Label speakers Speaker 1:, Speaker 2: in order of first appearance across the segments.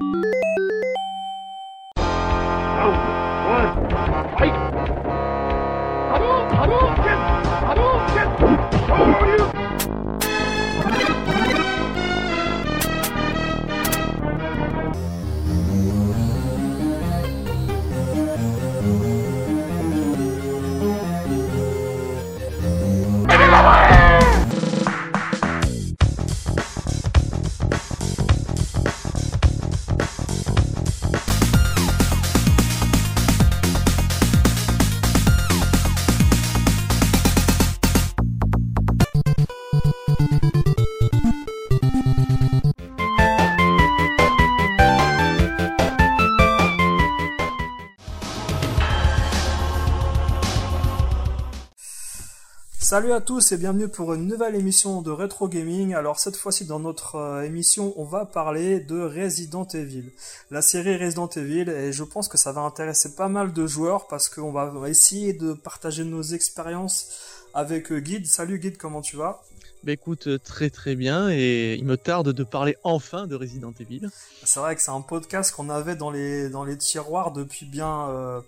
Speaker 1: Bye. Salut à tous et bienvenue pour une nouvelle émission de Retro Gaming. Alors cette fois-ci dans notre euh, émission, on va parler de Resident Evil. La série Resident Evil et je pense que ça va intéresser pas mal de joueurs parce qu'on va essayer de partager nos expériences avec euh, Guide. Salut Guide, comment tu vas?
Speaker 2: Bah écoute, euh, très très bien, et il me tarde de parler enfin de Resident Evil.
Speaker 1: C'est vrai que c'est un podcast qu'on avait dans les, dans les tiroirs depuis bien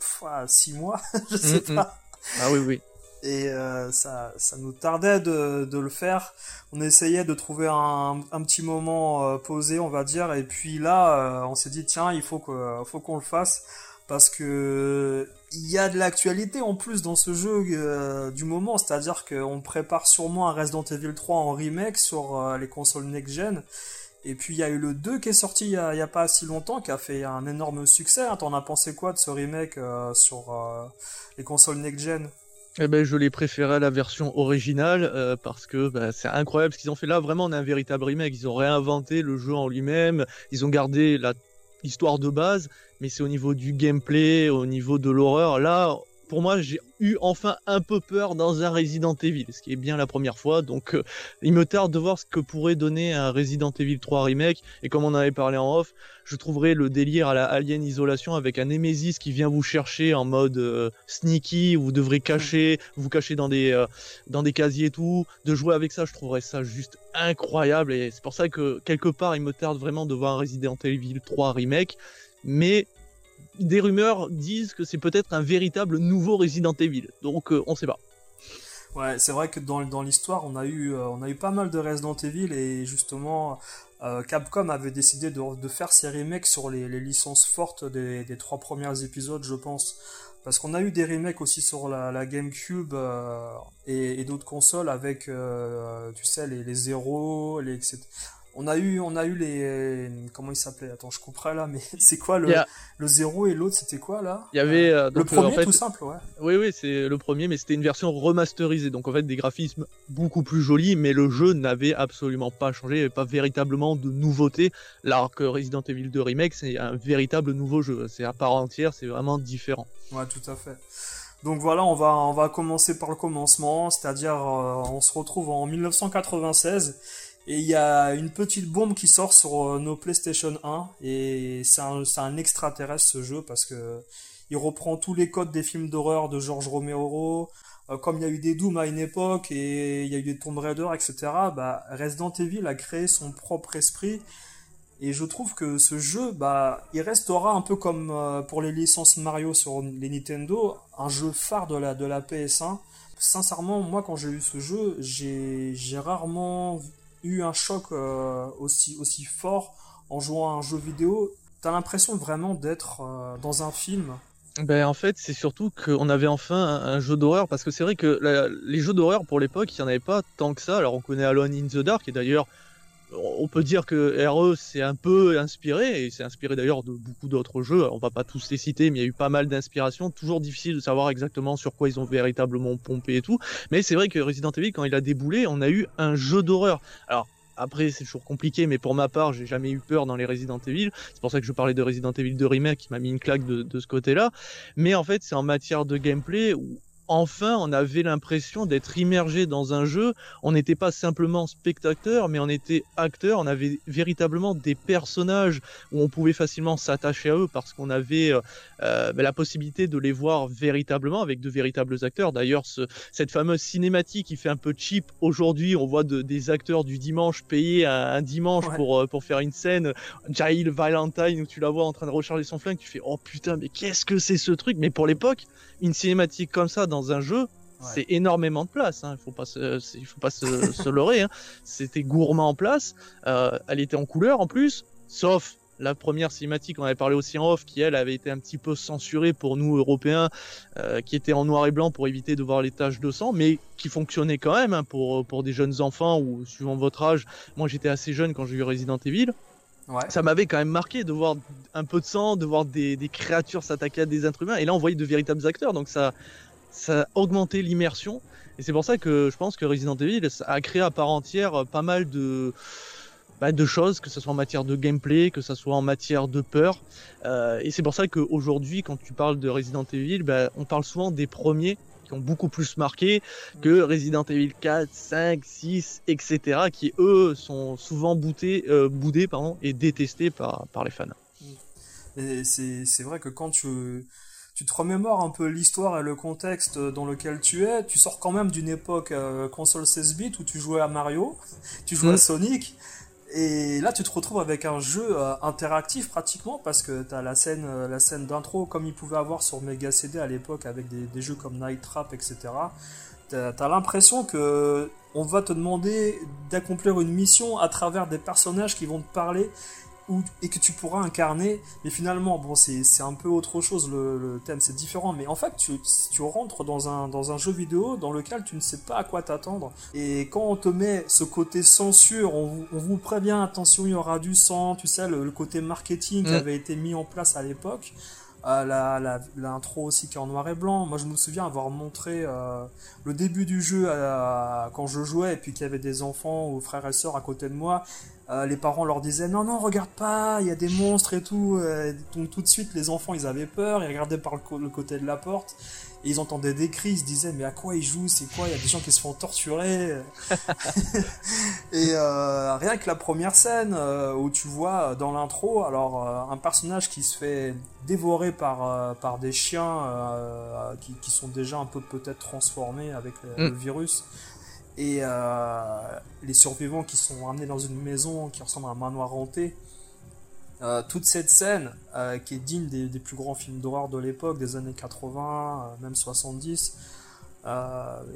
Speaker 1: 6 mois, je sais mm, mm. pas.
Speaker 2: Ah oui, oui
Speaker 1: et euh, ça, ça nous tardait de, de, le faire. On essayait de trouver un, un petit moment euh, posé, on va dire, et puis là, euh, on s'est dit tiens, il faut que, faut qu'on le fasse parce que il y a de l'actualité en plus dans ce jeu du moment, c'est-à-dire qu'on prépare sûrement un Resident Evil 3 en remake sur les consoles next-gen. Et puis il y a eu le 2 qui est sorti il y a, pas si longtemps, qui a fait un énorme succès. Hein. T'en as pensé quoi de ce remake sur les consoles next-gen?
Speaker 2: Eh ben, je l'ai préféré à la version originale euh, parce que bah, c'est incroyable ce qu'ils ont fait là. Vraiment, on a un véritable remake. Ils ont réinventé le jeu en lui-même. Ils ont gardé la histoire de base, mais c'est au niveau du gameplay, au niveau de l'horreur. Là, pour moi, j'ai eu enfin un peu peur dans un Resident Evil, ce qui est bien la première fois. Donc, euh, il me tarde de voir ce que pourrait donner un Resident Evil 3 remake. Et comme on avait parlé en off, je trouverais le délire à la Alien Isolation avec un Nemesis qui vient vous chercher en mode euh, sneaky, où vous devrez cacher, vous cacher dans des euh, dans des casiers et tout. De jouer avec ça, je trouverais ça juste incroyable. Et c'est pour ça que quelque part, il me tarde vraiment de voir un Resident Evil 3 remake. Mais des rumeurs disent que c'est peut-être un véritable nouveau Resident Evil. Donc euh, on sait pas.
Speaker 1: Ouais, c'est vrai que dans, dans l'histoire, on a eu euh, on a eu pas mal de Resident Evil et justement euh, Capcom avait décidé de, de, faire ses remakes sur les, les licences fortes des, des, trois premiers épisodes, je pense. Parce qu'on a eu des remakes aussi sur la, GameCube et, et d'autres consoles avec, tu sais, les, les zéros, les, etc on a eu on a eu les comment il s'appelait attends je couperai là mais c'est quoi le le zéro et l'autre c'était quoi là?
Speaker 2: Il y avait
Speaker 1: euh, le euh, premier tout simple ouais.
Speaker 2: Oui oui c'est le premier mais c'était une version remasterisée. Donc en fait des graphismes beaucoup plus jolis mais le jeu n'avait absolument pas changé. Il n'y avait pas véritablement de nouveauté. Alors que Resident Evil 2 remake c'est un véritable nouveau jeu. C'est à part entière c'est vraiment différent.
Speaker 1: Ouais tout à fait. Donc voilà, on va on va commencer par le commencement, c'est-à-dire euh, on se retrouve en 1996 et il y a une petite bombe qui sort sur euh, nos PlayStation 1 et c'est un, un extraterrestre ce jeu parce que il reprend tous les codes des films d'horreur de George Romero. Euh, comme il y a eu des Doom à une époque et il y a eu des Tomb Raider, etc. Bah, Resident Evil a créé son propre esprit et je trouve que ce jeu, bah, il restera un peu comme euh, pour les licences Mario sur les Nintendo, un jeu phare de la, de la PS1. Sincèrement, moi, quand j'ai eu ce jeu, j'ai rarement eu un choc euh, aussi, aussi fort en jouant à un jeu vidéo. T'as l'impression vraiment d'être euh, dans un film?
Speaker 2: Ben en fait, c'est surtout qu'on avait enfin un, jeu d'horreur parce que c'est vrai que les jeux d'horreur pour l'époque, il n'y en avait pas tant que ça. Alors on connaît Alone in the Dark et d'ailleurs on peut dire que RE s'est un peu inspiré, et c'est inspiré d'ailleurs de beaucoup d'autres jeux, on va pas tous les citer, mais il y a eu pas mal d'inspirations, toujours difficile de savoir exactement sur quoi ils ont véritablement pompé et tout, mais c'est vrai que Resident Evil, quand il a déboulé, on a eu un jeu d'horreur. Alors, après, c'est toujours compliqué, mais pour ma part, j'ai jamais eu peur dans les Resident Evil. C'est pour ça que je parlais de Resident Evil 2 Remake qui m'a mis une claque de, de ce côté-là. Mais en fait, c'est en matière de gameplay où enfin on avait l'impression d'être immergé dans un jeu. On n'était pas simplement spectateur, mais on était acteur. On avait véritablement des personnages où on pouvait facilement s'attacher à eux parce qu'on avait euh, euh, ben, la possibilité de les voir véritablement avec de véritables acteurs. D'ailleurs, ce, cette fameuse cinématique qui fait un peu cheap aujourd'hui, on voit de, des acteurs du dimanche payés un, dimanche pour, euh, pour faire une scène. Jail Valentine où tu la vois en train de recharger son flingue, tu fais oh putain, mais qu'est-ce que c'est ce truc? Mais pour l'époque, une cinématique comme ça dans un jeu, c'est énormément de place. Hein. Il faut pas se, il faut pas se, se leurrer. Hein. C'était gourmand en place. Euh, elle était en couleur en plus, sauf la première cinématique, on avait parlé aussi en off, qui elle avait été un petit peu censurée pour nous Européens, euh, qui était en noir et blanc pour éviter de voir les taches de sang, mais qui fonctionnait quand même hein, pour, pour des jeunes enfants ou suivant votre âge. Moi j'étais assez jeune quand j'ai eu Resident Evil. Ça m'avait quand même marqué de voir un peu de sang, de voir des, des créatures s'attaquer à des êtres humains, et là on voyait de véritables acteurs, donc ça, ça a augmenté l'immersion. Et c'est pour ça que je pense que Resident Evil a créé à part entière pas mal de, bah, de choses, que ce soit en matière de gameplay, que ce soit en matière de peur. Euh, et c'est pour ça qu'aujourd'hui, quand tu parles de Resident Evil, bah, on parle souvent des premiers qui ont beaucoup plus marqué que Resident Evil 4, 5, 6, etc. qui eux sont souvent boutés, euh, boudés pardon, et détestés par, par les fans.
Speaker 1: C'est vrai que quand tu tu te remémores un peu l'histoire et le contexte dans lequel tu es, tu sors quand même d'une époque euh, console 16 bits où tu jouais à Mario, tu jouais à mm. Sonic, et là, tu te retrouves avec un jeu euh, interactif pratiquement parce que tu as la scène, euh, la scène d'intro comme il pouvait avoir sur Mega CD à l'époque avec des, jeux comme Night Trap, etc. Tu as, l'impression que on va te demander d'accomplir une mission à travers des personnages qui vont te parler et que tu pourras incarner. Mais finalement, bon, c'est un peu autre chose, le, thème, c'est différent. Mais en fait, tu, tu rentres dans un, dans un jeu vidéo dans lequel tu ne sais pas à quoi t'attendre. Et quand on te met ce côté censure, on, vous prévient, attention, il y aura du sang, tu sais, le, côté marketing qui mm. avait été mis en place à l'époque. Euh, l'intro aussi qui est en noir et blanc. Moi, je me souviens avoir montré euh, le début du jeu quand je jouais et puis qu'il y avait des enfants ou frères et sœurs à côté de moi. Euh, les parents leur disaient non non regarde pas, il y a des monstres et tout. Euh, donc tout de suite les enfants ils avaient peur, ils regardaient par le, côté de la porte et ils entendaient des cris, ils se disaient mais à quoi ils jouent, c'est quoi, il y a des gens qui se font torturer. et euh, rien que la première scène où tu vois dans l'intro alors un personnage qui se fait dévorer par par des chiens qui, sont déjà un peu peut-être transformés avec le mm. virus et euh, les survivants qui sont amenés dans une maison qui ressemble à un manoir hanté. Euh, toute cette scène euh, qui est digne des, plus grands films d'horreur de l'époque, des années 80, même 70.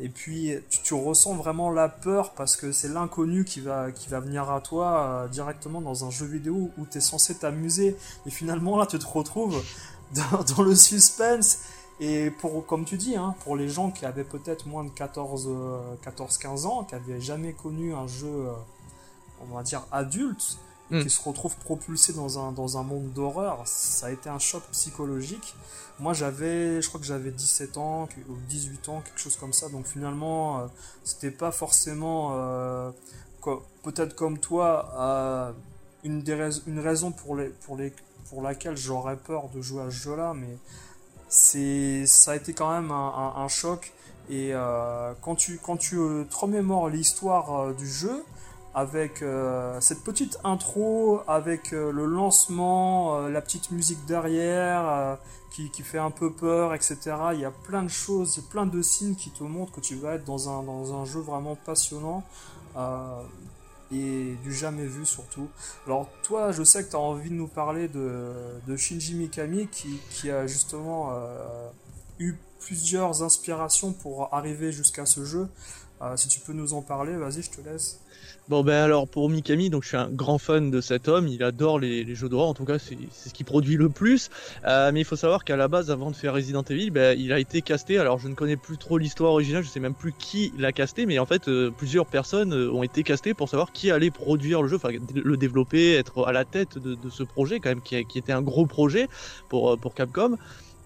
Speaker 1: et puis tu, ressens vraiment la peur parce que c'est l'inconnu qui va, venir à toi directement dans un jeu vidéo où tu es censé t'amuser. Et finalement là tu te retrouves dans le suspense et pour, comme tu dis, hein, pour les gens qui avaient peut-être moins de 14-15 euh, ans, qui n'avaient jamais connu un jeu, euh, on va dire, adulte, hmm. qui se retrouvent propulsés dans un, dans un monde d'horreur, ça a été un choc psychologique. Moi, j'avais, je crois que j'avais 17 ans, ou 18 ans, quelque chose comme ça, donc finalement, euh, c'était pas forcément, peut-être comme toi, une, des une raison pour, les, pour, les, pour laquelle j'aurais peur de jouer à ce jeu-là, mais ça a été quand même un, choc et euh, quand tu quand tu euh, te remémores l'histoire euh, du jeu avec cette petite intro avec le lancement la petite musique derrière qui, qui, fait un peu peur etc il y a plein de choses plein de signes qui te montrent que tu vas être dans un dans un jeu vraiment passionnant et du jamais vu surtout. Alors toi, je sais que tu as envie de nous parler de, de Shinji Mikami qui, qui a justement euh, eu plusieurs inspirations pour arriver jusqu'à ce jeu. Euh, si tu peux nous en parler, vas-y, je te laisse.
Speaker 2: Bon ben alors pour Mikami, donc je suis un grand fan de cet homme, il adore les, jeux d'horreur, en tout cas c'est ce qu'il produit le plus. Euh, mais il faut savoir qu'à la base, avant de faire Resident Evil, ben, il a été casté. Alors je ne connais plus trop l'histoire originale, je sais même plus qui l'a casté, mais en fait euh, plusieurs personnes euh, ont été castées pour savoir qui allait produire le jeu, enfin le développer, être à la tête de, ce projet quand même, qui, était un gros projet pour Capcom.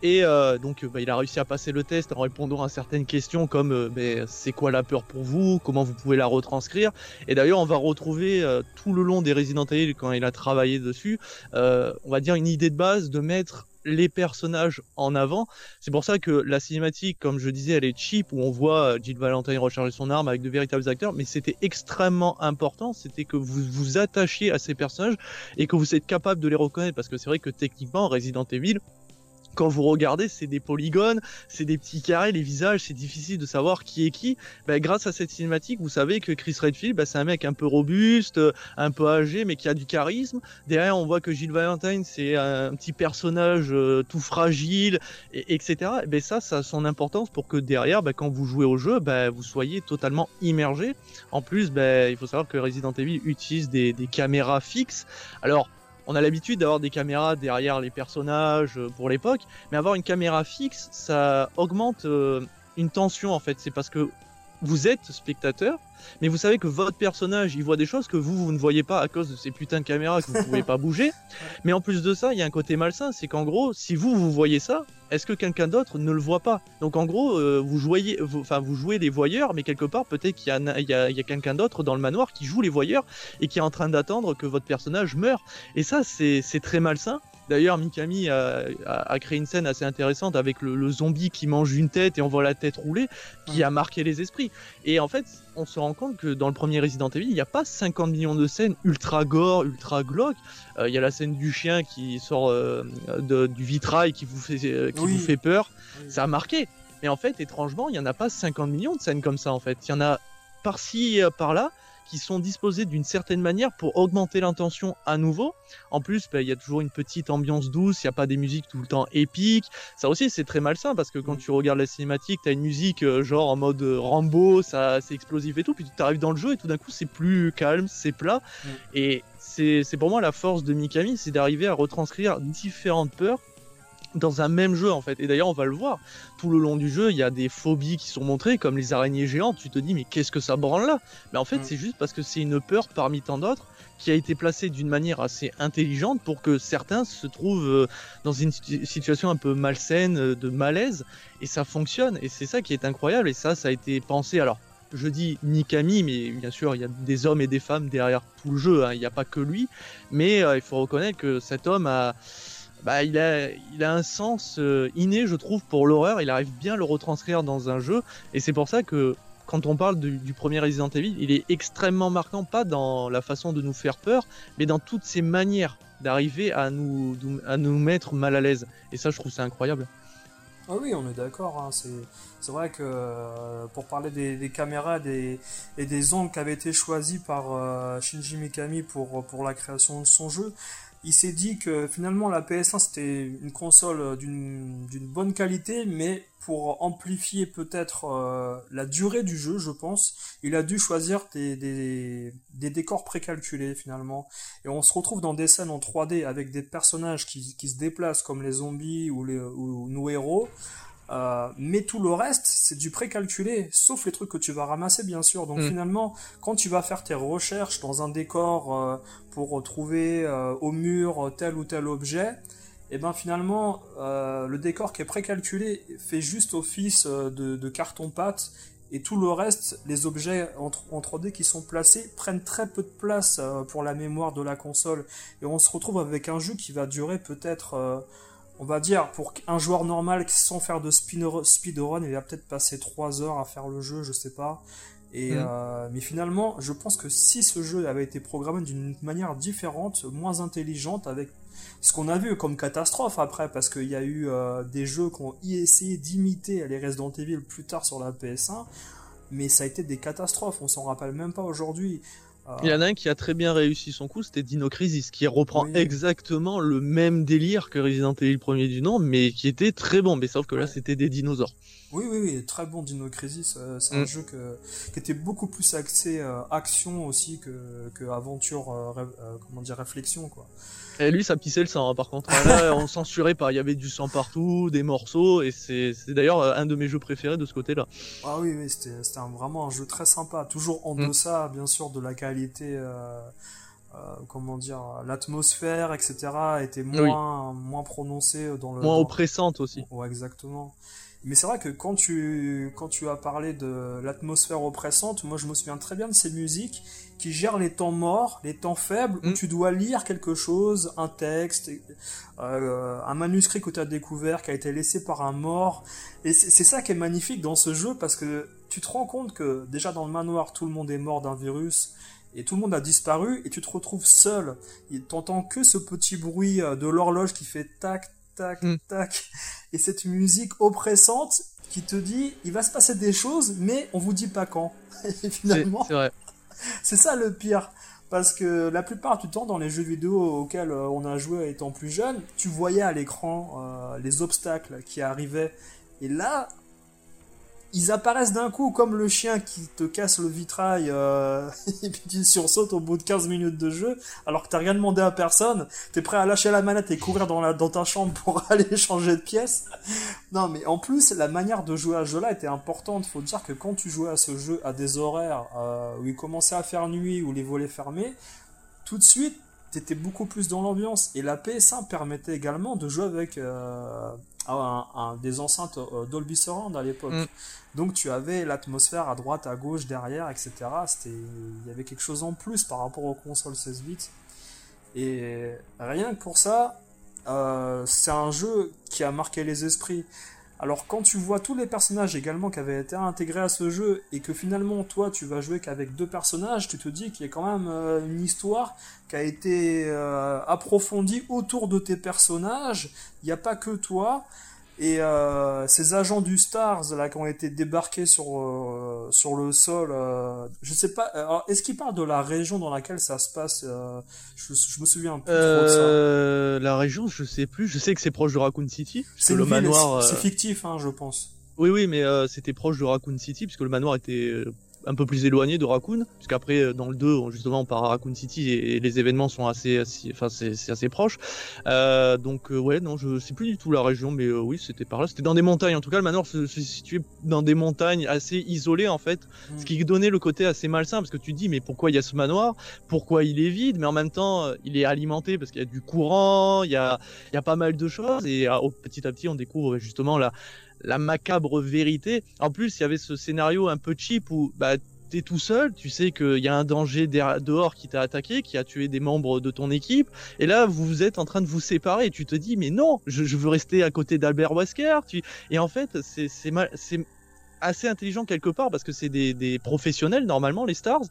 Speaker 2: Et euh, donc bah, il a réussi à passer le test en répondant à certaines questions comme euh, c'est quoi la peur pour vous, comment vous pouvez la retranscrire? Et d'ailleurs on va retrouver euh, tout le long des Resident Evil quand il a travaillé dessus, on va dire une idée de base de mettre les personnages en avant. C'est pour ça que la cinématique, comme je disais, elle est cheap, où on voit euh, Jill Valentine recharger son arme avec de véritables acteurs, mais c'était extrêmement important, c'était que vous vous attachiez à ces personnages et que vous êtes capable de les reconnaître, parce que c'est vrai que techniquement, Resident Evil, quand vous regardez, c'est des polygones, c'est des petits carrés, les visages, c'est difficile de savoir qui est qui. Ben, grâce à cette cinématique, vous savez que Chris Redfield, ben, c'est un mec un peu robuste, un peu âgé, mais qui a du charisme. Derrière, on voit que Jill Valentine, c'est un petit personnage euh, tout fragile, et, etc. ben, ça, ça a son importance pour que derrière, ben, quand vous jouez au jeu, ben, vous soyez totalement immergé. En plus, ben, il faut savoir que Resident Evil utilise des, des caméras fixes. Alors, on a l'habitude d'avoir des caméras derrière les personnages euh, pour l'époque, mais avoir une caméra fixe, ça augmente euh, une tension en fait. C'est parce que vous êtes spectateur, mais vous savez que votre personnage, il voit des choses que vous, vous ne voyez pas à cause de ces putains de caméras que vous ne pouvez pas bouger. Mais en plus de ça, il y a un côté malsain, c'est qu'en gros, si vous, vous voyez ça, est-ce que quelqu'un d'autre ne le voit pas? Donc en gros, euh, vous, jouez, enfin, vous jouez les voyeurs, mais quelque part, peut-être qu'il y a, a quelqu'un d'autre dans le manoir qui joue les voyeurs et qui est en train d'attendre que votre personnage meure. Et ça, c'est très malsain. D'ailleurs, Mikami a, créé une scène assez intéressante avec le, zombie qui mange une tête et on voit la tête rouler, qui a marqué les esprits. Et en fait, on se rend compte que dans le premier Resident Evil, il n'y a pas 50 millions de scènes ultra gore, ultra glauques. Euh, il y a la scène du chien qui sort euh, du vitrail qui vous fait, euh, qui vous fait peur. Ça a marqué. Mais en fait, étrangement, il n'y en a pas 50 millions de scènes comme ça, en fait. Il y en a par-ci, par-là qui sont disposés d'une certaine manière pour augmenter l'intention à nouveau. En plus, bah, il y a toujours une petite ambiance douce, il n'y a pas des musiques tout le temps épiques. Ça aussi, c'est très malsain parce que quand mm. tu regardes la cinématique, tu as une musique euh, genre en mode euh, Rambo, ça c'est explosif et tout, puis tu arrives dans le jeu et tout d'un coup c'est plus calme, c'est plat. Mm. Et c'est pour moi la force de Mikami, c'est d'arriver à retranscrire différentes peurs dans un même jeu en fait. Et d'ailleurs, on va le voir. Tout le long du jeu, il y a des phobies qui sont montrées, comme les araignées géantes. Tu te dis, mais qu'est-ce que ça branle là? Mais en fait, mm. c'est juste parce que c'est une peur parmi tant d'autres qui a été placée d'une manière assez intelligente pour que certains se trouvent euh, dans une situation un peu malsaine, euh, de malaise. Et ça fonctionne. Et c'est ça qui est incroyable. Et ça, ça a été pensé. Alors, je dis Mikami, mais bien sûr, il y a des hommes et des femmes derrière tout le jeu. Hein. Il n'y a pas que lui. Mais euh, il faut reconnaître que cet homme a bah, il a, un sens euh, inné, je trouve, pour l'horreur. Il arrive bien le retranscrire dans un jeu, et c'est pour ça que quand on parle du, premier Resident Evil, il est extrêmement marquant, pas dans la façon de nous faire peur, mais dans toutes ses manières d'arriver à nous, à nous mettre mal à l'aise. Et ça, je trouve c'est incroyable.
Speaker 1: Ah oui, on est d'accord. Hein. C'est vrai que euh, pour parler des, caméras et des angles qui avaient été choisis par euh, Shinji Mikami pour, pour la création de son jeu, il s'est dit que finalement la PS1 c'était une console d'une bonne qualité, mais pour amplifier peut-être euh, la durée du jeu, je pense, il a dû choisir des, des, décors précalculés finalement. Et on se retrouve dans des scènes en 3D avec des personnages qui, qui se déplacent comme les zombies ou, nos héros, euh, mais tout le reste, c'est du précalculé, sauf les trucs que tu vas ramasser, bien sûr. Donc mm. finalement, quand tu vas faire tes recherches dans un décor euh, pour trouver euh, au mur tel ou tel objet, et eh ben finalement, le décor qui est précalculé fait juste office de, carton-pâte, et tout le reste, les objets en, en, 3D qui sont placés, prennent très peu de place pour la mémoire de la console. Et on se retrouve avec un jeu qui va durer peut-être on va dire, pour un joueur normal sans faire de speedrun, il va peut-être passer 3 heures à faire le jeu, je sais pas. Et, mm. euh, mais finalement, je pense que si ce jeu avait été programmé d'une manière différente, moins intelligente, avec ce qu'on a vu comme catastrophe après, parce qu'il y a eu euh, des jeux qui ont essayé d'imiter les Resident Evil plus tard sur la PS1, mais ça a été des catastrophes, on s'en rappelle même pas aujourd'hui.
Speaker 2: Il y en a un qui a très bien réussi son coup, c'était Dino Crisis, qui reprend exactement le même délire que Resident Evil premier du nom, mais qui était très bon. Mais sauf que là, c'était des dinosaures.
Speaker 1: Oui, oui, oui, très bon Dino Crisis. Euh, c'est un mm. jeu qui était beaucoup plus axé euh, action aussi que, que aventure, euh, comment dire, réflexion, quoi.
Speaker 2: Et lui, ça pissait le sang, hein, par contre. Là, on censurait pas. Il y avait du sang partout, des morceaux, et c'est d'ailleurs un de mes jeux préférés de ce côté-là.
Speaker 1: Ah oui, oui, c'était vraiment un jeu très sympa. Toujours en mm. deçà, bien sûr, de la qualité. Euh, comment dire, l'atmosphère, etc., était moins, moins prononcée dans le.
Speaker 2: Moins oppressante aussi.
Speaker 1: Ouais, exactement. Mais c'est vrai que quand tu, quand tu as parlé de l'atmosphère oppressante, moi je me souviens très bien de ces musiques qui gèrent les temps morts, les temps faibles, où mm. tu dois lire quelque chose, un texte, euh, un manuscrit que tu as découvert, qui a été laissé par un mort. Et c'est ça qui est magnifique dans ce jeu, parce que tu te rends compte que déjà dans le manoir, tout le monde est mort d'un virus, et tout le monde a disparu, et tu te retrouves seul. T'entends que ce petit bruit euh, de l'horloge qui fait tac, tac, mm. tac, et cette musique oppressante qui te dit, il va se passer des choses, mais on vous dit pas quand. et finalement, c'est vrai. C'est ça le pire. Parce que la plupart du temps, dans les jeux vidéo auxquels euh, on a joué étant plus jeune, tu voyais à l'écran euh, les obstacles qui arrivaient. Et là, ils apparaissent d'un coup comme le chien qui te casse le vitrail euh, et puis tu sursautes au bout de 15 minutes de jeu alors que t'as rien demandé à personne t'es prêt à lâcher la manette et courir dans, la, dans ta chambre pour aller changer de pièce. Non mais en plus la manière de jouer à ce jeu là était importante. Faut dire que quand tu jouais à ce jeu à des horaires euh, où il commençait à faire nuit ou les volets fermés tout de suite t'étais beaucoup plus dans l'ambiance et la PS1 permettait également de jouer avec euh, un, des enceintes euh, Dolby Surround à l'époque. Mm. Donc tu avais l'atmosphère à droite, à gauche, derrière, etc. Il y avait quelque chose en plus par rapport aux consoles 16 bits. Et rien que pour ça, euh, c'est un jeu qui a marqué les esprits. Alors quand tu vois tous les personnages également qui avaient été intégrés à ce jeu et que finalement toi tu vas jouer qu'avec deux personnages, tu te dis qu'il y a quand même euh, une histoire qui a été euh, approfondie autour de tes personnages. Il n'y a pas que toi. Et euh, ces agents du Stars là qui ont été débarqués sur euh, sur le sol, euh, je sais pas. Est-ce qu'ils parlent de la région dans laquelle ça se passe je, je, me souviens plus trop de
Speaker 2: ça. La région, je sais plus. Je sais que c'est proche de Raccoon City.
Speaker 1: C'est le manoir. C'est fictif, hein, je pense.
Speaker 2: Oui, oui, mais c'était proche de Raccoon City puisque le manoir était un peu plus éloigné de Raccoon, puisqu'après euh, dans le 2 justement on part à Raccoon City et, les événements sont assez, enfin c'est assez proche. Euh, donc euh, ouais non je sais plus du tout la région, mais oui c'était par là, c'était dans des montagnes. En tout cas le manoir se, situait dans des montagnes assez isolées en fait, ce qui donnait le côté assez malsain parce que tu dis mais pourquoi il y a ce manoir, pourquoi il est vide, mais en même temps il est alimenté parce qu'il y a du courant, il y a il y a pas mal de choses et petit à petit on découvre justement la la macabre vérité. En plus, il y avait ce scénario un peu cheap où bah, t'es tout seul, tu sais qu'il y a un danger dehors qui t'a attaqué, qui a tué des membres de ton équipe, et là vous êtes en train de vous séparer, tu te dis mais non, je, veux rester à côté d'Albert Wesker, tu... et en fait c'est mal, c'est assez intelligent quelque part parce que c'est des, des, professionnels normalement les stars.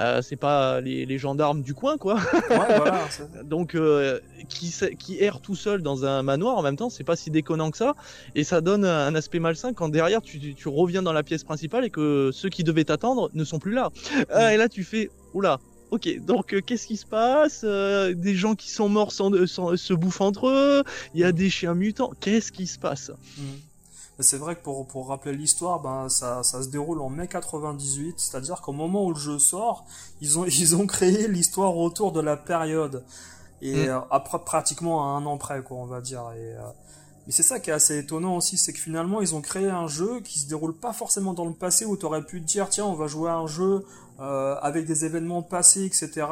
Speaker 2: Euh, c'est pas les, les, gendarmes du coin quoi. Ouais, voilà, donc euh, qui qui errent tout seul dans un manoir en même temps c'est pas si déconnant que ça. Et ça donne un aspect malsain quand derrière tu, tu reviens dans la pièce principale et que ceux qui devaient t'attendre ne sont plus là. Euh, et là tu fais oula Ok, donc euh, qu'est-ce qui se passe? Euh, Des gens qui sont morts sans, sans, se bouffent entre eux. Il y a des chiens mutants. Qu'est-ce qui se passe? Mm
Speaker 1: c'est vrai que pour, pour rappeler l'histoire, ben, ça, ça se déroule en mai 98, c'est-à-dire qu'au moment où le jeu sort, ils ont, ils ont créé l'histoire autour de la période. Et mm. euh, après, pratiquement à un an près, quoi, on va dire. Et, euh, mais c'est ça qui est assez étonnant aussi, c'est que finalement, ils ont créé un jeu qui se déroule pas forcément dans le passé, où tu aurais pu te dire, tiens, on va jouer à un jeu euh, avec des événements passés, etc.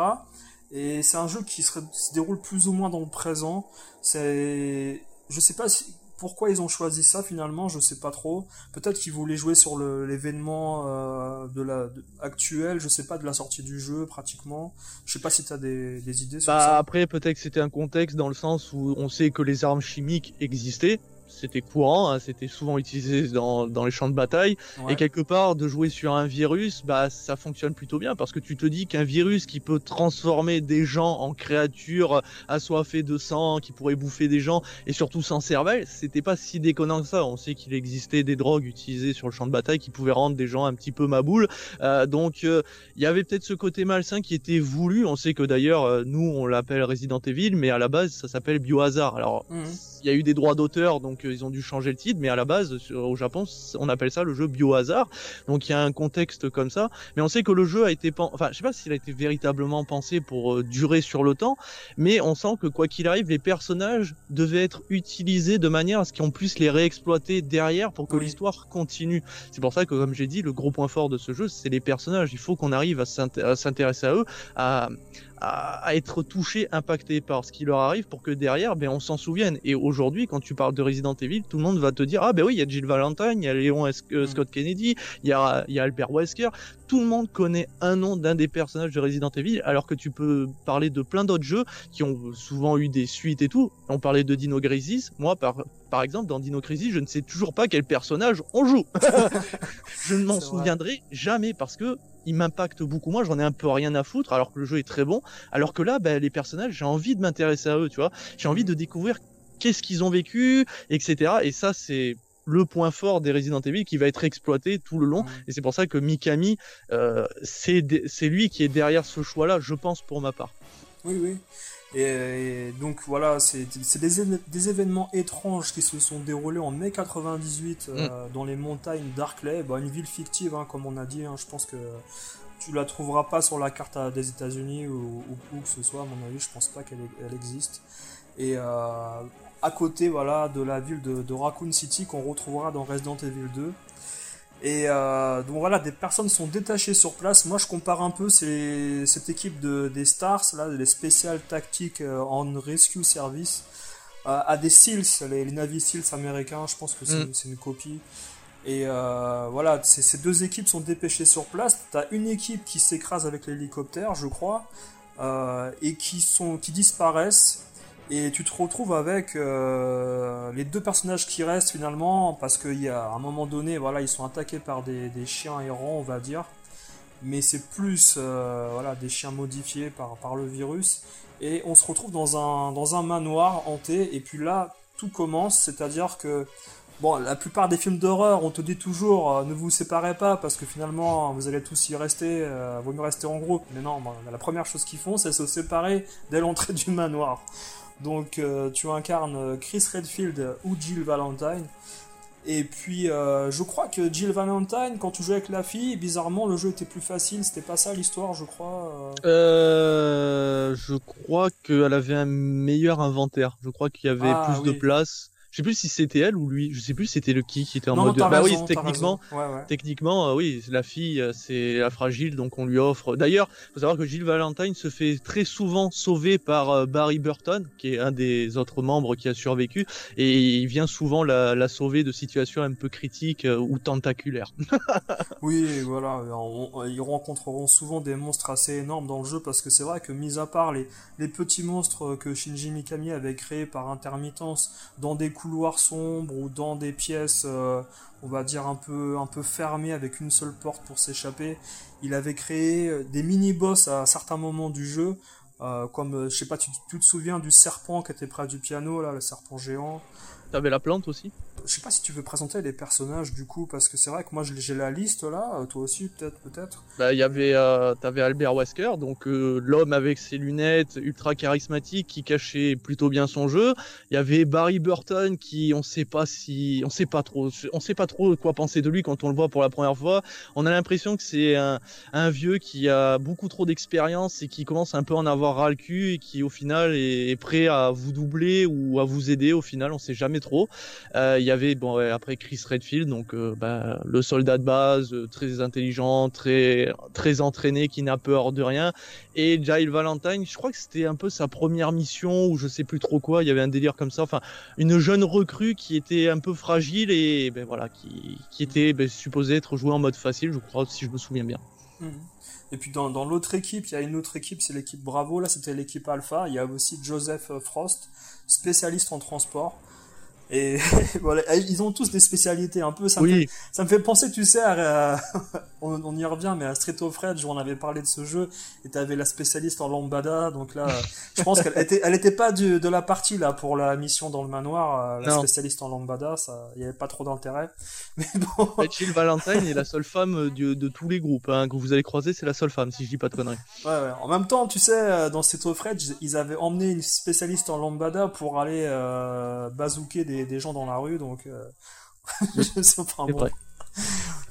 Speaker 1: Et c'est un jeu qui se, se déroule plus ou moins dans le présent. C'est, je sais pas si, pourquoi ils ont choisi ça finalement, je sais pas trop. Peut-être qu'ils voulaient jouer sur l'événement euh, de la actuel, je sais pas de la sortie du jeu pratiquement. Je sais pas si tu as des, des idées sur
Speaker 2: bah,
Speaker 1: ça.
Speaker 2: Après peut-être que c'était un contexte dans le sens où on sait que les armes chimiques existaient, c'était courant, hein, c'était souvent utilisé dans, dans, les champs de bataille. Et quelque part, de jouer sur un virus, bah ça fonctionne plutôt bien parce que tu te dis qu'un virus qui peut transformer des gens en créatures assoiffées de sang, qui pourrait bouffer des gens et surtout sans cervelle, c'était pas si déconnant que ça. On sait qu'il existait des drogues utilisées sur le champ de bataille qui pouvaient rendre des gens un petit peu maboules. Euh, donc euh, il y avait peut-être ce côté malsain qui était voulu. On sait que d'ailleurs euh, nous on l'appelle Resident Evil, mais à la base ça s'appelle Biohazard. Alors mhm. Il y a eu des droits d'auteur donc ils ont dû changer le titre, mais à la base, au Japon, on appelle ça le jeu biohazard. Donc il y a un contexte comme ça. Mais on sait que le jeu a été, enfin, je sais pas s'il a été véritablement pensé pour euh, durer sur le temps, mais on sent que quoi qu'il arrive, les personnages devaient être utilisés de manière à ce qu'on puisse les réexploiter derrière pour que l'histoire continue. C'est pour ça que, comme j'ai dit, le gros point fort de ce jeu, c'est les personnages. Il faut qu'on arrive à s'intéresser à eux, à, à, être touchés, impactés par ce qui leur arrive pour que derrière, ben, on s'en souvienne. Et aujourd'hui, quand tu parles de Resident Evil, tout le monde va te dire, ah ben oui, il y a Jill Valentine, il y a Léon mm. Scott Kennedy, il y a, y a Albert Wesker. Tout le monde connaît un nom d'un des personnages de Resident Evil, alors que tu peux parler de plein d'autres jeux qui ont souvent eu des suites et tout. On parlait de Dino Crisis. Moi, par, par exemple, dans Dino Crisis, je ne sais toujours pas quel personnage on joue. je ne m'en souviendrai jamais parce que il m'impacte beaucoup moins, j'en ai un peu rien à foutre alors que le jeu est très bon. Alors que là, ben, les personnages, j'ai envie de m'intéresser à eux, tu vois. J'ai envie de découvrir qu'est-ce qu'ils ont vécu, etc. Et ça, c'est le point fort des Resident Evil qui va être exploité tout le long. Mm. Et c'est pour ça que Mikami, euh, c'est lui qui est derrière ce choix-là, je pense, pour ma part.
Speaker 1: Oui, oui. Et, donc voilà, c'est des, des, événements étranges qui se sont déroulés en mai 98 euh, mm. dans les montagnes d'Arkley, bah, une ville fictive, hein, comme on a dit. Hein, je pense que tu la trouveras pas sur la carte des États-Unis ou, où que ce soit, à mon avis, je pense pas qu'elle existe. Et euh, à côté, voilà, de la ville de, de Raccoon City qu'on retrouvera dans Resident Evil 2. Et euh, donc voilà, des personnes sont détachées sur place. Moi, je compare un peu cette équipe de, des Stars, là, les spéciales tactiques en euh, rescue service, euh, à des SEALs, les, Navy SEALs américains. Je pense que c'est mm. une copie. Et voilà, ces deux équipes sont dépêchées sur place. T'as une équipe qui s'écrase avec l'hélicoptère, je crois, et qui sont qui disparaissent et tu te retrouves avec euh, les deux personnages qui restent finalement, parce qu'il y a un moment donné, voilà, ils sont attaqués par des, chiens errants, on va dire. Mais c'est plus euh, voilà, des chiens modifiés par, le virus. Et on se retrouve dans un, dans un manoir hanté, et puis là, tout commence, c'est-à-dire que la plupart des films d'horreur, on te dit toujours euh, ne vous séparez pas parce que finalement vous allez tous y rester, vaut mieux rester en groupe. Mais non, la première chose qu'ils font, c'est se séparer dès l'entrée du manoir. Donc euh, tu incarnes euh, Chris Redfield ou Jill Valentine. Et puis euh, je crois que Jill Valentine, quand tu jouais avec la fille, bizarrement le jeu était plus facile. C'était pas ça l'histoire, je crois.
Speaker 2: je crois qu'elle avait un meilleur inventaire. Je crois qu'il y avait ah plus de place. Je sais plus si c'était elle ou lui. Je sais plus si c'était le qui qui était en mode.
Speaker 1: bah
Speaker 2: oui, techniquement, techniquement, euh, oui, la fille, euh, c'est la fragile, donc on lui offre. D'ailleurs, faut savoir que Jill Valentine se fait très souvent sauver par euh, Barry Burton, qui est un des autres membres qui a survécu, et il vient souvent la, la sauver de situations un peu critiques ou tentaculaires.
Speaker 1: oui, voilà, ils rencontreront souvent des monstres assez énormes dans le jeu parce que c'est vrai que mis à part les, les petits monstres que Shinji Mikami avait créés par intermittence dans des couloirs sombres ou dans des pièces, euh, on va dire un peu, un peu fermées avec une seule porte pour s'échapper. Il avait créé euh, des mini-boss à certains moments du jeu, euh, comme, je sais pas, tu, tu, te souviens du serpent qui était près du piano, là, le serpent géant.
Speaker 2: T'avais la plante aussi?
Speaker 1: Je sais pas si tu veux présenter les personnages du coup, parce que c'est vrai que moi j'ai la liste là, euh, toi aussi peut-être, peut-être.
Speaker 2: Bah il y avait, euh, t'avais Albert Wesker, donc euh, l'homme avec ses lunettes ultra charismatique qui cachait plutôt bien son jeu. Il y avait Barry Burton qui, on sait pas si, on sait pas trop, on sait pas trop quoi penser de lui quand on le voit pour la première fois. On a l'impression que c'est un, vieux qui a beaucoup trop d'expérience et qui commence un peu à en avoir ras le cul et qui au final est, prêt à vous doubler ou à vous aider. Au final, on sait jamais trop. Y a avait bon après Chris Redfield, donc euh, bah, le soldat de base, euh, très intelligent, très très entraîné, qui n'a peur de rien. Et Giles Valentine, je crois que c'était un peu sa première mission ou je sais plus trop quoi. Il y avait un délire comme ça. Enfin, une jeune recrue qui était un peu fragile et ben voilà, qui, qui était ben, supposée être jouée en mode facile, je crois, si je me souviens bien.
Speaker 1: Mhm. Et puis dans, dans l'autre équipe, il y a une autre équipe, c'est l'équipe Bravo. Là, c'était l'équipe Alpha. Il y a aussi Joseph Frost, spécialiste en transport. Et voilà, ils ont tous des spécialités un peu. Ça, me, fait, ça me fait penser, tu sais, à, on, y revient, mais à Street of Rage, on avait parlé de ce jeu, et t'avais la spécialiste en lambada, donc là, je pense qu'elle était, elle était pas du, de la partie là pour la mission dans le manoir, euh, la spécialiste en lambada, ça, il y avait pas trop d'intérêt. Mais bon.
Speaker 2: Jill Valentine est la seule femme de, de tous les groupes hein, que vous allez croiser, c'est la seule femme, si je dis pas de conneries.
Speaker 1: Ouais, ouais. En même temps, tu sais, euh, dans Street of Rage, ils avaient emmené une spécialiste en lambada pour aller euh, bazooker des, des gens dans la rue, donc. Euh... je sais pas, bon.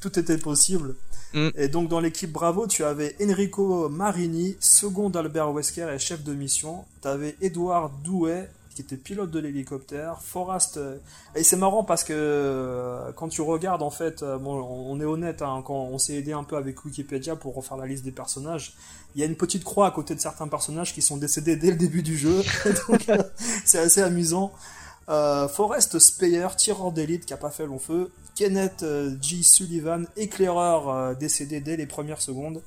Speaker 1: Tout était possible. Mm. Et donc dans l'équipe Bravo, tu avais Enrico Marini, second d'Albert Wesker et chef de mission. Tu avais Edouard Douet, qui était pilote de l'hélicoptère. Forrest, euh, et c'est marrant parce que euh, quand tu regardes en fait, bon, on est honnête, hein, quand on s'est aidé un peu avec Wikipédia pour refaire la liste des personnages, il y a une petite croix à côté de certains personnages qui sont décédés dès le début du jeu, donc c'est assez amusant. Forrest Speyer, tireur d'élite qui a pas fait long feu. Kenneth G. Sullivan, éclaireur décédé dès les premières secondes.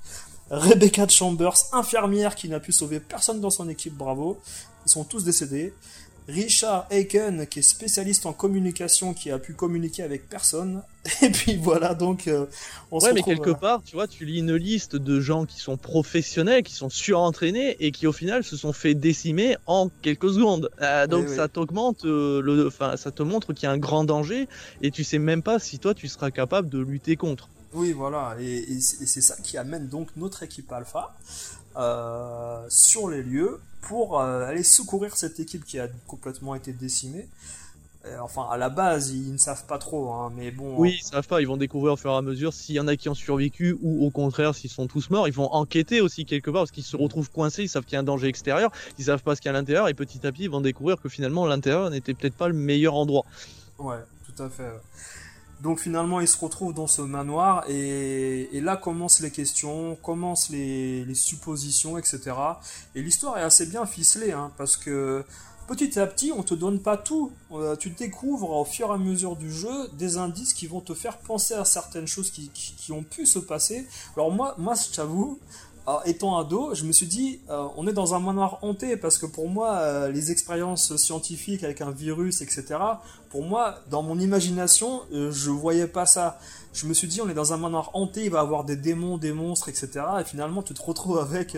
Speaker 1: Rebecca Chambers, infirmière qui n'a pu sauver personne dans son équipe, bravo. Ils sont tous décédés. Richard Aiken, qui est spécialiste en communication, qui a pu communiquer avec personne. Et puis voilà, donc euh,
Speaker 2: on ouais, mais quelque part, tu vois, tu lis une liste de gens qui sont professionnels, qui sont surentraînés et qui au final se sont fait décimer en quelques secondes. Euh, donc ça t'augmente euh, le, enfin, ça te montre qu'il y a un grand danger et tu sais même pas si toi tu seras capable de lutter contre.
Speaker 1: Oui, voilà, et, c'est ça qui amène donc notre équipe Alpha euh, sur les lieux pour euh, aller secourir cette équipe qui a complètement été décimée. Euh, enfin, à la base, ils ne savent pas trop, hein, mais bon.
Speaker 2: Oui, ils savent pas. Ils vont découvrir au fur et à mesure s'il y en a qui ont survécu ou au contraire s'ils sont tous morts. Ils vont enquêter aussi quelque part parce qu'ils se retrouvent coincés. Ils savent qu'il y a un danger extérieur. Ils savent pas ce qu'il y a à l'intérieur et petit à petit ils vont découvrir que finalement l'intérieur n'était peut-être pas le meilleur endroit.
Speaker 1: Ouais, tout à fait. Donc finalement, il se retrouve dans ce manoir et, là commencent les questions, commencent les, suppositions, etc. Et l'histoire est assez bien ficelée, hein, parce que petit à petit, on te donne pas tout. Euh, tu découvres au fur et à mesure du jeu des indices qui vont te faire penser à certaines choses qui, ont pu se passer. Alors moi, moi, je t'avoue, étant ado, je me suis dit, euh, on est dans un manoir hanté parce que pour moi, euh, les expériences scientifiques avec un virus, etc. Pour moi, dans mon imagination, euh, je voyais pas ça. Je me suis dit, on est dans un manoir hanté, il va y avoir des démons, des monstres, etc. Et finalement, tu te retrouves avec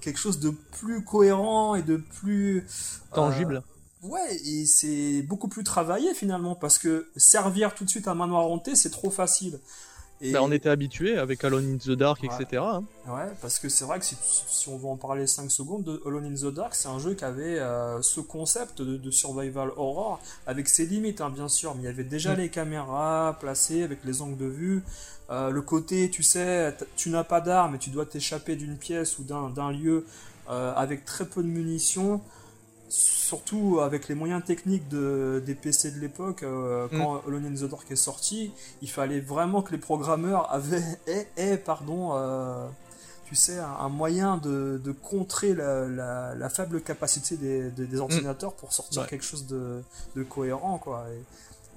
Speaker 1: quelque chose de plus cohérent et de plus
Speaker 2: tangible.
Speaker 1: Ouais, et c'est beaucoup plus travaillé finalement parce que servir tout de suite un manoir hanté, c'est trop facile.
Speaker 2: Bah, on était habitué avec Alone in the Dark, etc. Hein.
Speaker 1: Ouais, parce que c'est vrai que si, on veut en parler 5 secondes, de Alone in the Dark, c'est un jeu qui avait euh, ce concept de, survival horror, avec ses limites, hein, bien sûr, mais il y avait déjà mm. les caméras placées avec les angles de vue. Euh, le côté, tu sais, tu n'as pas d'armes et tu dois t'échapper d'une pièce ou d'un lieu euh, avec très peu de munitions surtout avec les moyens techniques de, des PC de l'époque, euh, mm. quand Alone in the Dark est sorti, il fallait vraiment que les programmeurs avaient, aient, pardon, euh, tu sais, un, moyen de, contrer la, faible capacité des, mm. ordinateurs pour sortir quelque chose de, cohérent, quoi.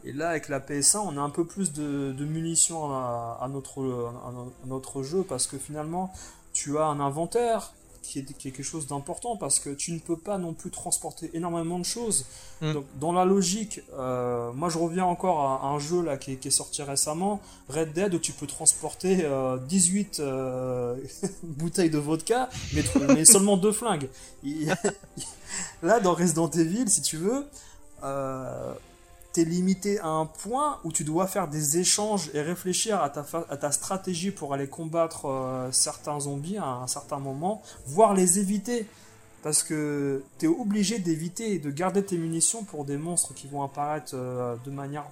Speaker 1: Et, là, avec la PS1, on a un peu plus de, munitions à, notre, à notre jeu parce que finalement, tu as un inventaire qui est quelque chose d'important parce que tu ne peux pas non plus transporter énormément de choses. Mm. Donc, dans la logique, euh, moi je reviens encore à, un jeu là qui est, sorti récemment, Red Dead, où tu peux transporter 18 euh, euh, bouteilles de vodka, mais, mais seulement deux flingues. là, dans Resident Evil, si tu veux, t'es limité à un point où tu dois faire des échanges et réfléchir à ta, à ta stratégie pour aller combattre euh, certains zombies à un certain moment, voire les éviter. Parce que t'es obligé d'éviter et de garder tes munitions pour des monstres qui vont apparaître euh, de manière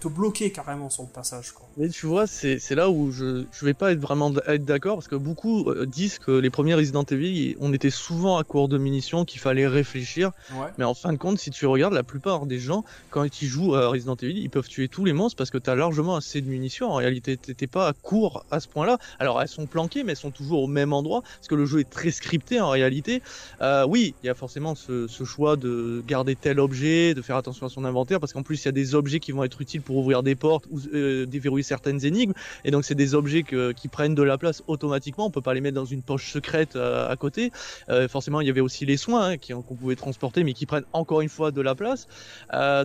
Speaker 1: te bloquer carrément le passage. Quoi.
Speaker 2: Mais tu vois, c'est là où je, je vais pas être vraiment être d'accord parce que beaucoup euh, disent que les premiers Resident Evil, on était souvent à court de munitions, qu'il fallait réfléchir. Mais en fin de compte, si tu regardes, la plupart des gens, quand ils jouent à Resident Evil, ils peuvent tuer tous les monstres parce que tu as largement assez de munitions. En réalité, t'étais pas à court à ce point-là. Alors elles sont planquées, mais elles sont toujours au même endroit parce que le jeu est très scripté en réalité. Euh, oui, il y a forcément ce, ce choix de garder tel objet, de faire attention à son inventaire parce qu'en plus il y a des objets qui vont être utiles pour ouvrir des portes ou euh, déverrouiller certaines énigmes. Et donc c'est des objets qui prennent de la place automatiquement. On peut pas les mettre dans une poche secrète euh, à côté. Euh, forcément, il y avait aussi les soins hein, qu'on pouvait transporter, mais qui prennent encore une fois de la place.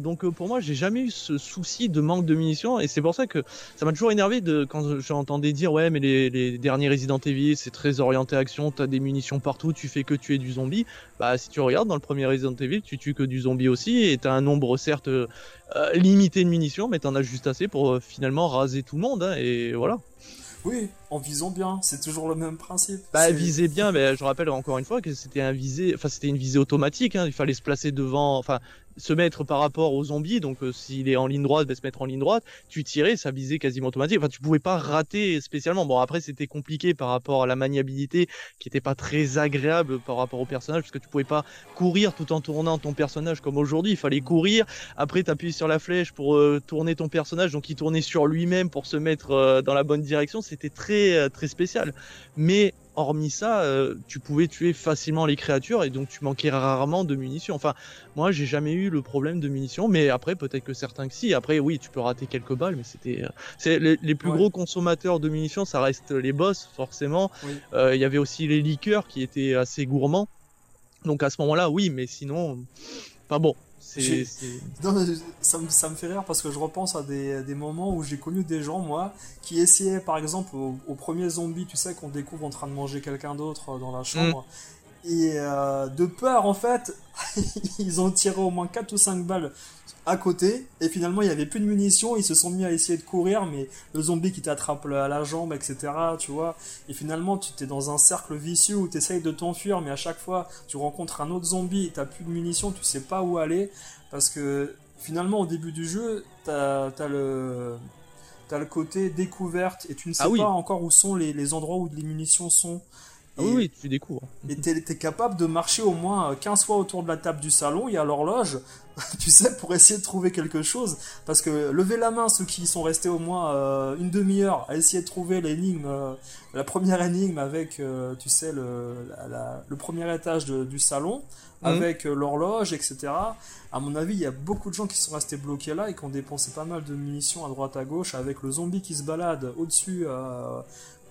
Speaker 2: donc pour moi, j'ai jamais eu ce souci de manque de munitions. Et c'est pour ça que ça m'a toujours énervé de quand j'entendais dire ouais, mais les, derniers Resident Evil, c'est très orienté action. T'as des munitions partout, tu fais que tuer du zombie. Bah si tu regardes dans le premier Resident Evil, tu tues que du zombie aussi, et t'as un nombre certes limité de munitions, mais t'en as juste assez pour euh, finalement raser tout le monde, hein, et voilà.
Speaker 1: Oui, en visant bien, c'est toujours le même principe.
Speaker 2: Bah viser bien, mais je rappelle encore une fois que c'était un visé, enfin c'était une visée automatique. Hein, il fallait se placer devant, enfin se mettre par rapport aux zombies. Donc euh, s'il est en ligne droite, va se mettre en ligne droite. Tu tirais, ça visait quasiment automatique. Enfin, tu pouvais pas rater spécialement. Bon, après c'était compliqué par rapport à la maniabilité qui était pas très agréable par rapport au personnage parce que tu pouvais pas courir tout en tournant ton personnage comme aujourd'hui. Il fallait courir. Après, t'appuies sur la flèche pour euh, tourner ton personnage, donc il tournait sur lui-même pour se mettre euh, dans la bonne direction. C'était très très spécial. Mais hormis ça, euh, tu pouvais tuer facilement les créatures et donc tu manquais rarement de munitions. Enfin, moi, j'ai jamais eu le problème de munitions, mais après, peut-être que certains que si. Après, oui, tu peux rater quelques balles, mais c'était. Euh, c'est les, plus gros consommateurs de munitions, ça reste les boss, forcément. Euh, il y avait aussi les liqueurs qui étaient assez gourmands. Donc à ce moment-là, oui, mais sinon, pas bon.
Speaker 1: Non, ça, me, ça me fait rire parce que je repense à des, des moments où j'ai connu des gens, moi, qui essayaient, par exemple, au, premier zombie, tu sais, qu'on découvre en train de manger quelqu'un d'autre dans la chambre. Mm. Et euh, de peur, en fait, ils ont tiré au moins 4 ou 5 balles à côté, et finalement il n'y avait plus de munitions, ils se sont mis à essayer de courir, mais le zombie qui t'attrape à la jambe, etc., tu vois, et finalement tu t'es dans un cercle vicieux où tu essayes de t'enfuir, mais à chaque fois tu rencontres un autre zombie, et t'as plus de munitions, tu sais pas où aller, parce que finalement au début du jeu, t'as as le... As le côté découverte et tu ne sais ah pas encore où sont les, les endroits où les munitions sont.
Speaker 2: Ah oui, oui, tu découvres.
Speaker 1: Et tu es, capable de marcher au moins 15 fois autour de la table du salon et à l'horloge, tu sais, pour essayer de trouver quelque chose. Parce que lever la main, ceux qui sont restés au moins euh, une demi-heure à essayer de trouver l'énigme, euh, la première énigme avec, euh, tu sais, le, le premier étage du salon, mhm. avec l'horloge, etc. À mon avis, il y a beaucoup de gens qui sont restés bloqués là et qui ont dépensé pas mal de munitions à droite à gauche avec le zombie qui se balade au-dessus euh,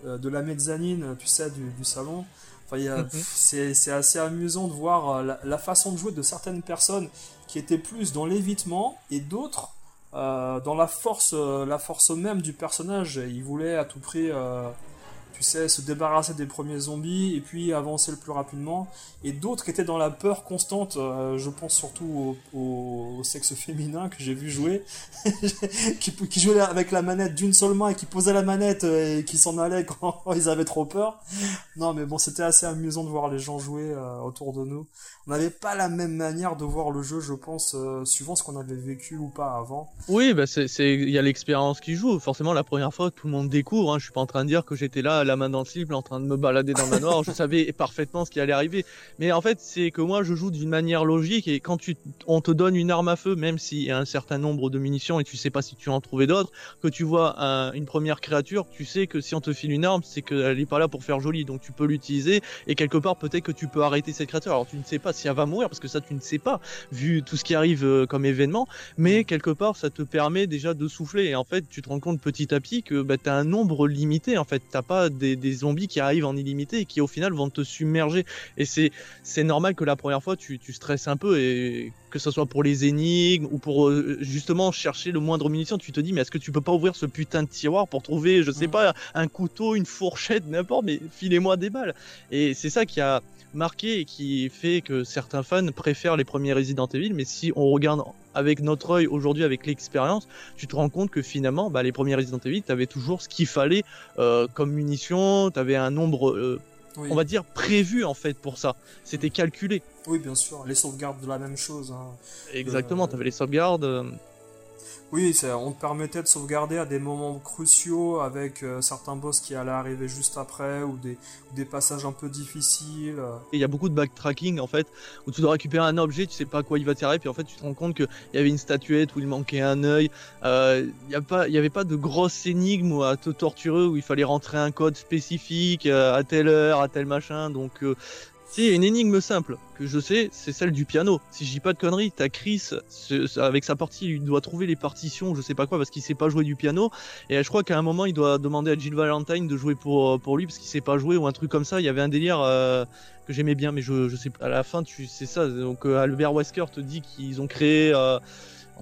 Speaker 1: de la mezzanine, tu sais, du, salon. Enfin, mhm. c'est assez amusant de voir euh, la, façon de jouer de certaines personnes qui étaient plus dans l'évitement et d'autres euh, dans la force, la force même du personnage. Ils voulaient à tout prix tu sais, se débarrasser des premiers zombies et puis avancer le plus rapidement. Et d'autres qui étaient dans la peur constante, euh, je pense surtout au, sexe féminin que j'ai vu jouer, qui, jouait avec la manette d'une seule main et qui posait la manette euh, et qui s'en allait quand ils avaient trop peur. Non, mais bon, c'était assez amusant de voir les gens jouer euh, autour de nous. On n'avait pas la même manière de voir le jeu, je pense, suivant ce qu'on avait vécu ou pas avant.
Speaker 2: Oui, bah il y a l'expérience qui joue. Forcément, la première fois, tout le monde découvre. Hein. Je suis pas en train de dire que j'étais là la main dans le slip, en train de me balader dans le manoir, je savais parfaitement ce qui allait arriver. Mais en fait, c'est que moi, je joue d'une manière logique et quand tu, on te donne une arme à feu, même s'il y a un certain nombre de munitions et tu sais pas si tu en trouver d'autres, que tu vois une première créature, tu sais que si on te file une arme, c'est qu'elle est pas là pour faire joli, donc tu peux l'utiliser et quelque part peut-être que tu peux arrêter cette créature. Alors tu ne sais pas si elle va mourir parce que ça tu ne sais pas vu tout ce qui arrive euh, comme événement, mais quelque part ça te permet déjà de souffler et en fait tu te rends compte petit à petit que bah, tu as un nombre limité en fait, t'as pas des, zombies qui arrivent en illimité et qui au final vont te submerger. Et c'est c'est normal que la première fois tu, tu stresses un peu et que ce soit pour les énigmes ou pour euh, justement chercher le moindre munition, tu te dis mais est-ce que tu peux pas ouvrir ce putain de tiroir pour trouver je sais mm. pas un couteau, une fourchette, n'importe, mais filez-moi des balles. Et c'est ça qui a marqué et qui fait que certains fans préfèrent les premiers Resident Evil, mais si on regarde avec notre œil aujourd'hui, avec l'expérience, tu te rends compte que finalement, bah, les premiers Resident Evil, tu avais toujours ce qu'il fallait euh, comme munition, tu avais un nombre, euh, on va dire, prévu en fait pour ça. C'était calculé.
Speaker 1: Oui, bien sûr, les sauvegardes de la même chose. Hein.
Speaker 2: Exactement, tu avais les sauvegardes.
Speaker 1: Oui, on te permettait de sauvegarder à des moments cruciaux avec euh, certains boss qui allaient arriver juste après ou des, des passages un peu difficiles.
Speaker 2: Il y a beaucoup de backtracking en fait où tu dois récupérer un objet, tu sais pas à quoi il va t'arriver, puis en fait tu te rends compte qu'il y avait une statuette où il manquait un œil. Euh, il n'y avait pas de grosses énigmes à te torturer où il fallait rentrer un code spécifique euh, à telle heure, à tel machin. Donc si, une énigme simple que je sais, c'est celle du piano. Si je dis pas de conneries, t'as Chris avec sa partie, il doit trouver les partitions, je sais pas quoi, parce qu'il sait pas jouer du piano. Et je crois qu'à un moment, il doit demander à Jill Valentine de jouer pour pour lui parce qu'il sait pas jouer ou un truc comme ça. Il y avait un délire euh, que j'aimais bien, mais je je sais à la fin, tu c'est ça. Donc euh, Albert Wesker te dit qu'ils ont créé. Euh,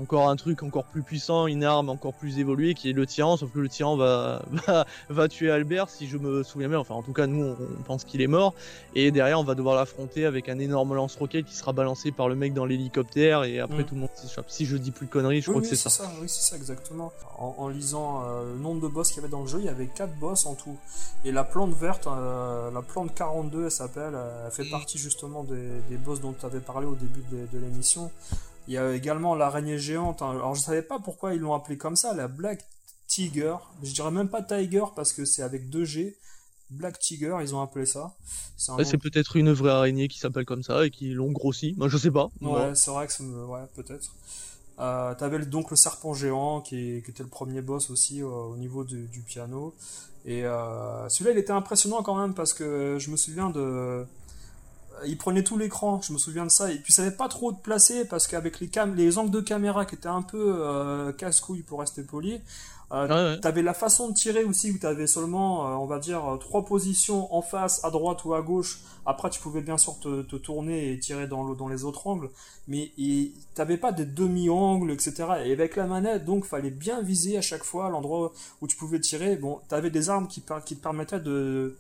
Speaker 2: encore un truc encore plus puissant, une arme encore plus évoluée qui est le tyran, sauf que le tyran va, va, tuer Albert si je me souviens bien, enfin en tout cas nous on, pense qu'il est mort, et derrière on va devoir l'affronter avec un énorme lance-roquette qui sera balancé par le mec dans l'hélicoptère et après mm. tout le monde s'échappe. Si je dis plus de conneries, je crois que c'est ça.
Speaker 1: Oui c'est ça exactement. En, lisant euh, le nombre de boss qu'il y avait dans le jeu, il y avait 4 boss en tout. Et la plante verte, euh, la plante 42 elle s'appelle, elle fait mm. partie justement des, boss dont tu avais parlé au début de l'émission. Il y a également l'araignée géante. hein. Alors je savais pas pourquoi ils l'ont appelé comme ça, la Black Tiger. Je dirais même pas Tiger parce que c'est avec deux G. Black Tiger, ils ont appelé ça. C'est
Speaker 2: Ouais,
Speaker 1: nom-
Speaker 2: peut-être une vraie araignée qui s'appelle comme ça et qui l'ont grossi. Moi, je sais pas.
Speaker 1: Ouais, c'est vrai que ça me... Ouais, peut-être. Euh, T'avais donc le serpent géant qui, est- qui était le premier boss aussi euh, au niveau du, du piano. Et euh, celui-là, il était impressionnant quand même parce que je me souviens de... Il prenait tout l'écran, je me souviens de ça. Et puis, il savait pas trop te placer parce qu'avec les, cam... les angles de caméra qui étaient un peu euh, casse-couille pour rester poli, euh,
Speaker 2: Ouais, ouais.
Speaker 1: T'avais la façon de tirer aussi où t'avais seulement, euh, on va dire, euh, trois positions en face, à droite ou à gauche. Après, tu pouvais bien sûr te, te tourner et tirer dans, le, dans les autres angles, mais il- t'avais pas des demi-angles, etc. Et avec la manette, donc, fallait bien viser à chaque fois l'endroit où tu pouvais tirer. Bon, t'avais des armes qui, qui te permettaient de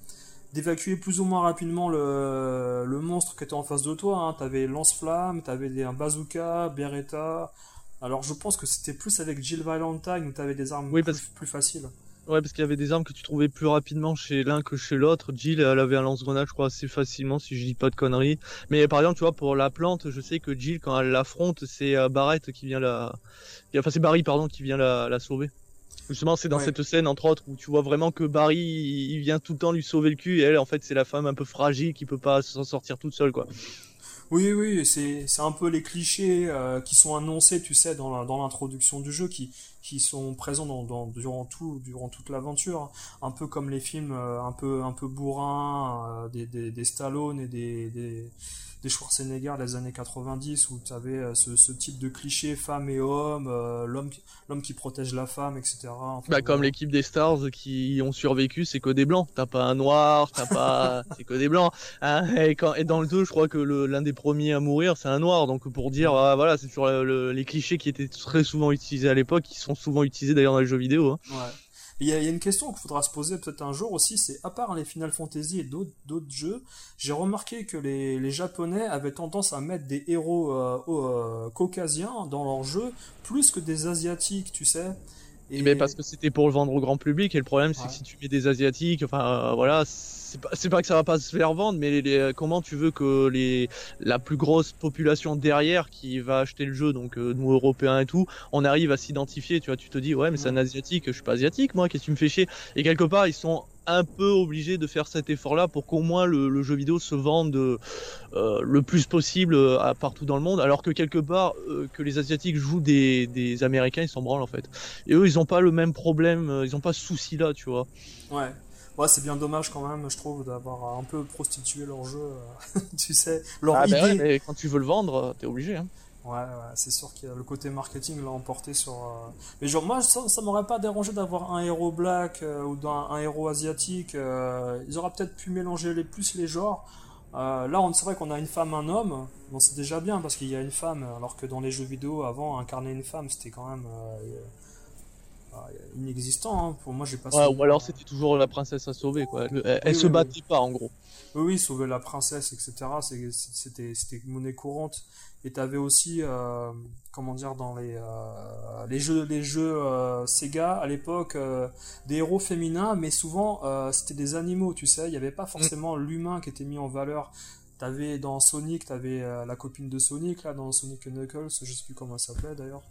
Speaker 1: d'évacuer plus ou moins rapidement le, le monstre qui était en face de toi. Hein. T'avais lance-flamme, t'avais des, un bazooka, Beretta. Alors je pense que c'était plus avec Jill Valentine où t'avais des armes
Speaker 2: Oui,
Speaker 1: plus,
Speaker 2: parce-
Speaker 1: plus faciles.
Speaker 2: Ouais, parce qu'il y avait des armes que tu trouvais plus rapidement chez l'un que chez l'autre. Jill, elle avait un lance-grenade, je crois, assez facilement, si je dis pas de conneries. Mais par exemple, tu vois, pour la plante, je sais que Jill, quand elle l'affronte, c'est euh, Barrett qui vient la... Enfin, c'est Barry, pardon, qui vient la, la sauver. Justement, c'est dans
Speaker 1: Ouais.
Speaker 2: cette scène, entre autres, où tu vois vraiment que Barry, il vient tout le temps lui sauver le cul, et elle, en fait, c'est la femme un peu fragile qui peut pas s'en sortir toute seule, quoi.
Speaker 1: Oui, oui, c'est c'est un peu les clichés euh, qui sont annoncés, tu sais, dans l'introduction du jeu, qui qui sont présents dans, dans- durant tout durant toute l'aventure, hein. un peu comme les films euh, un peu un peu bourrins euh, des, des des Stallone et des des des Schwarzenegger des années 90 où tu avais ce, ce type de cliché femme et homme, euh, l'homme qui- l'homme qui protège la femme, etc. Enfin,
Speaker 2: Bah, comme
Speaker 1: voilà.
Speaker 2: l'équipe des Stars qui ont survécu, c'est que des blancs. T'as pas un noir, t'as pas, c'est que des blancs. Hein et, quand, et dans le 2, je crois que l'un des premiers à mourir, c'est un noir. Donc pour dire, ah, voilà, c'est sur le- le- les clichés qui étaient très souvent utilisés à l'époque, qui sont souvent utilisés d'ailleurs dans les jeux vidéo. Hein.
Speaker 1: Ouais. Il y, a, il y a une question qu'il faudra se poser peut-être un jour aussi, c'est à part les Final Fantasy et d'autres jeux, j'ai remarqué que les, les Japonais avaient tendance à mettre des héros euh, euh, caucasiens dans leurs jeux plus que des asiatiques, tu sais. Et
Speaker 2: Mais parce que c'était pour le vendre au grand public et le problème c'est
Speaker 1: Ouais.
Speaker 2: que si tu mets des asiatiques, enfin euh, voilà, c'est pas, c'est pas que ça va pas se faire vendre, mais les- les- comment tu veux que les la plus grosse population derrière qui va acheter le jeu, donc euh, nous Européens et tout, on arrive à s'identifier, tu vois, tu te dis ouais mais c'est un asiatique, je suis pas asiatique moi, qu'est-ce que tu me fais chier? Et quelque part ils sont un peu obligés de faire cet effort-là pour qu'au moins le, le jeu vidéo se vende euh, euh, le plus possible euh, à partout dans le monde, alors que quelque part euh, que les asiatiques jouent des, des américains, ils s'en branlent en fait. Et eux, ils ont pas le même problème, euh, ils ont pas ce souci-là, tu vois.
Speaker 1: Ouais. Ouais, c'est bien dommage quand même, je trouve, d'avoir un peu prostitué leur jeu, euh, tu sais, leur
Speaker 2: Ah
Speaker 1: idée.
Speaker 2: ben ouais, mais quand tu veux le vendre, t'es obligé. Hein.
Speaker 1: Ouais, ouais, c'est sûr a le côté marketing l'a emporté sur. euh, Mais genre, moi, ça, ça m'aurait pas dérangé d'avoir un héros black euh, ou d'un un héros asiatique. euh, Ils auraient peut-être pu mélanger les plus les genres. Là, on c'est vrai qu'on a une femme, un homme. Bon, c'est déjà bien parce qu'il y a une femme, alors que dans les jeux vidéo avant, incarner une femme, c'était quand même euh, inexistant. hein. Pour moi, j'ai pas.
Speaker 2: Ouais, ou alors c'était toujours la princesse à sauver, quoi. Elle, elle- elle
Speaker 1: Oui,
Speaker 2: se
Speaker 1: oui,
Speaker 2: battait pas, en gros.
Speaker 1: Oui, oui, sauver la princesse, etc. C'était, c'était monnaie courante. Et t'avais aussi, euh, comment dire, dans les, euh, les jeux, les jeux euh, Sega à l'époque, des héros féminins, mais souvent c'était des animaux, tu sais. Il n'y avait pas forcément l'humain qui était mis en valeur. T'avais dans Sonic, t'avais la copine de Sonic là, dans Sonic Knuckles, je sais plus comment elle s'appelait d'ailleurs.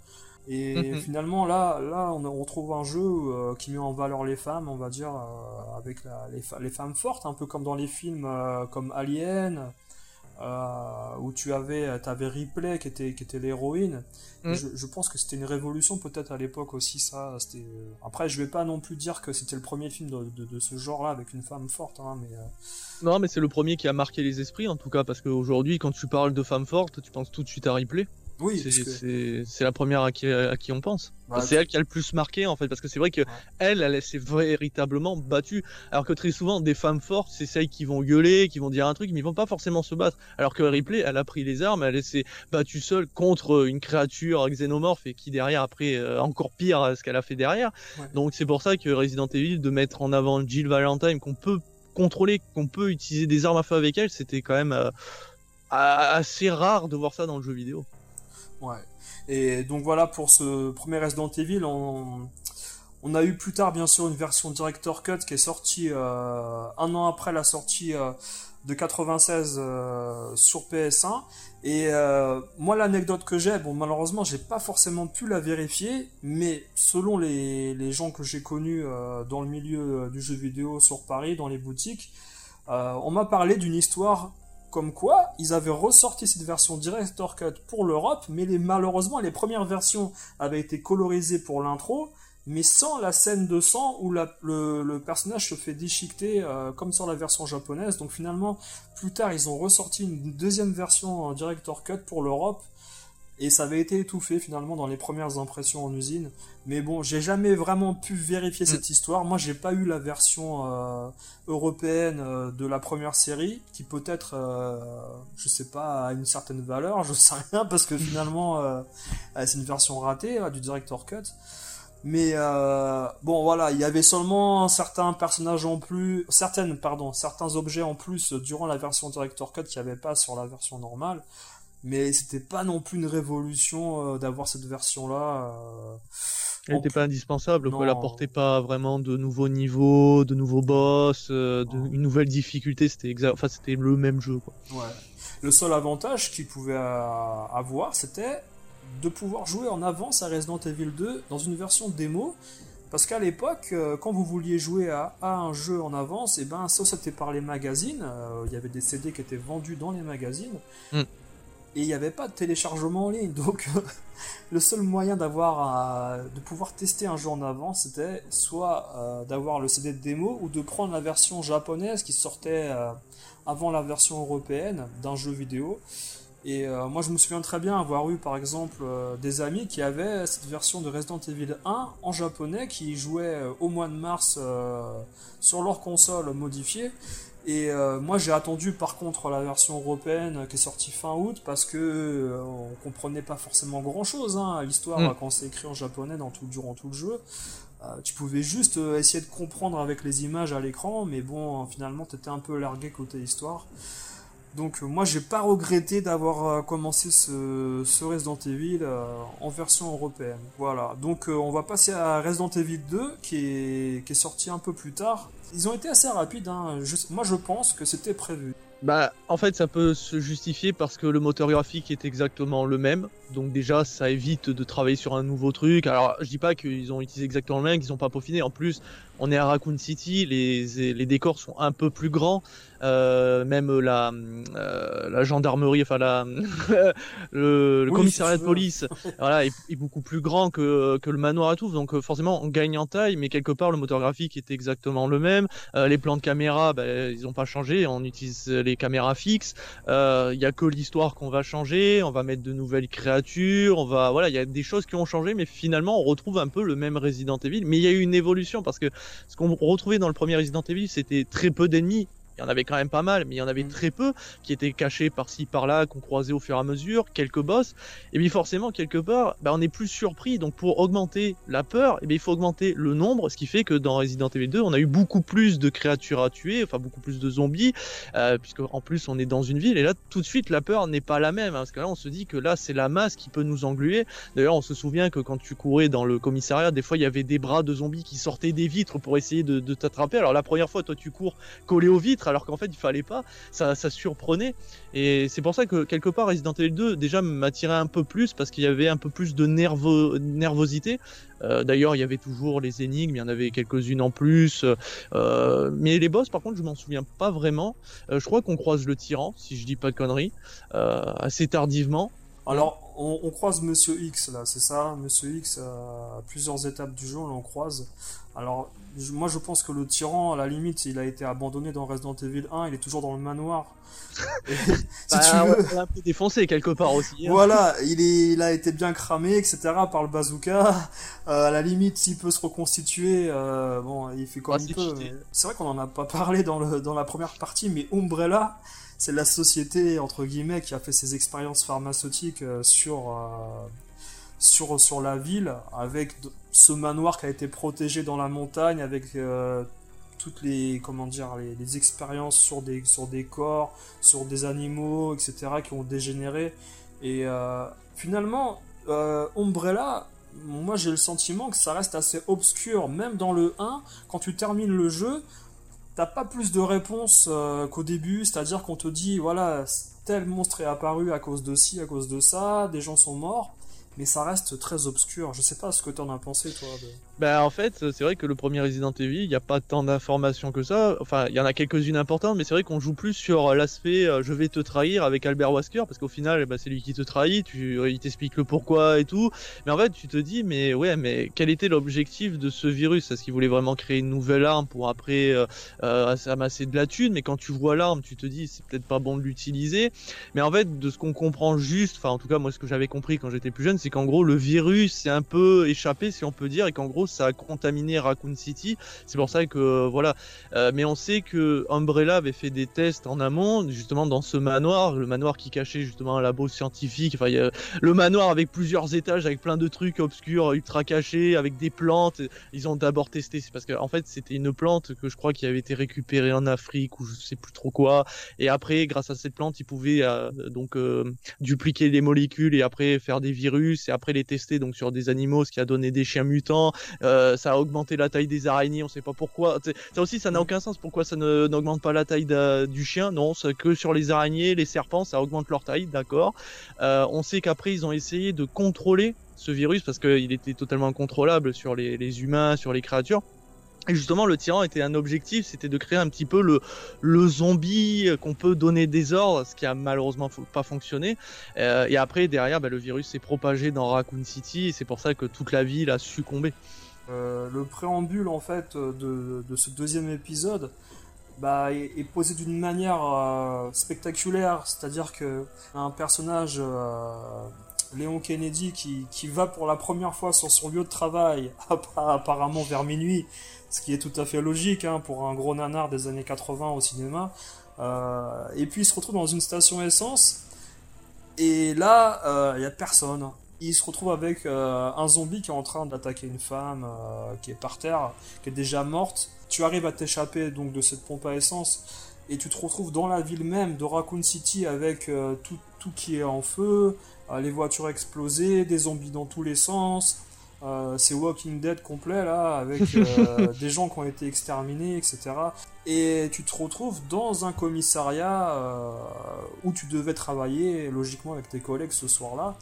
Speaker 1: Et
Speaker 2: Mhm.
Speaker 1: finalement là, là, on, on trouve un jeu euh, qui met en valeur les femmes, on va dire, euh, avec la- les, femmes fortes, un peu comme dans les films euh, comme Alien, où tu avais, avais Ripley qui était, qui était l'héroïne.
Speaker 2: Mhm.
Speaker 1: Je, je pense que c'était une révolution peut-être à l'époque aussi ça. Après, je vais pas non plus dire que c'était le premier film de, de, de ce genre-là avec une femme forte, hein, mais.
Speaker 2: Non, mais c'est le premier qui a marqué les esprits, en tout cas, parce qu'aujourd'hui, quand tu parles de femmes fortes, tu penses tout de suite à Ripley.
Speaker 1: Oui,
Speaker 2: C'est
Speaker 1: que-
Speaker 2: la première à qui, à qui on pense.
Speaker 1: Bah,
Speaker 2: c'est elle qui a le plus marqué, en fait, parce que c'est vrai que
Speaker 1: Ouais.
Speaker 2: elle, elle s'est véritablement battue. Alors que très souvent, des femmes fortes, c'est celles qui vont gueuler, qui vont dire un truc, mais ils vont pas forcément se battre. Alors que Ripley, elle a pris les armes, elle s'est battue seule contre une créature xénomorphe et qui derrière, après, euh, encore pire euh, ce qu'elle a fait derrière.
Speaker 1: Ouais.
Speaker 2: Donc c'est pour ça que Resident Evil, de mettre en avant Jill Valentine, qu'on peut contrôler, qu'on peut utiliser des armes à feu avec elle, c'était quand même euh, assez rare de voir ça dans le jeu vidéo.
Speaker 1: Ouais. Et donc voilà pour ce premier Resident Evil, on, a eu plus tard, bien sûr, une version Director Cut qui est sortie un an après la sortie de 96 sur PS1. Et moi, l'anecdote que j'ai, bon, malheureusement, j'ai pas forcément pu la vérifier, mais selon les gens que j'ai connus dans le milieu du jeu vidéo sur Paris, dans les boutiques, on m'a parlé d'une histoire comme quoi, ils avaient ressorti cette version Director Cut pour l'Europe, mais malheureusement, les premières versions avaient été colorisées pour l'intro, mais sans la scène de sang où le, personnage se fait déchiqueter euh, comme sur la version japonaise. Donc finalement, plus tard, ils ont ressorti une deuxième version Director Cut pour l'Europe, et ça avait été étouffé finalement dans les premières impressions en usine. Mais bon, j'ai jamais vraiment pu vérifier mm. cette histoire. Moi, j'ai pas eu la version euh, européenne euh, de la première série, qui peut-être, euh, je sais pas, a une certaine valeur, je sais rien, parce que finalement, c'est une version ratée du director cut. Mais bon, voilà, il y avait seulement certains personnages en plus, certaines, pardon, certains objets en plus durant la version director cut qu'il n'y avait pas sur la version normale mais c'était pas non plus une révolution euh, d'avoir cette version là
Speaker 2: euh, elle n'était pas indispensable elle apportait pas vraiment de nouveaux niveaux de nouveaux boss euh, de, une nouvelle difficulté. C'était enfin c'était le même jeu quoi.
Speaker 1: Ouais. Le seul avantage qu'il pouvait avoir c'était de pouvoir jouer en avance à Resident Evil 2 dans une version démo. Parce qu'à l'époque, quand vous vouliez jouer à, un jeu en avance, et eh ben ça c'était par les magazines. Il y avait des CD qui étaient vendus dans les magazines. Hmm et il n'y avait pas de téléchargement en ligne. Donc le seul moyen d'avoir euh, de pouvoir tester un jeu en avance, c'était soit euh, d'avoir le CD de démo ou de prendre la version japonaise qui sortait euh, avant la version européenne d'un jeu vidéo. Et moi je me souviens très bien avoir eu par exemple des amis qui avaient cette version de Resident Evil 1 en japonais qui jouaient au mois de mars sur leur console modifiée et euh, moi j'ai attendu par contre la version européenne qui est sortie fin août parce que euh, on comprenait pas forcément grand chose hein, l'histoire mm. quand c'est écrit en japonais dans tout, durant tout le jeu. Euh, tu pouvais juste essayer de comprendre avec les images à l'écran, mais bon finalement t'étais un peu largué côté histoire. Donc moi j'ai pas regretté d'avoir commencé ce, ce, Resident Evil en version européenne. Voilà, donc on va passer à Resident Evil 2 qui est, qui est sorti un peu plus tard ils ont été assez rapides. Hein. moi, je pense que c'était prévu.
Speaker 2: Bah, en fait, ça peut se justifier parce que le moteur graphique est exactement le même. Donc déjà, ça évite de travailler sur un nouveau truc. Alors, je dis pas qu'ils ont utilisé exactement le même, qu'ils ont pas peaufiné. En plus, on est à Raccoon City, les, les décors sont un peu plus grands. Euh, même la, euh, la gendarmerie, enfin la, le, commissariat de police, voilà, est, beaucoup plus grand que, que le manoir à tout. Donc euh, forcément, on gagne en taille, mais quelque part, le moteur graphique est exactement le même. les plans de caméra, bah, ils n'ont pas changé. On utilise les caméras fixes. Il y a que l'histoire qu'on va changer. On va mettre de nouvelles On va, voilà, il y a des choses qui ont changé, mais finalement, on retrouve un peu le même Resident Evil. Mais il y a eu une évolution parce que ce qu'on retrouvait dans le premier Resident Evil, c'était très peu d'ennemis il y en avait quand même pas mal, mais il y en avait mm. très peu qui étaient cachés par-ci par-là, qu'on croisait au fur et à mesure, quelques boss. Et bien forcément, quelque part, bah, on est plus surpris. Donc pour augmenter la peur, et bien il faut augmenter le nombre, ce qui fait que dans Resident Evil 2, on a eu beaucoup plus de créatures à tuer, enfin beaucoup plus de zombies, euh, puisque en plus on est dans une ville. Et là, tout de suite, la peur n'est pas la même, hein, parce que là, on se dit que là, c'est la masse qui peut nous engluer. D'ailleurs, on se souvient que quand tu courais dans le commissariat, des fois, il y avait des bras de zombies qui sortaient des vitres pour essayer de, de t'attraper. Alors la première fois, toi, tu cours collé aux vitres alors qu'en fait il fallait pas, ça, surprenait. Et c'est pour ça que quelque part Resident Evil 2 déjà m'attirait un peu plus parce qu'il y avait un peu plus de nervosité. Euh, d'ailleurs, il y avait toujours les énigmes, il y en avait quelques-unes en plus. Euh, mais les boss, par contre, je m'en souviens pas vraiment. Euh, je crois qu'on croise le tyran, si je dis pas de conneries, assez tardivement.
Speaker 1: Alors, on, croise Monsieur X là, c'est ça? Monsieur X, à plusieurs étapes du jeu, on l'en croise. Alors, moi je pense que le tyran, à la limite, il a été abandonné dans Resident Evil 1, il est toujours dans le manoir.
Speaker 2: si bah, tu veux... un peu défoncé quelque part aussi.
Speaker 1: Hein. Voilà, il, est, il a été bien cramé, etc. par le bazooka. Euh, à la limite, s'il peut se reconstituer, euh, bon, il fait comme il peut. C'est vrai qu'on en a pas parlé dans, le, dans la première partie, mais Umbrella, c'est la société, entre guillemets, qui a fait ses expériences pharmaceutiques euh, sur sur, la ville, avec ce manoir qui a été protégé dans la montagne, avec euh, toutes les, comment dire, les, expériences sur des, sur des corps, sur des animaux, etc., qui ont dégénéré. Et euh, finalement, euh, Umbrella, moi j'ai le sentiment que ça reste assez obscur, même dans le 1, quand tu termines le jeu, t'as pas plus de réponses euh, qu'au début, c'est-à-dire qu'on te dit, voilà, tel monstre est apparu à cause de ci, à cause de ça, des gens sont morts, mais ça reste très obscur. Je sais pas ce que t'en as pensé, toi.
Speaker 2: Bah en fait, c'est vrai que le premier Resident Evil, il n'y a pas tant d'informations que ça. Enfin, il y en a quelques-unes importantes, mais c'est vrai qu'on joue plus sur l'aspect euh, je vais te trahir avec Albert Wesker, parce qu'au final, bah, c'est lui qui te trahit, tu, il t'explique le pourquoi et tout. Mais en fait, tu te dis, mais ouais, mais quel était l'objectif de ce virus? Est-ce qu'il voulait vraiment créer une nouvelle arme pour après euh, euh, amasser de la thune? Mais quand tu vois l'arme, tu te dis, c'est peut-être pas bon de l'utiliser. Mais en fait, de ce qu'on comprend juste, enfin en tout cas moi ce que j'avais compris quand j'étais plus jeune, c'est qu'en gros le virus s'est un peu échappé, si on peut dire, et qu'en gros ça a contaminé Raccoon City. C'est pour ça que euh, voilà. Euh, mais on sait que Umbrella avait fait des tests en amont, justement dans ce manoir, le manoir qui cachait justement un labo scientifique. Enfin, y a le manoir avec plusieurs étages, avec plein de trucs obscurs, ultra cachés, avec des plantes. Ils ont d'abord testé, c'est parce qu'en en fait c'était une plante que je crois qui avait été récupérée en Afrique ou je sais plus trop quoi. Et après, grâce à cette plante, ils pouvaient euh, donc dupliquer les molécules et après faire des virus et après les tester donc sur des animaux, ce qui a donné des chiens mutants. Euh, ça a augmenté la taille des araignées, on sait pas pourquoi. Ça aussi, ça n'a aucun sens. Pourquoi ça n'augmente pas la taille du chien? Non, c'est que sur les araignées, les serpents, ça augmente leur taille, d'accord. Euh, on sait qu'après, ils ont essayé de contrôler ce virus parce qu'il était totalement incontrôlable sur les, humains, sur les créatures. Et justement, le tyran était un objectif, c'était de créer un petit peu le, le zombie qu'on peut donner des ordres, ce qui a malheureusement pas fonctionné. Euh, et après, derrière, bah, le virus s'est propagé dans Raccoon City, et c'est pour ça que toute la ville a succombé.
Speaker 1: Euh, le préambule en fait de, de ce deuxième épisode bah, est, posé d'une manière euh, spectaculaire, c'est-à-dire que un personnage euh, Léon Kennedy qui, qui, va pour la première fois sur son lieu de travail, apparemment vers minuit, ce qui est tout à fait logique hein, pour un gros nanar des années 80 au cinéma, et puis il se retrouve dans une station essence, et là, il n'y a personne il se retrouve avec euh, un zombie qui est en train d'attaquer une femme euh, qui est par terre, qui est déjà morte. Tu arrives à t'échapper donc de cette pompe à essence et tu te retrouves dans la ville même de Raccoon City avec euh, tout, tout, qui est en feu, les voitures explosées, des zombies dans tous les sens. c'est Walking Dead complet là, avec des gens qui ont été exterminés, etc. Et tu te retrouves dans un commissariat où tu devais travailler logiquement avec tes collègues ce soir-là.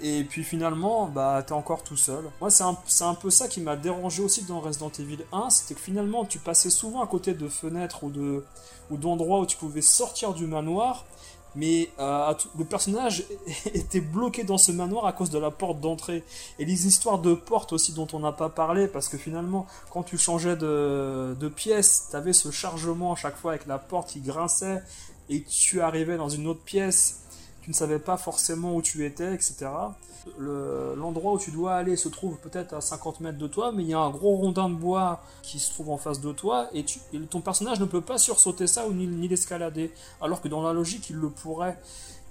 Speaker 1: Et puis finalement, bah, t'es encore tout seul. Moi, c'est un, un, peu ça qui m'a dérangé aussi dans Resident Evil 1, c'était que finalement, tu passais souvent à côté de fenêtres ou de ou d'endroits où tu pouvais sortir du manoir, mais euh, le personnage était bloqué dans ce manoir à cause de la porte d'entrée. Et les histoires de porte aussi dont on n'a pas parlé, parce que finalement, quand tu changeais de, de pièce, t'avais ce chargement à chaque fois avec la porte qui grinçait, et tu arrivais dans une autre pièce tu ne savais pas forcément où tu étais, etc. L'endroit où tu dois aller se trouve peut-être à 50 mètres de toi, mais il y a un gros rondin de bois qui se trouve en face de toi, et, ton personnage ne peut pas sursauter ça ou ni, l'escalader, alors que dans la logique, il le pourrait.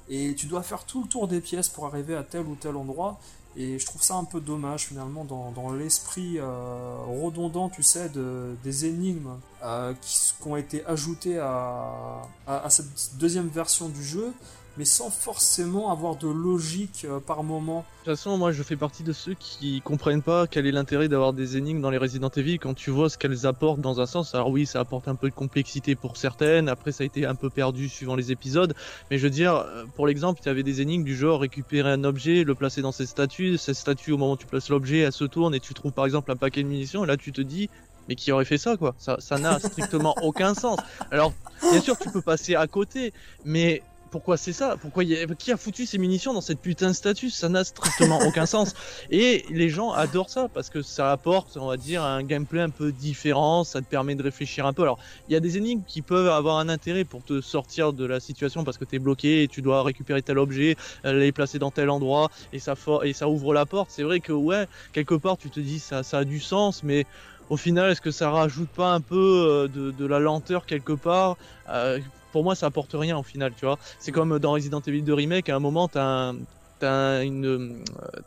Speaker 1: Et tu dois faire tout le tour des pièces pour arriver à tel ou tel endroit. Et je trouve ça un peu dommage finalement dans, l'esprit euh, redondant, tu sais, de, des énigmes euh, qui, ont été ajoutées à, cette deuxième version du jeu mais sans forcément avoir de logique euh, par moment.
Speaker 2: De toute façon, moi je fais partie de ceux qui comprennent pas quel est l'intérêt d'avoir des énigmes dans les Resident Evil quand tu vois ce qu'elles apportent dans un sens. Alors oui, ça apporte un peu de complexité pour certaines, après ça a été un peu perdu suivant les épisodes, mais je veux dire, euh, pour l'exemple, tu avais des énigmes du genre récupérer un objet, le placer dans cette statue, cette statue au moment où tu places l'objet, elle se tourne et tu trouves par exemple un paquet de munitions, et là tu te dis, mais qui aurait fait ça quoi? Ça n'a strictement aucun sens. Alors, bien sûr, tu peux passer à côté, mais pourquoi c'est ça? Pourquoi qui a foutu ces munitions dans cette putain de statue? Ça n'a strictement aucun sens. Et les gens adorent ça parce que ça apporte, on va dire, un gameplay un peu différent. Ça te permet de réfléchir un peu. Alors, il y a des énigmes qui peuvent avoir un intérêt pour te sortir de la situation parce que t'es bloqué et tu dois récupérer tel objet, euh, les placer dans tel endroit et ça et ça ouvre la porte. C'est vrai que ouais, quelque part tu te dis ça, ça a du sens, mais au final, est-ce que ça rajoute pas un peu euh, de, la lenteur quelque part? Euh, pour moi, ça apporte rien au final, tu vois. C'est comme dans Resident Evil 2 Remake, à un moment, t'as un, t'as une,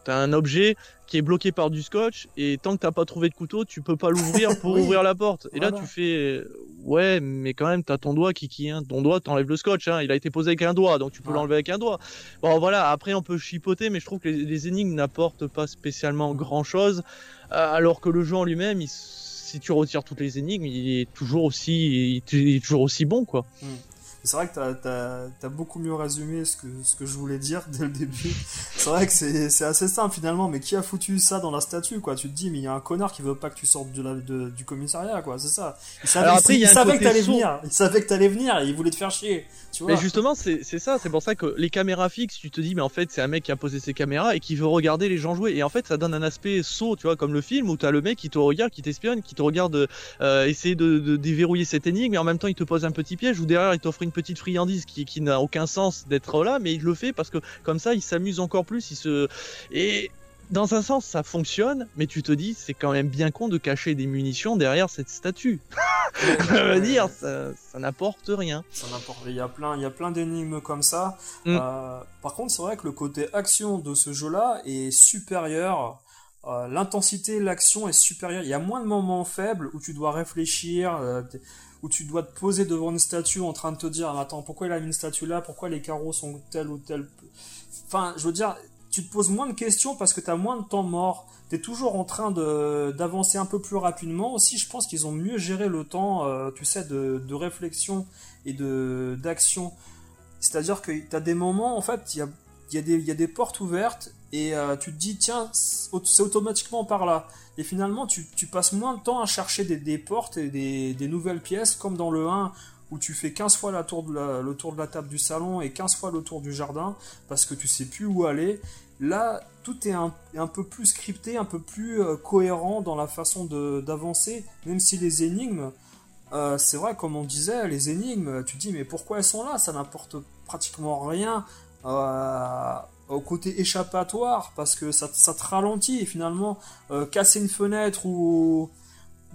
Speaker 2: as un objet qui est bloqué par du scotch et tant que t'as pas trouvé de couteau, tu peux pas l'ouvrir pour ouvrir la porte. Et là, tu fais, ouais, mais quand même, t'as ton doigt qui, qui, hein, ton doigt, t'enlèves le scotch, hein. Il a été posé avec un doigt, donc tu peux l'enlever avec un doigt. Bon, voilà. Après, on peut chipoter, mais je trouve que les, énigmes n'apportent pas spécialement grand chose, euh, alors que le jeu en lui-même, si tu retires toutes les énigmes, il est toujours aussi, il est toujours aussi bon, quoi. Hmm.
Speaker 1: C'est vrai que t'as as, beaucoup mieux résumé ce que, ce que je voulais dire dès le début. C'est vrai que c'est assez simple finalement, mais qui a foutu ça dans la statue quoi? Tu te dis, mais il y a un connard qui veut pas que tu sortes de la, de, du commissariat quoi, c'est ça. Il savait, Alors après, il, savait que t'allais venir, il savait que t'allais venir et il voulait te faire chier. Tu vois
Speaker 2: mais justement, c'est ça, c'est pour ça que les caméras fixes, tu te dis, mais en fait, c'est un mec qui a posé ses caméras et qui veut regarder les gens jouer. Et en fait, ça donne un aspect saut, tu vois, comme le film où t'as le mec qui te regarde, qui t'espionne, qui te regarde euh, essayer de, de, déverrouiller cette énigme, mais en même temps, il te pose un petit piège ou derrière, il t'offre une petite friandise qui, qui n'a aucun sens d'être là, mais il le fait parce que comme ça, il s'amuse encore plus. Il se et dans un sens, ça fonctionne, mais tu te dis, c'est quand même bien con de cacher des munitions derrière cette statue. ça veut dire, ça, n'apporte rien.
Speaker 1: Ça n'apporte. Il y a plein, il y a plein d'énigmes comme ça. Mm. Euh, par contre, c'est vrai que le côté action de ce jeu-là est supérieur. Euh, l'intensité, l'action est supérieure. Il y a moins de moments faibles où tu dois réfléchir. Euh, où tu dois te poser devant une statue en train de te dire attends pourquoi il a mis une statue là? Pourquoi les carreaux sont tels ou tels? Enfin je veux dire tu te poses moins de questions parce que tu as moins de temps mort. Tu es toujours en train d'avancer un peu plus rapidement. Aussi je pense qu'ils ont mieux géré le temps euh, tu sais de, de réflexion et d'action. C'est à dire que tu as des moments en fait il y a il y, y a des portes ouvertes et euh, tu te dis tiens c'est automatiquement par là. Et finalement tu, passes moins de temps à chercher des, portes et des, nouvelles pièces comme dans le 1 où tu fais 15 fois la tour de la, le tour de la table du salon et 15 fois le tour du jardin parce que tu sais plus où aller. Là tout est un, un peu plus scripté un peu plus euh, cohérent dans la façon d'avancer même si les énigmes euh, c'est vrai comme on disait les énigmes tu te dis mais pourquoi elles sont là? Ça n'apporte pratiquement rien au côté échappatoire parce que ça, ça te ralentit finalement euh, casser une fenêtre ou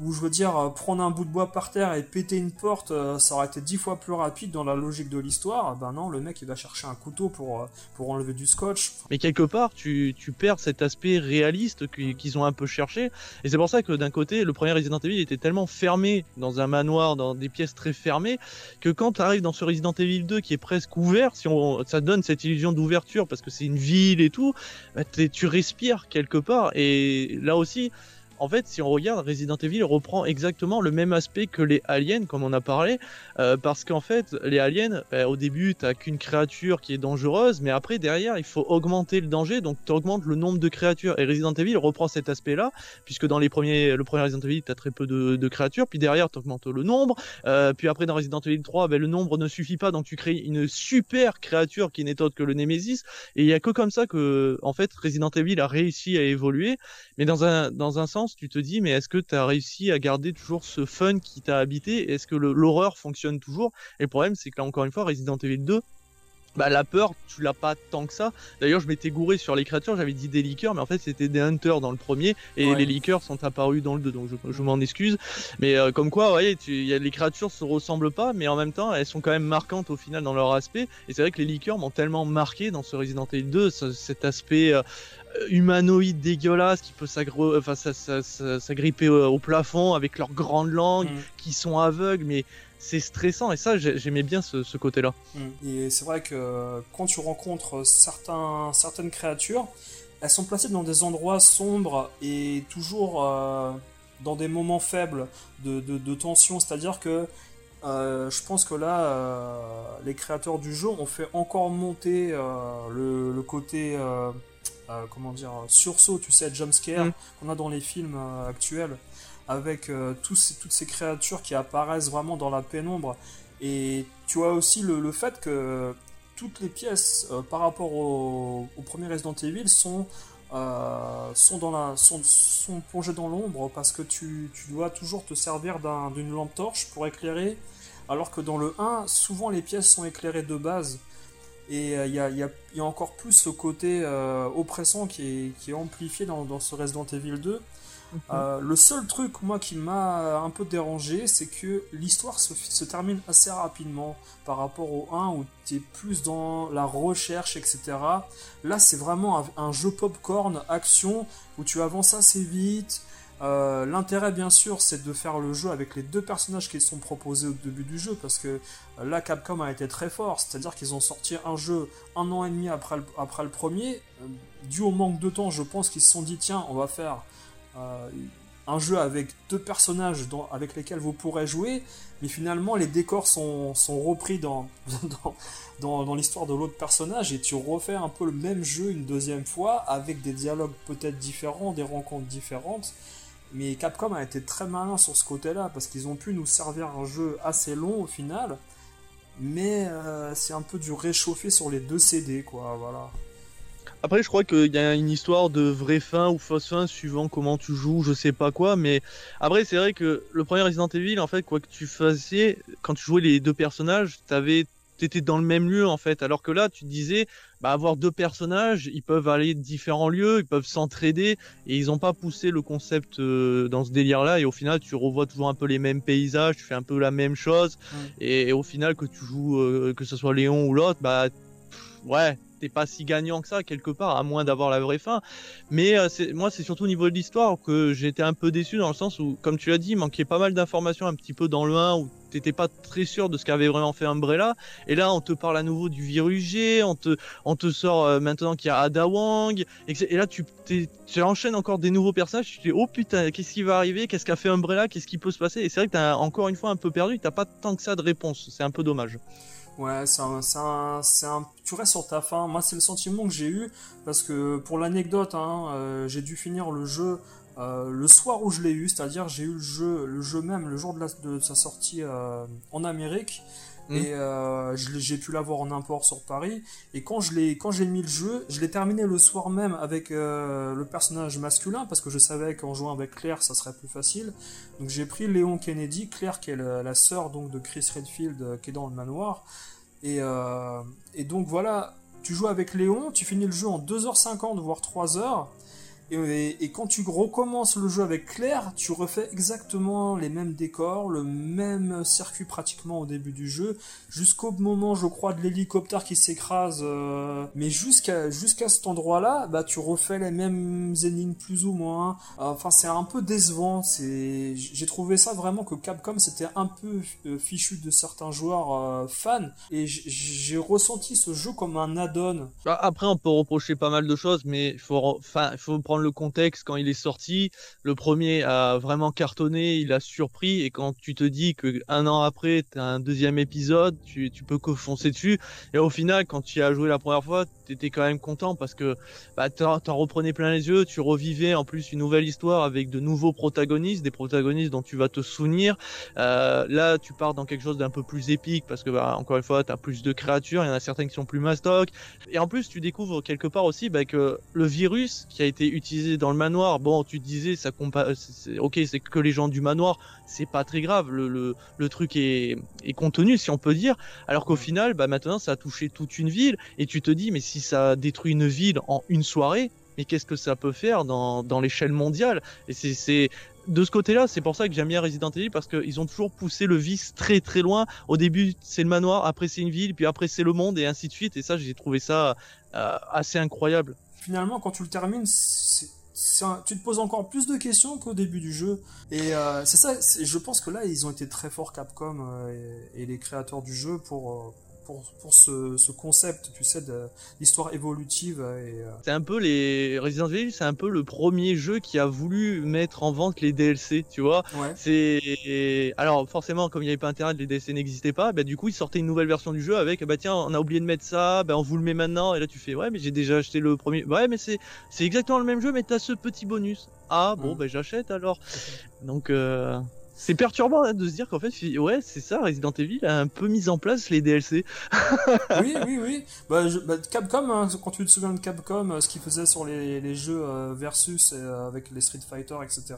Speaker 1: ou je veux dire, euh, prendre un bout de bois par terre et péter une porte, euh, ça aurait été dix fois plus rapide dans la logique de l'histoire. Ben non, le mec il va chercher un couteau pour, euh, pour enlever du scotch.
Speaker 2: Mais quelque part, tu, tu perds cet aspect réaliste qu'ils ont un peu cherché. Et c'est pour ça que d'un côté, le premier Resident Evil était tellement fermé dans un manoir, dans des pièces très fermées, que quand tu arrives dans ce Resident Evil 2 qui est presque ouvert, si on, ça donne cette illusion d'ouverture parce que c'est une ville et tout, bah, tu respires quelque part. Et là aussi, en fait, si on regarde, Resident Evil reprend exactement le même aspect que les aliens, comme on a parlé, euh, parce qu'en fait, les aliens, bah, au début, t'as qu'une créature qui est dangereuse, mais après, derrière, il faut augmenter le danger, donc tu augmentes le nombre de créatures. Et Resident Evil reprend cet aspect-là, puisque dans les premiers, le premier Resident Evil, t'as très peu de, créatures, puis derrière, tu augmentes le nombre, euh, puis après, dans Resident Evil 3, bah, le nombre ne suffit pas, donc tu crées une super créature qui n'est autre que le Nemesis, et il y a que comme ça que, en fait, Resident Evil a réussi à évoluer, mais dans un, dans un sens, tu te dis, mais est-ce que tu as réussi à garder toujours ce fun qui t'a habité? Est-ce que l'horreur fonctionne toujours? Et le problème, c'est que là, encore une fois, Resident Evil 2, bah la peur, tu l'as pas tant que ça. D'ailleurs, je m'étais gouré sur les créatures, j'avais dit des liqueurs, mais en fait c'était des hunters dans le premier, et les liqueurs sont apparus dans le 2, donc je, m'en excuse. Mais euh, comme quoi, voyez, tu, y a, les créatures se ressemblent pas, mais en même temps, elles sont quand même marquantes au final dans leur aspect. Et c'est vrai que les liqueurs m'ont tellement marqué dans ce Resident Evil 2, cet aspect euh, humanoïde dégueulasse qui peut s'agripper au plafond avec leurs grandes langues, mm. qui sont aveugles, mais c'est stressant et ça j'aimais bien ce, côté-là.
Speaker 1: Mm. Et c'est vrai que quand tu rencontres certains, certaines créatures, elles sont placées dans des endroits sombres et toujours euh, dans des moments faibles de, tension, c'est-à-dire que euh, je pense que là, euh, les créateurs du jeu ont fait encore monter le, le, côté comment dire, sursaut, tu sais, jumpscare mm. qu'on a dans les films actuels, avec euh, toutes ces créatures qui apparaissent vraiment dans la pénombre. Et tu as aussi le, fait que toutes les pièces par rapport au, premier Resident Evil sont, dans la, sont, plongées dans l'ombre parce que tu, dois toujours te servir d'une lampe torche pour éclairer, alors que dans le 1, souvent les pièces sont éclairées de base. Et il y, a, encore plus ce côté oppressant qui est, amplifié dans, dans, ce Resident Evil 2. Euh, le seul truc, moi, qui m'a un peu dérangé, c'est que l'histoire se, termine assez rapidement par rapport au 1 où tu es plus dans la recherche, etc. Là, c'est vraiment un, un, jeu popcorn, action, où tu avances assez vite. Euh, L'intérêt, bien sûr, c'est de faire le jeu avec les deux personnages qui sont proposés au début du jeu, parce que euh, là, Capcom a été très fort, c'est-à-dire qu'ils ont sorti un jeu un an et demi après le, après le premier. Dû au manque de temps, je pense qu'ils se sont dit, tiens, on va faire un jeu avec deux personnages avec lesquels vous pourrez jouer, mais finalement les décors sont, repris dans, dans l'histoire de l'autre personnage et tu refais un peu le même jeu une deuxième fois avec des dialogues peut-être différents, des rencontres différentes. Mais Capcom a été très malin sur ce côté-là parce qu'ils ont pu nous servir un jeu assez long au final, mais euh, c'est un peu du réchauffé sur les deux CD quoi, voilà.
Speaker 2: Après, je crois qu'il y a une histoire de vraie fin ou fausse fin suivant comment tu joues, je sais pas quoi. Mais après, c'est vrai que le premier Resident Evil, en fait, quoi que tu fassiez, quand tu jouais les deux personnages, t'avais t'étais dans le même lieu en fait alors que là tu disais bah avoir deux personnages ils peuvent aller de différents lieux ils peuvent s'entraider et ils ont pas poussé le concept euh, dans ce délire là et au final tu revois toujours un peu les mêmes paysages tu fais un peu la même chose
Speaker 1: Ouais.
Speaker 2: et, et au final que tu joues euh, que ce soit Léon ou l'autre bah pff, ouais t'es pas si gagnant que ça quelque part à moins d'avoir la vraie fin. Mais euh, moi c'est surtout au niveau de l'histoire que j'étais un peu déçu dans le sens où comme tu l'as dit il manquait pas mal d'informations un petit peu dans le 1 où t'étais pas très sûr de ce qu'avait vraiment fait Umbrella. Et là on te parle à nouveau du virus G on te sort euh, maintenant qu'il y a Ada Wong et, là tu enchaînes encore des nouveaux personnages tu te dis oh putain qu'est-ce qui va arriver qu'est-ce qu'a fait Umbrella qu'est-ce qui peut se passer? Et c'est vrai que t'as encore une fois un peu perdu t'as pas tant que ça de réponse. C'est un peu dommage
Speaker 1: Ouais, c'est un, un, un, tu restes sur ta fin. Moi, c'est le sentiment que j'ai eu parce que pour l'anecdote, hein, euh, j'ai dû finir le jeu euh, le soir où je l'ai eu, c'est-à-dire j'ai eu le jeu, le jeu même le jour de, la, de sa sortie euh, en Amérique. Et euh, je l'ai- j'ai pu l'avoir en import sur Paris. Et quand je l'ai, quand j'ai mis le jeu, je l'ai terminé le soir même avec euh, le personnage masculin parce que je savais qu'en jouant avec Claire, ça serait plus facile. Donc j'ai pris Léon Kennedy, Claire qui est la sœur donc de Chris Redfield euh, qui est dans le manoir. Et, euh, et donc voilà, tu joues avec Léon, tu finis le jeu en 2h50 voire 3h. Et, quand tu recommences le jeu avec Claire, tu refais exactement les mêmes décors, le même circuit pratiquement au début du jeu, jusqu'au moment, je crois, de l'hélicoptère qui s'écrase. euh, mais jusqu'à jusqu'à cet endroit-là, bah tu refais les mêmes énigmes plus ou moins. Enfin, c'est un peu décevant. J'ai trouvé ça vraiment que Capcom c'était un peu euh, fichu de certains joueurs euh, fans, et j'ai ressenti ce jeu comme un add-on.
Speaker 2: Bah, Après, on peut reprocher pas mal de choses, mais faut, faut prendre le contexte quand il est sorti. Le premier a vraiment cartonné, il a surpris, et quand tu te dis que un an après, t'as un deuxième épisode, tu, peux que foncer dessus. Et au final, quand tu y as joué la première fois, t'étais quand même content parce que bah, t'en reprenais plein les yeux, tu revivais en plus une nouvelle histoire avec de nouveaux protagonistes, des protagonistes dont tu vas te souvenir. Euh, là, tu pars dans quelque chose d'un peu plus épique parce que, bah, encore une fois, t'as plus de créatures, il y en a certaines qui sont plus mastoc. Et en plus, tu découvres quelque part aussi bah, que le virus qui a été utilisé dans le manoir, bon, tu disais, ça compa ok, c'est que les gens du manoir, c'est pas très grave, le, le, le truc est, est contenu, si on peut dire. Alors qu'au final, bah, maintenant, ça a touché toute une ville, et tu te dis, mais si ça détruit une ville en une soirée, mais qu'est-ce que ça peut faire dans, dans l'échelle mondiale? Et c'est, c'est de ce côté-là, c'est pour ça que j'aime bien Resident Evil parce qu'ils ont toujours poussé le vice très très loin. Au début, c'est le manoir, après c'est une ville, puis après c'est le monde et ainsi de suite. Et ça, j'ai trouvé ça euh, assez incroyable.
Speaker 1: Finalement, quand tu le termines, tu te poses encore plus de questions qu'au début du jeu. Et euh, c'est ça, je pense que là, ils ont été très forts, Capcom euh, et, et les créateurs du jeu, pour, euh, pour, pour ce, ce concept, tu sais, d'histoire évolutive. Et, euh,
Speaker 2: C'est un peu les Resident Evil, c'est un peu le premier jeu qui a voulu mettre en vente les DLC, tu vois.
Speaker 1: ouais.
Speaker 2: C'est alors forcément comme il n'y avait pas internet, les DLC n'existaient pas. Bah du coup ils sortaient une nouvelle version du jeu avec bah tiens on a oublié de mettre ça, bah on vous le met maintenant et là tu fais ouais mais j'ai déjà acheté le premier. Ouais mais c'est c'est exactement le même jeu mais t'as ce petit bonus. Ah bon
Speaker 1: Mm.
Speaker 2: bah j'achète alors. Donc euh, C'est perturbant hein, de se dire qu'en fait, ouais, c'est ça, Resident Evil a un peu mis en place les DLC.
Speaker 1: oui, oui, oui. Bah, bah, Capcom, hein, quand tu te souviens de Capcom, euh, ce qu'ils faisaient sur les, les jeux euh, versus euh, avec les Street Fighter, etc.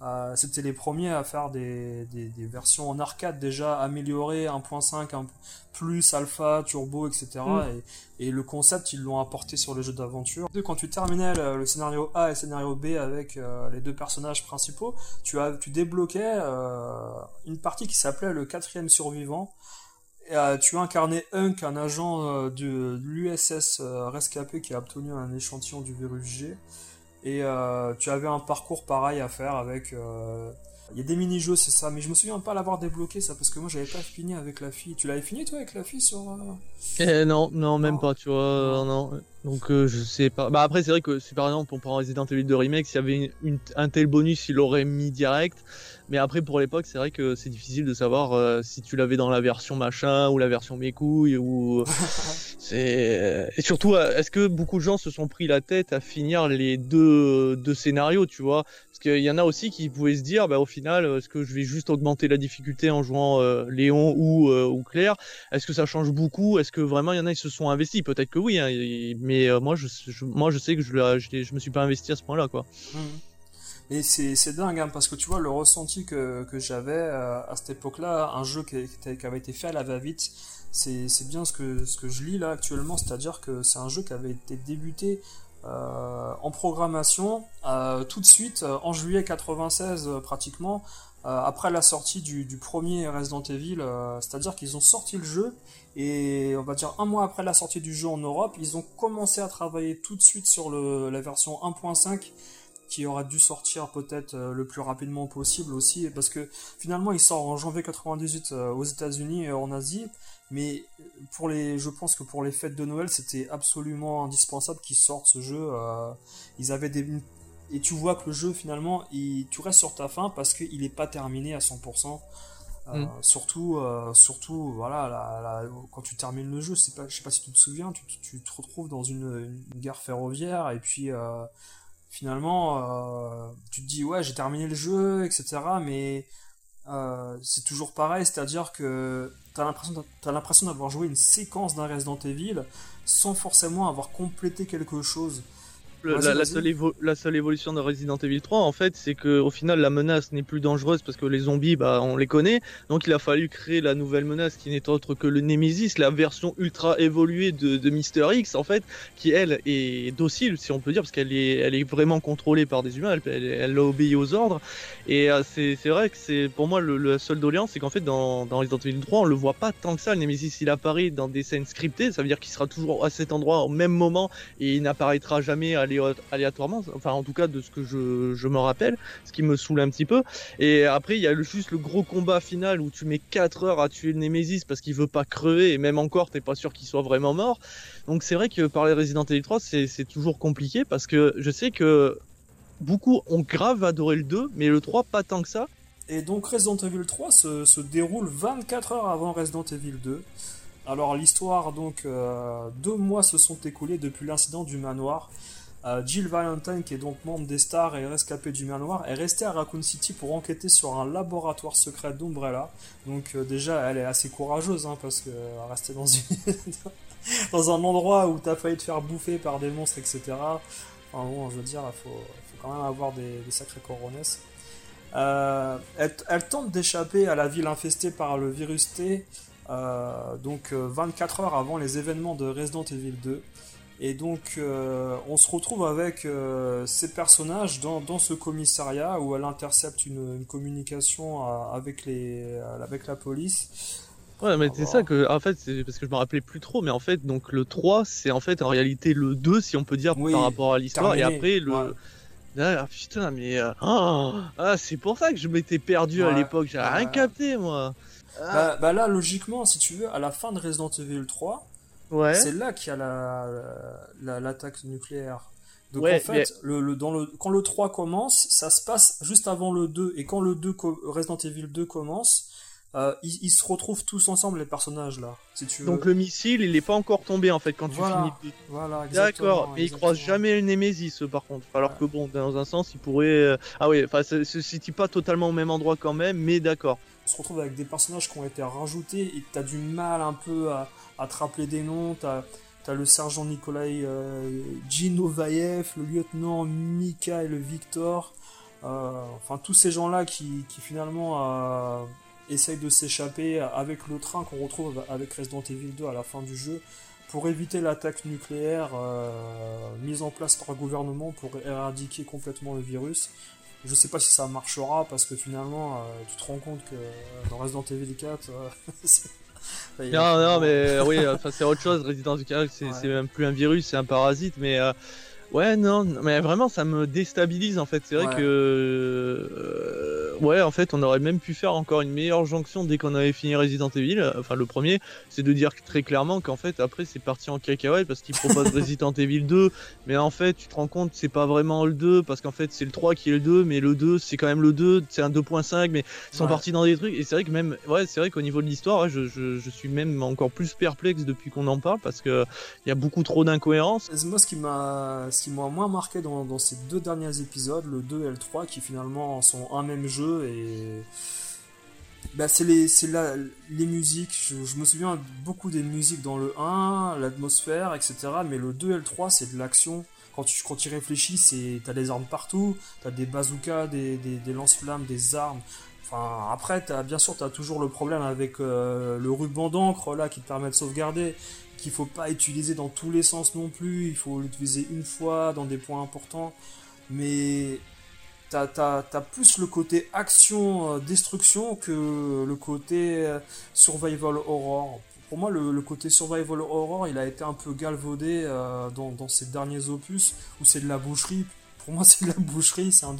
Speaker 1: Euh, c'était les premiers à faire des, des, des, versions en arcade déjà améliorées, 1.5, plus alpha, turbo, etc. Mm. Et, et, le concept, ils l'ont apporté sur les jeux d'aventure. Quand tu terminais le, scénario A et le scénario B avec euh, les deux personnages principaux, tu, as, tu débloquais euh, une partie qui s'appelait le quatrième survivant. Et, euh, tu incarnais Hunk, un agent de l'USS rescapé qui a obtenu un échantillon du virus G. Et euh, tu avais un parcours pareil à faire avec. Euh, il y a des mini-jeux, c'est ça, mais je me souviens pas l'avoir débloqué ça parce que moi j'avais pas fini avec la fille. Tu l'avais fini toi avec la fille sur. Euh,
Speaker 2: eh, non, non, même pas, tu vois, non. Donc je sais pas. Bah après c'est vrai que si par exemple on prend Resident Evil 2 Remake, s'il y avait une, un tel bonus, il l'aurait mis direct. Mais après, pour l'époque, c'est vrai que c'est difficile de savoir euh, si tu l'avais dans la version machin ou la version mes couilles ou. c'est et surtout, euh, est-ce que beaucoup de gens se sont pris la tête à finir les deux deux scénarios, tu vois? Parce qu'il y en a aussi qui pouvaient se dire, bah au final, est-ce que je vais juste augmenter la difficulté en jouant euh, Léon ou ou Claire? Est-ce que ça change beaucoup? Est-ce que vraiment il y en a qui se sont investis? Peut-être que oui, hein, mais moi je, moi je sais que je, je, me suis pas investi à ce point-là, quoi. Mmh.
Speaker 1: Et c'est dingue, hein, parce que tu vois, le ressenti que, que j'avais euh, à cette époque-là, un jeu qui, avait été fait à la va-vite, c'est bien ce que, ce que je lis là actuellement, c'est-à-dire que c'est un jeu qui avait été débuté euh, en programmation euh, tout de suite euh, en juillet 96 euh, pratiquement, après la sortie du premier Resident Evil, c'est-à-dire qu'ils ont sorti le jeu et on va dire un mois après la sortie du jeu en Europe, ils ont commencé à travailler tout de suite sur la version 1.5 qui aurait dû sortir peut-être euh, le plus rapidement possible aussi, parce que finalement il sort en janvier 98 euh, aux États-Unis et en Asie, mais pour les, je pense que pour les fêtes de Noël c'était absolument indispensable qu'ils sortent ce jeu. Euh, ils avaient des et tu vois que le jeu finalement, tu restes sur ta fin parce qu'il n'est pas terminé à 100%. Mm. surtout, surtout, voilà, quand tu termines le jeu, c'est pas, je sais pas si tu te souviens, tu, tu te retrouves dans une, une gare ferroviaire et puis finalement, euh, tu te dis ouais j'ai terminé le jeu, etc. Mais euh, c'est toujours pareil, c'est-à-dire que t'as l'impression as l'impression d'avoir joué une séquence d'un Resident Evil sans forcément avoir complété quelque chose
Speaker 2: la, seule évolution de Resident Evil 3, en fait, c'est que au final, la menace n'est plus dangereuse parce que les zombies, bah, on les connaît. Donc, il a fallu créer la nouvelle menace qui n'est autre que le Nemesis, la version ultra évoluée de, de Mister X, en fait, qui elle est docile, si on peut dire, parce qu'elle est, elle est vraiment contrôlée par des humains. Elle, elle, obéit aux ordres. Et euh, c'est vrai que c'est pour moi le, le seul doléance, c'est qu'en fait, dans, dans Resident Evil 3, on le voit pas tant que ça. Le Nemesis, il apparaît dans des scènes scriptées. Ça veut dire qu'il sera toujours à cet endroit au même moment et il n'apparaîtra jamais à aléatoirement, enfin en tout cas de ce que je, me rappelle, ce qui me saoule un petit peu. Et après il y a le, juste le gros combat final où tu mets 4 heures à tuer le Nemesis parce qu'il veut pas crever et même encore t'es pas sûr qu'il soit vraiment mort. Donc c'est vrai que par les Resident Evil 3 c'est toujours compliqué parce que je sais que beaucoup ont grave adoré le 2 mais le 3 pas tant que ça.
Speaker 1: Et donc Resident Evil 3 se, se déroule 24 heures avant Resident Evil 2. Alors l'histoire, donc euh, deux mois se sont écoulés depuis l'incident du manoir euh, Jill Valentine, qui est donc membre des Stars et rescapée du manoir, est restée à Raccoon City pour enquêter sur un laboratoire secret d'Umbrella. Donc euh, déjà, elle est assez courageuse, hein, parce que euh, rester dans, un endroit où t'as failli te faire bouffer par des monstres, etc. Enfin bon, je veux dire, il faut, quand même avoir des, des sacrés elle, tente d'échapper à la ville infestée par le virus T, donc 24 heures avant les événements de Resident Evil 2. Et donc, euh, on se retrouve avec euh, ces personnages dans, dans, ce commissariat où elle intercepte une, une communication à, avec, les, avec la police.
Speaker 2: Ouais, mais c'est ça que, en fait, c'est parce que je me rappelais plus trop, mais en fait, donc le 3, c'est en fait en réalité le 2, si on peut dire, par rapport à l'histoire, et après le. Ah, putain, mais. Euh, oh, ah, c'est pour ça que je m'étais perdu à l'époque, j'avais rien capté, moi.
Speaker 1: Bah, bah, là, logiquement, si tu veux, à la fin de Resident Evil 3, c'est là qu'il y a la, l'attaque nucléaire. Donc en fait, le, dans le, quand le 3 commence, ça se passe juste avant le 2. Et quand le 2, Resident Evil 2 commence, euh, ils, se retrouvent tous ensemble les personnages là, si tu
Speaker 2: Donc le missile, il n'est pas encore tombé en fait quand tu
Speaker 1: finis.
Speaker 2: Voilà, D'accord, mais il croise jamais le Nemesis par contre. Alors que bon, dans un sens, il pourrait. Euh, ah oui, enfin, se situe pas totalement au même endroit quand même, mais d'accord.
Speaker 1: On se retrouve avec des personnages qui ont été rajoutés et tu as du mal un peu à, rappeler des noms. T'as as le sergent Nikolai euh, Ginovaev, le lieutenant Mikhail Victor. Euh, enfin, tous ces gens-là qui, finalement essaye de s'échapper avec le train qu'on retrouve avec Resident Evil 2 à la fin du jeu pour éviter l'attaque nucléaire euh, mise en place par le gouvernement pour éradiquer complètement le virus. Je sais pas si ça marchera parce que finalement euh, tu te rends compte que dans Resident Evil 4
Speaker 2: euh, non, non, mais oui, c'est autre chose. Resident Evil 4, c'est même plus un virus, c'est un parasite, mais Ouais, non, mais vraiment, ça me déstabilise en fait. C'est vrai que. Euh, ouais, en fait, on aurait même pu faire encore une meilleure jonction dès qu'on avait fini Resident Evil. Enfin, le premier, c'est de dire très clairement qu'en fait, après, c'est parti en cacahuète parce qu'il propose Resident Evil 2. Mais en fait, tu te rends compte, c'est pas vraiment le 2 parce qu'en fait, c'est le 3 qui est le 2, mais le 2, c'est quand même le 2, c'est un 2.5, mais ils sont partis dans des trucs. Et c'est vrai que même, ouais, c'est vrai qu'au niveau de l'histoire, je, je, je, suis même encore plus perplexe depuis qu'on en parle parce que il y a beaucoup trop d'incohérences.
Speaker 1: Moi, ce qui m'a qui m'a moins marqué dans, ces deux derniers épisodes, le 2 et le 3, qui finalement sont un même jeu et. Bah, c'est les, les musiques, je, me souviens beaucoup des musiques dans le 1, l'atmosphère, etc. Mais le 2 et le 3, c'est de l'action. Quand tu, quand tu réfléchis, t'as des armes partout, t'as des bazookas, des, des, lance-flammes, des armes. Enfin, après, as, bien sûr, t'as toujours le problème avec euh, le ruban d'encre là qui te permet de sauvegarder qu'il faut pas utiliser dans tous les sens non plus, il faut l'utiliser une fois dans des points importants, mais t'as as, plus le côté action-destruction euh, que le côté euh, survival horror. Pour moi, le, côté survival horror, il a été un peu galvaudé euh, dans, dans, ces derniers opus, où c'est de la boucherie. Pour moi, c'est de la boucherie, c'est un,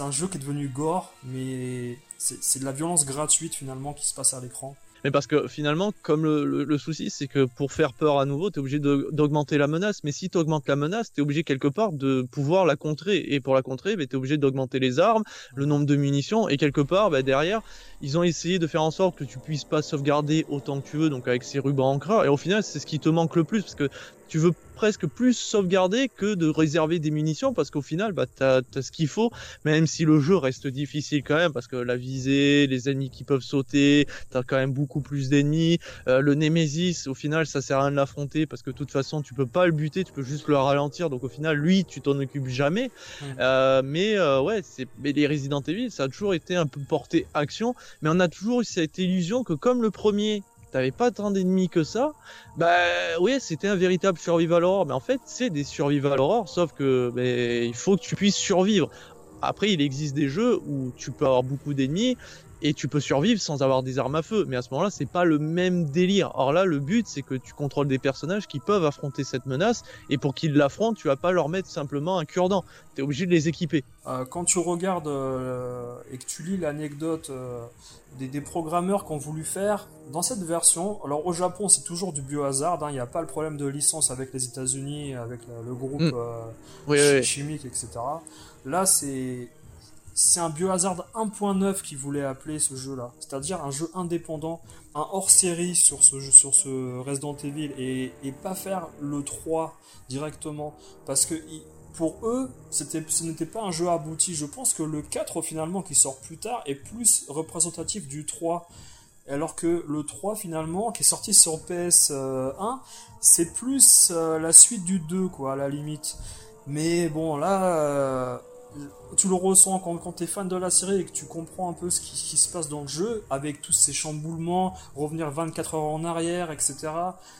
Speaker 1: un jeu qui est devenu gore, mais c'est de la violence gratuite finalement qui se passe à l'écran.
Speaker 2: Mais parce que finalement, comme le, souci, c'est que pour faire peur à nouveau, tu es obligé d'augmenter la menace. Mais si tu augmentes la menace, tu es obligé quelque part de pouvoir la contrer. Et pour la contrer, bah, tu es obligé d'augmenter les armes, le nombre de munitions. Et quelque part, bah, derrière, ils ont essayé de faire en sorte que tu puisses pas sauvegarder autant que tu veux, donc avec ces rubans ancreurs. Et au final, c'est ce qui te manque le plus, parce que tu veux presque plus sauvegarder que de réserver des munitions parce qu'au final bah t'as as ce qu'il faut même si le jeu reste difficile quand même parce que la visée les ennemis qui peuvent sauter t'as quand même beaucoup plus d'ennemis. Euh, le Nemesis au final ça sert à rien de l'affronter parce que de toute façon tu peux pas le buter tu peux juste le ralentir. Donc au final lui tu t'en occupes jamais. Euh, mais euh, ouais c'est mais les Resident Evil ça a toujours été un peu porté action. Mais on a toujours eu cette illusion que comme le premier t'avais pas tant d'ennemis que ça, bah oui, c'était un véritable survival horror. Mais en fait, c'est des survival horror, sauf que bah, il faut que tu puisses survivre. Après, il existe des jeux où tu peux avoir beaucoup d'ennemis et tu peux survivre sans avoir des armes à feu. Mais à ce moment-là, c'est pas le même délire. Or là, le but, c'est que tu contrôles des personnages qui peuvent affronter cette menace, et pour qu'ils l'affrontent, tu vas pas leur mettre simplement un cure-dent. Tu es obligé de les équiper.
Speaker 1: Euh, quand tu regardes euh, et que tu lis l'anecdote euh, des, programmeurs qui ont voulu faire dans cette version, alors au Japon, c'est toujours du biohazard, hein. il n'y a pas le problème de licence avec les États-Unis, avec le, groupe hmm. chimique, etc. Là, c'est c'est un Biohazard 1.9 qui voulait appeler ce jeu-là. C'est-à-dire un jeu indépendant, un hors-série sur ce, jeu, sur ce Resident Evil et, et pas faire le 3 directement. Parce que pour eux, ce n'était pas un jeu abouti. Je pense que le 4 finalement qui sort plus tard est plus représentatif du 3. Alors que le 3 finalement, qui est sorti sur PS1, c'est plus euh, la suite du 2 quoi, à la limite. Mais bon là... Tu le ressens quand, quand tu es fan de la série et que tu comprends un peu ce qui, se passe dans le jeu, avec tous ces chamboulements, revenir 24 heures en arrière, etc.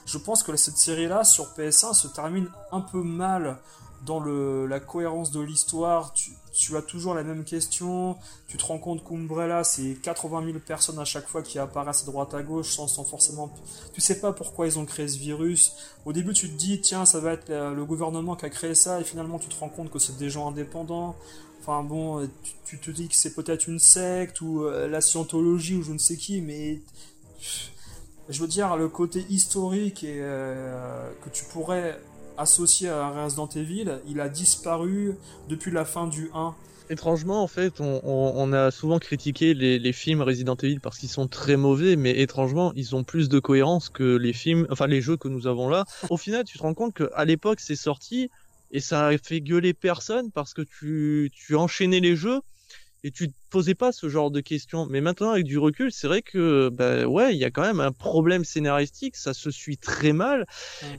Speaker 1: Je pense que cette série-là, sur PS1, se termine un peu mal dans la cohérence de l'histoire. Tu as toujours la même question. Tu te rends compte qu'Umbrella, c'est 80 000 personnes à chaque fois qui apparaissent à droite à gauche sans, forcément. Tu sais pas pourquoi ils ont créé ce virus. Au début, tu te dis, tiens, ça va être le gouvernement qui a créé ça, et finalement, tu te rends compte que c'est des gens indépendants. Enfin bon, tu, te dis que c'est peut-être une secte ou euh, la scientologie ou je ne sais qui, mais je veux dire le côté historique et euh, que tu pourrais associé à Resident Evil, il a disparu depuis la fin du 1.
Speaker 2: étrangement, en fait, on, a souvent critiqué les, films Resident Evil parce qu'ils sont très mauvais, mais étrangement, ils ont plus de cohérence que les films, enfin les jeux que nous avons là. Au final, tu te rends compte qu'à l'époque, c'est sorti et ça a fait gueuler personne parce que tu, tu enchaînais les jeux et tu posais pas ce genre de questions. Mais maintenant, avec du recul, c'est vrai que, bah, ouais, il y a quand même un problème scénaristique, ça se suit très mal.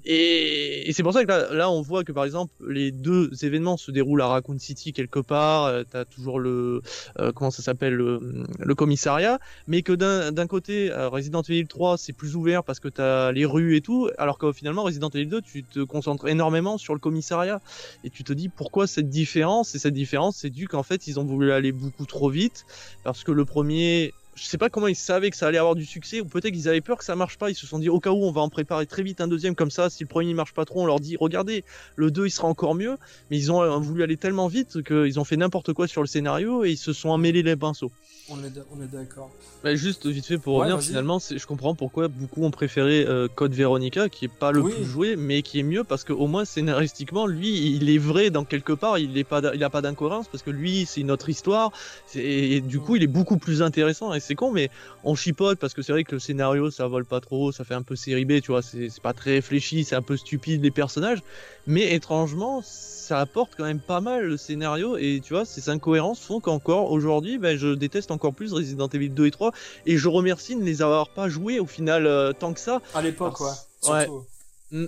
Speaker 2: Et, c'est pour ça que là, on voit que, par exemple, les deux événements se déroulent à Raccoon City quelque part, euh, tu as toujours le, euh, comment ça s'appelle, le, commissariat, mais que d'un côté, euh, Resident Evil 3, c'est plus ouvert parce que tu as les rues et tout, alors que finalement, Resident Evil 2, tu te concentres énormément sur le commissariat. Et tu te dis, pourquoi cette différence? Et cette différence, c'est dû qu'en fait, ils ont voulu aller beaucoup trop vite parce que le premier je sais pas comment ils savaient que ça allait avoir du succès ou peut-être qu'ils avaient peur que ça marche pas ils se sont dit au cas où on va en préparer très vite un deuxième comme ça si le premier marche pas trop on leur dit regardez le 2 il sera encore mieux mais ils ont euh, voulu aller tellement vite qu'ils ont fait n'importe quoi sur le scénario et ils se sont emmêlés les pinceaux
Speaker 1: on est d'accord.
Speaker 2: Bah, juste vite fait pour revenir, finalement, je comprends pourquoi beaucoup ont préféré euh, Code Veronica, qui est pas le plus joué, mais qui est mieux parce qu'au moins scénaristiquement, lui, il est vrai dans quelque part, il est pas, il a pas d'incohérence parce que lui, c'est une autre histoire, et, du coup, il est beaucoup plus intéressant. Et c'est con, mais on chipote parce que c'est vrai que le scénario, ça vole pas trop, ça fait un peu série B, tu vois, c'est pas très réfléchi, c'est un peu stupide les personnages, mais étrangement, ça apporte quand même pas mal le scénario et tu vois, ces incohérences font qu'encore aujourd'hui, ben, je déteste encore plus Resident Evil 2 et 3 et je remercie de ne les avoir pas joués au final euh, tant que ça.
Speaker 1: À l'époque, ouais. Ouais.
Speaker 2: Mm.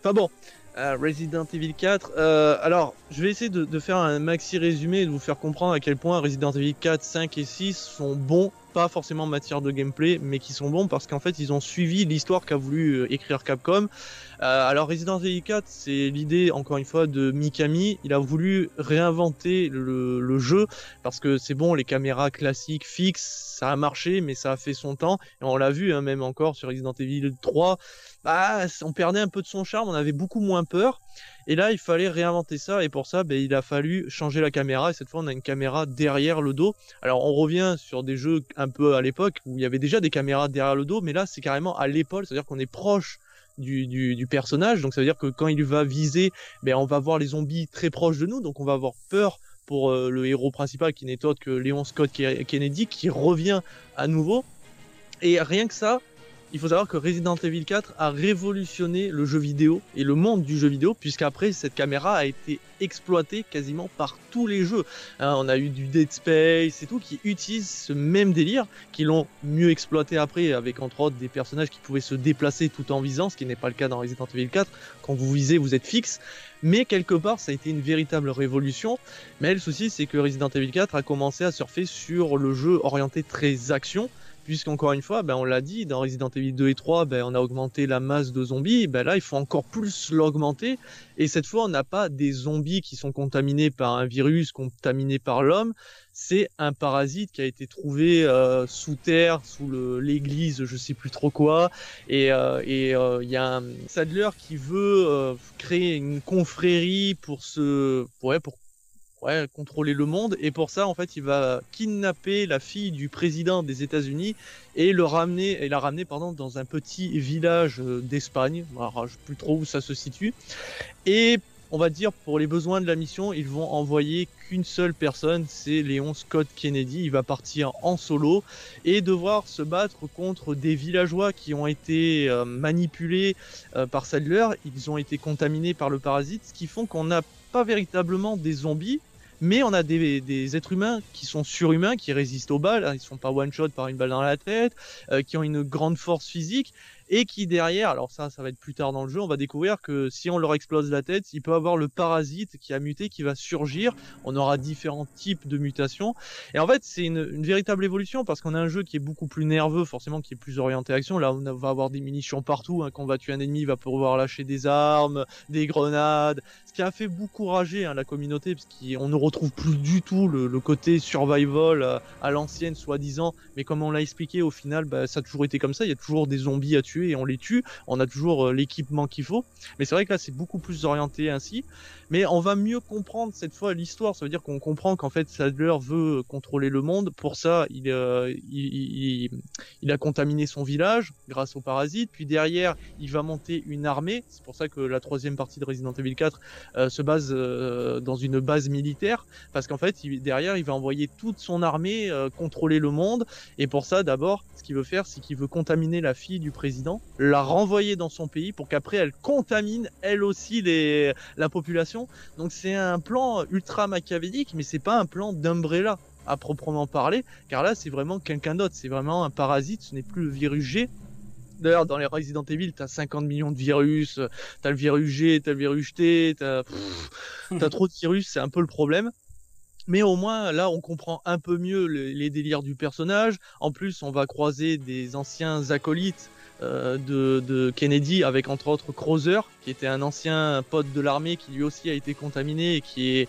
Speaker 2: Enfin bon, Resident Evil 4. Euh, alors, je vais essayer de, de, faire un maxi résumé et de vous faire comprendre à quel point Resident Evil 4, 5 et 6 sont bons pas forcément en matière de gameplay, mais qui sont bons parce qu'en fait ils ont suivi l'histoire qu'a voulu euh, écrire Capcom. Euh, alors Resident Evil 4, c'est l'idée encore une fois de Mikami. Il a voulu réinventer le, jeu parce que c'est bon, les caméras classiques fixes, ça a marché, mais ça a fait son temps. Et on l'a vu hein, même encore sur Resident Evil 3. Bah, on perdait un peu de son charme, on avait beaucoup moins peur. Et là, il fallait réinventer ça, et pour ça, ben, il a fallu changer la caméra, et cette fois, on a une caméra derrière le dos. Alors, on revient sur des jeux un peu à l'époque, où il y avait déjà des caméras derrière le dos, mais là, c'est carrément à l'épaule, c'est-à-dire qu'on est proche du, personnage, donc ça veut dire que quand il va viser, ben, on va voir les zombies très proches de nous, donc on va avoir peur pour euh, le héros principal, qui n'est autre que Léon Scott Kennedy, qui revient à nouveau. Et rien que ça, il faut savoir que Resident Evil 4 a révolutionné le jeu vidéo et le monde du jeu vidéo, puisqu'après cette caméra a été exploitée quasiment par tous les jeux. Hein, on a eu du Dead Space et tout qui utilisent ce même délire, qui l'ont mieux exploité après avec entre autres des personnages qui pouvaient se déplacer tout en visant, ce qui n'est pas le cas dans Resident Evil 4. Quand vous visez, vous êtes fixe. Mais quelque part, ça a été une véritable révolution. Mais le souci, c'est que Resident Evil 4 a commencé à surfer sur le jeu orienté très action puisqu'encore une fois, ben, on l'a dit, dans Resident Evil 2 et 3, ben, on a augmenté la masse de zombies, ben, là il faut encore plus l'augmenter, et cette fois on n'a pas des zombies qui sont contaminés par un virus, contaminés par l'homme, c'est un parasite qui a été trouvé euh, sous terre, sous l'église, je sais plus trop quoi, et euh, il euh, y a un Sadler qui veut créer une confrérie pour se, ouais, pour ouais, contrôler le monde. Et pour ça, en fait, il va kidnapper la fille du président des États-Unis et le ramener, et la ramener pardon, dans un petit village euh, d'Espagne. Je sais plus trop où ça se situe. Et on va dire pour les besoins de la mission, ils vont envoyer qu'une seule personne, c'est Léon Scott Kennedy. Il va partir en solo et devoir se battre contre des villageois qui ont été euh, manipulés euh, par Sadler. Ils ont été contaminés par le parasite, ce qui font qu'on n'a pas véritablement des zombies, mais on a des, êtres humains qui sont surhumains, qui résistent aux balles, hein, ils ne sont pas one-shot par une balle dans la tête, euh, qui ont une grande force physique, et qui derrière, alors ça, ça va être plus tard dans le jeu, on va découvrir que si on leur explose la tête, il peut avoir le parasite qui a muté, qui va surgir. On aura différents types de mutations. Et en fait, c'est une, véritable évolution parce qu'on a un jeu qui est beaucoup plus nerveux, forcément, qui est plus orienté action. Là, on va avoir des munitions partout. Hein. Quand on va tuer un ennemi, il va pouvoir lâcher des armes, des grenades. Ce qui a fait beaucoup rager hein, la communauté parce qu'on ne retrouve plus du tout le, côté survival euh, à, l'ancienne, soi-disant. Mais comme on l'a expliqué, au final, bah, ça a toujours été comme ça. Il y a toujours des zombies à tuer et on les tue. On a toujours euh, l'équipement qu'il faut. Mais c'est vrai que là, c'est beaucoup plus orienté ainsi. Mais on va mieux comprendre cette fois l'histoire. Ça veut dire qu'on comprend qu'en fait, Sadler veut contrôler le monde. Pour ça, il, euh, il, il, a contaminé son village grâce aux parasites. Puis derrière, il va monter une armée. C'est pour ça que la troisième partie de Resident Evil 4 se base dans une base militaire, parce qu'en fait, derrière, il va envoyer toute son armée contrôler le monde. Et pour ça, d'abord, ce qu'il veut faire, c'est qu'il veut contaminer la fille du président, la renvoyer dans son pays pour qu'après elle contamine elle aussi les, la population. Donc c'est un plan ultra machiavélique, mais c'est pas un plan d'Umbrella à proprement parler, car là c'est vraiment quelqu'un d'autre, c'est vraiment un parasite, ce n'est plus le virus G. D'ailleurs, dans les Resident Evil, t'as 50 millions de virus, t'as le virus G, t'as le virus T, t'as as trop de virus, c'est un peu le problème. Mais au moins, là, on comprend un peu mieux les délires du personnage. En plus, on va croiser des anciens acolytes euh, de, Kennedy avec entre autres Crozer, qui était un ancien pote de l'armée qui lui aussi a été contaminé et qui est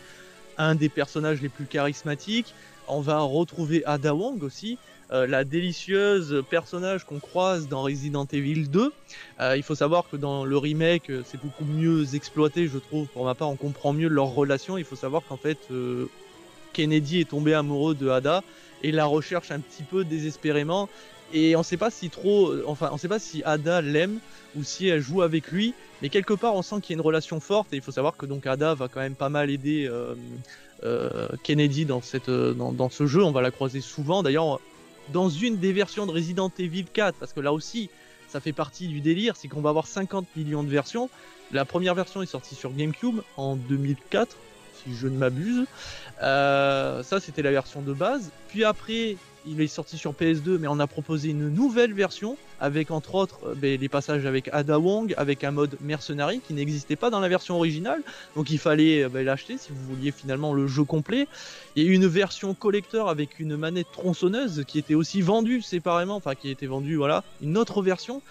Speaker 2: un des personnages les plus charismatiques. On va retrouver Ada Wong aussi, euh, la délicieuse personnage qu'on croise dans Resident Evil 2. Euh, il faut savoir que dans le remake, c'est beaucoup mieux exploité, je trouve. Pour ma part, on comprend mieux leur relation. Il faut savoir qu'en fait, Kennedy est tombé amoureux de Ada et la recherche un petit peu désespérément. Et on sait pas si trop, enfin, on sait pas si Ada l'aime ou si elle joue avec lui, mais quelque part on sent qu'il y a une relation forte et il faut savoir que donc Ada va quand même pas mal aider euh, euh, Kennedy dans cette, dans, ce jeu. On va la croiser souvent. D'ailleurs, dans une des versions de Resident Evil 4, parce que là aussi, ça fait partie du délire, c'est qu'on va avoir 50 millions de versions. La première version est sortie sur GameCube en 2004, si je ne m'abuse. Euh, ça, c'était la version de base. Puis après, il est sorti sur PS2, mais on a proposé une nouvelle version avec entre autres euh, ben, les passages avec Ada Wong, avec un mode mercenary qui n'existait pas dans la version originale. Donc il fallait euh, ben, l'acheter si vous vouliez finalement le jeu complet. Il y a une version collector avec une manette tronçonneuse qui était aussi vendue séparément, enfin qui était vendue, voilà, une autre version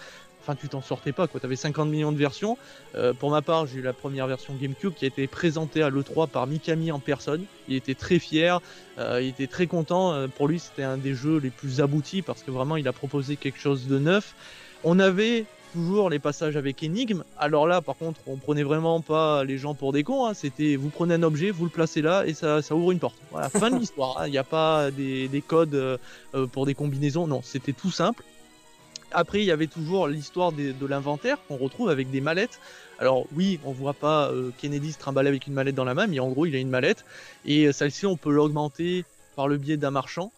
Speaker 2: enfin tu t'en sortais pas quoi, t'avais 50 millions de versions. Euh, pour ma part, j'ai eu la première version GameCube qui a été présentée à l'E3 par Mikami en personne. Il était très fier, euh, il était très content. Euh, pour lui, c'était un des jeux les plus aboutis parce que vraiment, il a proposé quelque chose de neuf. On avait toujours les passages avec énigmes. Alors là, par contre, on prenait vraiment pas les gens pour des cons. Hein. C'était, vous prenez un objet, vous le placez là et ça, ça ouvre une porte. Voilà, fin de l'histoire. Hein. Il n'y a pas des, des codes pour des combinaisons. Non, c'était tout simple. Après, il y avait toujours l'histoire de, l'inventaire qu'on retrouve avec des mallettes. Alors oui, on voit pas euh, Kennedy se trimballer avec une mallette dans la main, mais en gros, il a une mallette. Et euh, celle-ci, on peut l'augmenter par le biais d'un marchand.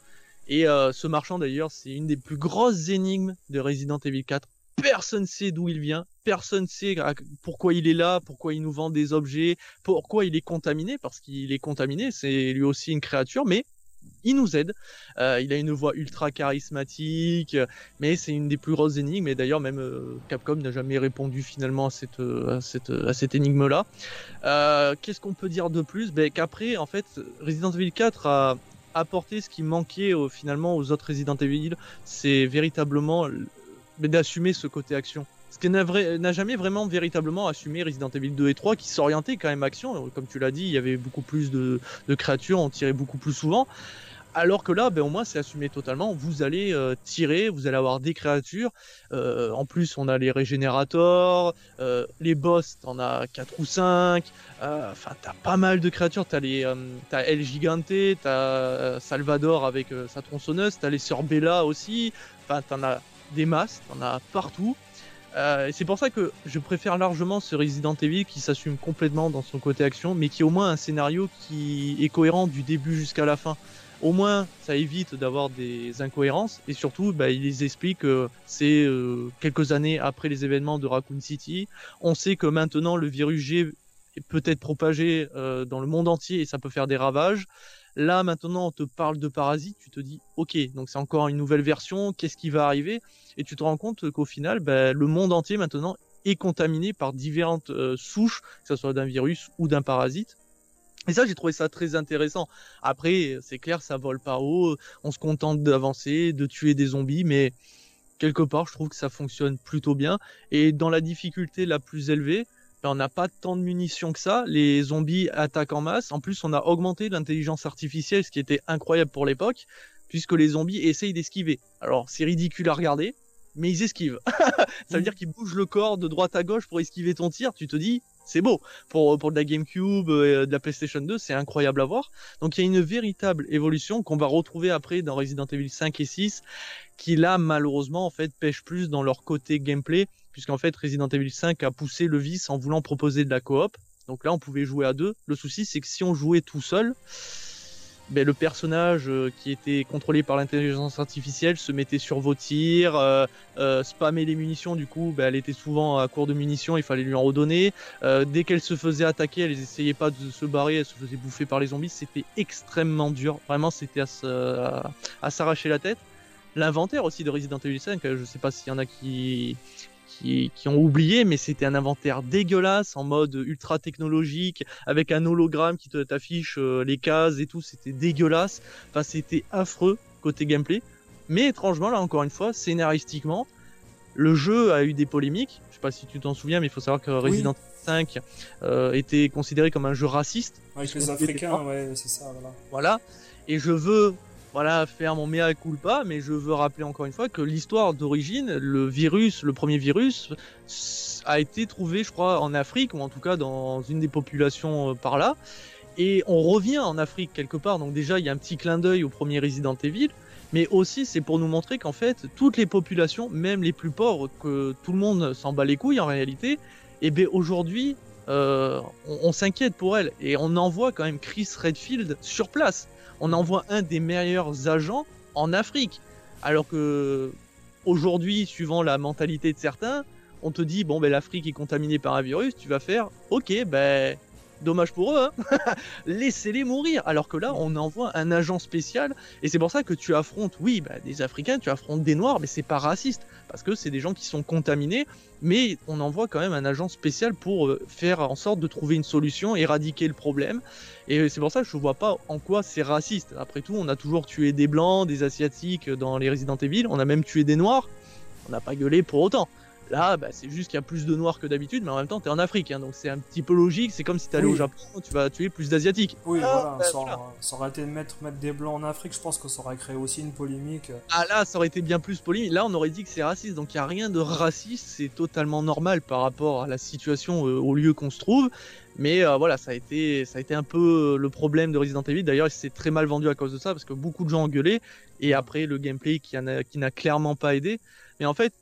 Speaker 2: Et euh, ce marchand, d'ailleurs, c'est une des plus grosses énigmes de Resident Evil 4. Personne sait d'où il vient, personne sait pourquoi il est là, pourquoi il nous vend des objets, pourquoi il est contaminé, parce qu'il est contaminé, c'est lui aussi une créature, mais il nous aide. Euh, il a une voix ultra charismatique, mais c'est une des plus grosses énigmes. Et d'ailleurs, même euh, Capcom n'a jamais répondu finalement à cette, énigme-là. Euh, qu'est-ce qu'on peut dire de plus? Ben, Qu'après, en fait, Resident Evil 4 a apporté ce qui manquait finalement aux autres Resident Evil. C'est véritablement d'assumer ce côté action. Ce qui n'a jamais vraiment véritablement assumé Resident Evil 2 et 3 qui s'orientaient quand même action. Comme tu l'as dit, il y avait beaucoup plus de, créatures, on tirait beaucoup plus souvent. Alors que là, ben, au moins, c'est assumé totalement. Vous allez euh, tirer, vous allez avoir des créatures. Euh, en plus, on a les régénérateurs, euh, les boss, t'en as 4 ou 5. Enfin, t'as pas mal de créatures. T'as t'as El Gigante, t'as Salvador avec sa tronçonneuse, t'as les sœurs Bella aussi. Enfin, t'en as des masses, t'en as partout. Euh, c'est pour ça que je préfère largement ce Resident Evil qui s'assume complètement dans son côté action, mais qui a au moins un scénario qui est cohérent du début jusqu'à la fin au moins ça évite d'avoir des incohérences et surtout bah, il explique que c'est euh, quelques années après les événements de Raccoon City. On sait que maintenant le virus G peut être propagé euh, dans le monde entier et ça peut faire des ravages. Là maintenant on te parle de parasites, tu te dis ok donc c'est encore une nouvelle version, qu'est-ce qui va arriver? Et tu te rends compte qu'au final bah, le monde entier maintenant est contaminé par différentes euh, souches, que ce soit d'un virus ou d'un parasite. Et ça, j'ai trouvé ça très intéressant. Après, c'est clair, ça vole pas haut. On se contente d'avancer, de tuer des zombies, mais quelque part, je trouve que ça fonctionne plutôt bien. Et dans la difficulté la plus élevée, on n'a pas tant de munitions que ça. Les zombies attaquent en masse. En plus, on a augmenté l'intelligence artificielle, ce qui était incroyable pour l'époque, puisque les zombies essayent d'esquiver. Alors, c'est ridicule à regarder, mais ils esquivent. ça veut mmh. dire qu'ils bougent le corps de droite à gauche pour esquiver ton tir. Tu te dis, c'est beau. Pour, pour de la GameCube et de la PlayStation 2, c'est incroyable à voir. Donc il y a une véritable évolution qu'on va retrouver après dans Resident Evil 5 et 6, qui là, malheureusement, en fait, pêche plus dans leur côté gameplay, puisqu'en fait, Resident Evil 5 a poussé le vice en voulant proposer de la coop. Donc là, on pouvait jouer à deux. Le souci, c'est que si on jouait tout seul, ben, le personnage euh, qui était contrôlé par l'intelligence artificielle se mettait sur vos tirs, euh, euh, spammait les munitions, du coup ben, elle était souvent à court de munitions, il fallait lui en redonner. dès qu'elle se faisait attaquer, elle essayait pas de se barrer, elle se faisait bouffer par les zombies, c'était extrêmement dur, vraiment c'était à s'arracher la tête. L'inventaire aussi de Resident Evil 5, je sais pas s'il y en a qui, qui, ont oublié, mais c'était un inventaire dégueulasse en mode ultra technologique, avec un hologramme qui t'affiche euh, les cases et tout, c'était dégueulasse. Enfin, c'était affreux côté gameplay. Mais étrangement, là encore une fois, scénaristiquement, le jeu a eu des polémiques. Je sais pas si tu t'en souviens, mais il faut savoir que Resident Evil 5 euh, était considéré comme un jeu raciste.
Speaker 1: Avec les Africains, ouais, c'est ça, voilà.
Speaker 2: Voilà. Et je veux voilà, faire mon mea culpa, mais je veux rappeler encore une fois que l'histoire d'origine, le virus, le premier virus, a été trouvé, je crois, en Afrique, ou en tout cas dans une des populations euh, par là. Et on revient en Afrique quelque part, donc déjà il y a un petit clin d'œil au premier Resident Evil, mais aussi c'est pour nous montrer qu'en fait toutes les populations, même les plus pauvres, que tout le monde s'en bat les couilles en réalité, et eh bien aujourd'hui euh, on, on s'inquiète pour elles. Et on envoie quand même Chris Redfield sur place on envoie un des meilleurs agents en Afrique. Alors que aujourd'hui, suivant la mentalité de certains, on te dit bon ben l'Afrique est contaminée par un virus, tu vas faire ok ben dommage pour eux, hein. laissez-les mourir. Alors que là, on envoie un agent spécial, et c'est pour ça que tu affrontes, oui, bah, des Africains, tu affrontes des Noirs, mais c'est pas raciste, parce que c'est des gens qui sont contaminés, mais on envoie quand même un agent spécial pour euh, faire en sorte de trouver une solution, éradiquer le problème. Et c'est pour ça que je vois pas en quoi c'est raciste. Après tout, on a toujours tué des Blancs, des Asiatiques dans les Resident Evil, on a même tué des Noirs, on n'a pas gueulé pour autant. Là, bah, c'est juste qu'il y a plus de noirs que d'habitude, mais en même temps, tu es en Afrique, hein, donc c'est un petit peu logique. C'est comme si tu allais au Japon, tu vas tuer plus d'asiatiques.
Speaker 1: Oui, ah, voilà, bah, ça, aurait été de mettre, mettre des blancs en Afrique, je pense que ça aurait créé aussi une polémique.
Speaker 2: Ah là, ça aurait été bien plus polémique. Là, on aurait dit que c'est raciste, donc il n'y a rien de raciste, c'est totalement normal par rapport à la situation euh, au lieu qu'on se trouve. Mais euh, voilà, ça a, été, ça a été un peu le problème de Resident Evil. D'ailleurs, il s'est très mal vendu à cause de ça, parce que beaucoup de gens ont gueulé, et après, le gameplay qui n'a clairement pas aidé. Mais en fait,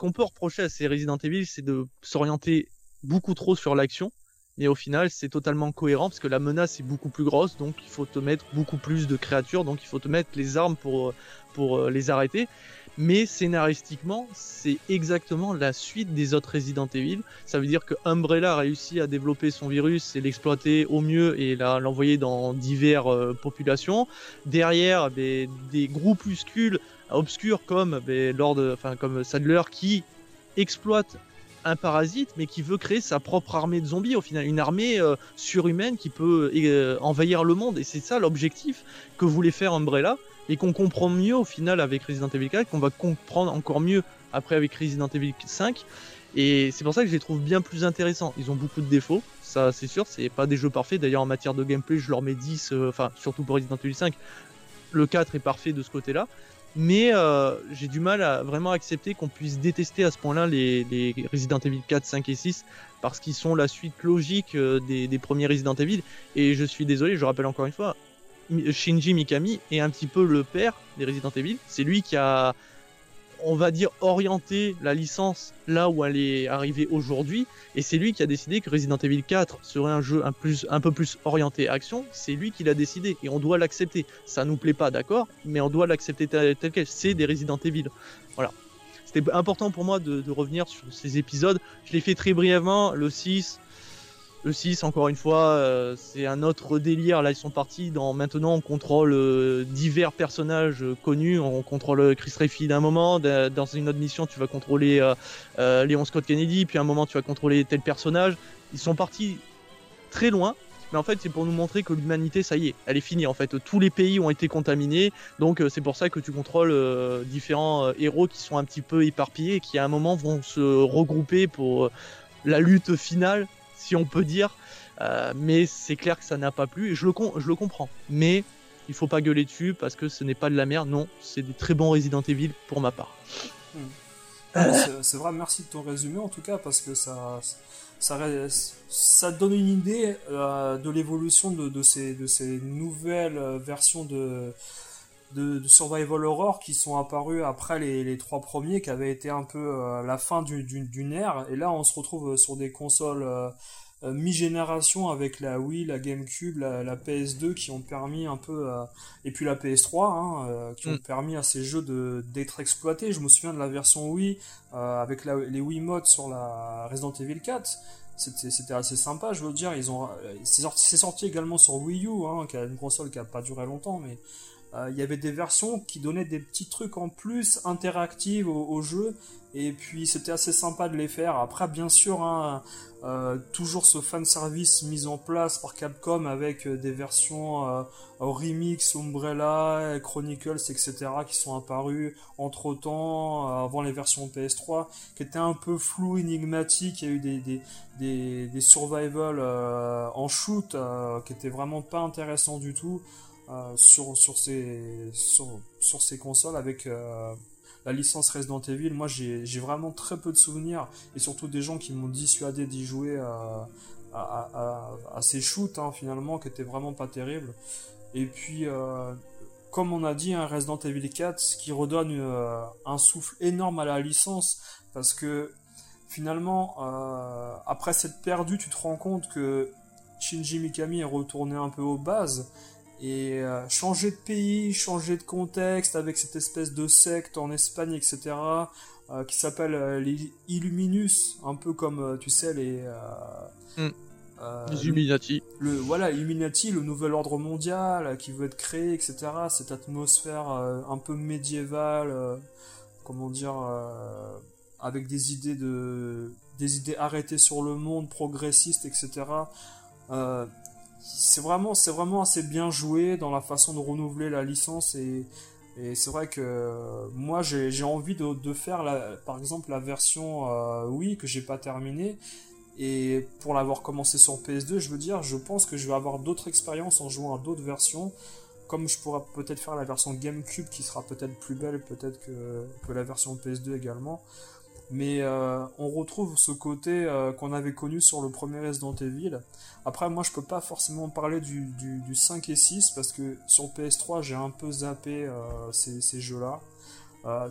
Speaker 2: qu'on peut reprocher à ces Resident Evil, c'est de s'orienter beaucoup trop sur l'action. Et au final, c'est totalement cohérent parce que la menace est beaucoup plus grosse, donc il faut te mettre beaucoup plus de créatures, donc il faut te mettre les armes pour, pour euh, les arrêter. Mais scénaristiquement, c'est exactement la suite des autres Resident Evil. Ça veut dire que Umbrella a réussi à développer son virus et l'exploiter au mieux et l'envoyer dans diverses euh, populations. Derrière, des, des groupuscules obscur comme ben, Lord, enfin comme Sadler qui exploite un parasite mais qui veut créer sa propre armée de zombies au final. Une armée euh, surhumaine qui peut euh, envahir le monde. Et c'est ça l'objectif que voulait faire Umbrella. Et qu'on comprend mieux au final avec Resident Evil 4 qu'on va comprendre encore mieux après avec Resident Evil 5 et c'est pour ça que je les trouve bien plus intéressants. Ils ont beaucoup de défauts ça c'est sûr. C'est pas des jeux parfaits. D'ailleurs en matière de gameplay je leur mets 10 euh, enfin surtout pour Resident Evil 5 le 4 est parfait de ce côté là mais euh, j'ai du mal à vraiment accepter qu'on puisse détester à ce point-là les, les, Resident Evil 4, 5 et 6 parce qu'ils sont la suite logique euh, des, des, premiers Resident Evil. Et je suis désolé, je rappelle encore une fois, Shinji Mikami est un petit peu le père des Resident Evil. C'est lui qui a on va dire, orienter la licence là où elle est arrivée aujourd'hui. Et c'est lui qui a décidé que Resident Evil 4 serait un jeu un, plus, un peu plus orienté action. C'est lui qui l'a décidé et on doit l'accepter. Ça nous plaît pas, d'accord, mais on doit l'accepter tel, quel. C'est des Resident Evil. Voilà. C'était important pour moi de, de, revenir sur ces épisodes. Je l'ai fait très brièvement. Le 6, le 6, encore une fois, euh, c'est un autre délire. Là, ils sont partis dans. Maintenant, on contrôle euh, divers personnages connus. On contrôle Chris Redfield à un moment. Dans une autre mission, tu vas contrôler euh, Léon Scott Kennedy. Puis à un moment, tu vas contrôler tel personnage. Ils sont partis très loin. Mais en fait, c'est pour nous montrer que l'humanité, ça y est, elle est finie. En fait, tous les pays ont été contaminés. Donc, c'est pour ça que tu contrôles différents héros qui sont un petit peu éparpillés et qui, à un moment, vont se regrouper pour la lutte finale si on peut dire. Euh, mais c'est clair que ça n'a pas plu et je le, comprends. Mais il faut pas gueuler dessus parce que ce n'est pas de la merde. Non, c'est des très bons Resident Evil pour ma part.
Speaker 1: Hmm. C'est vrai, merci de ton résumé en tout cas parce que ça, ça, donne une idée euh, de l'évolution de, ces, de ces nouvelles versions de, de, survival horror qui sont apparus après les, les, trois premiers qui avaient été un peu la fin d'une ère et là on se retrouve sur des consoles mi-génération avec la Wii, la GameCube, la, PS2 qui ont permis un peu, et puis la PS3, hein, qui ont mm. permis à ces jeux d'être exploités. Je me souviens de la version Wii avec les Wii modes sur la Resident Evil 4 c'était assez sympa, je veux dire. Ils ont, c'est sorti, également sur Wii U, hein, qui a une console qui a pas duré longtemps, mais euh, il y avait des versions qui donnaient des petits trucs en plus interactifs au, jeu et puis c'était assez sympa de les faire. Après bien sûr hein, euh, toujours ce fan service mis en place par Capcom avec euh, des versions remix Umbrella Chronicles etc qui sont apparues entre temps avant les versions PS3 qui étaient un peu flou énigmatiques. Il y a eu des des, des, des survival en shoot qui étaient vraiment pas intéressants du tout euh, sur, ces, sur, ces consoles avec euh, la licence Resident Evil. Moi, j'ai vraiment très peu de souvenirs et surtout des gens qui m'ont dissuadé d'y jouer à, à, ces shoots hein, finalement qui étaient vraiment pas terribles. Et puis, euh, comme on a dit, un Resident Evil 4 qui redonne un souffle énorme à la licence parce que finalement, après s'être perdu, tu te rends compte que Shinji Mikami est retourné un peu aux bases et euh, changer de pays, changer de contexte avec cette espèce de secte en Espagne, etc., euh, qui s'appelle euh, les Illuminus, un peu comme, tu sais, les...
Speaker 2: Mm. les Illuminati.
Speaker 1: Le, voilà, Illuminati, le nouvel ordre mondial qui veut être créé, etc., cette atmosphère un peu médiévale, comment dire, avec des idées de... des idées arrêtées sur le monde, progressistes, etc., c'est vraiment, c'est vraiment assez bien joué dans la façon de renouveler la licence et, et c'est vrai que moi j'ai envie de, de, faire la, par exemple la version euh, oui que j'ai pas terminée. Et pour l'avoir commencé sur PS2 je veux dire je pense que je vais avoir d'autres expériences en jouant à d'autres versions. Comme je pourrais peut-être faire la version GameCube qui sera peut-être plus belle peut-être que, que la version PS2 également mais euh, on retrouve ce côté euh, qu'on avait connu sur le premier Resident Evil. Après, moi, je peux pas forcément parler du, du, 5 et 6 parce que sur PS3, j'ai un peu zappé euh, ces, ces jeux-là.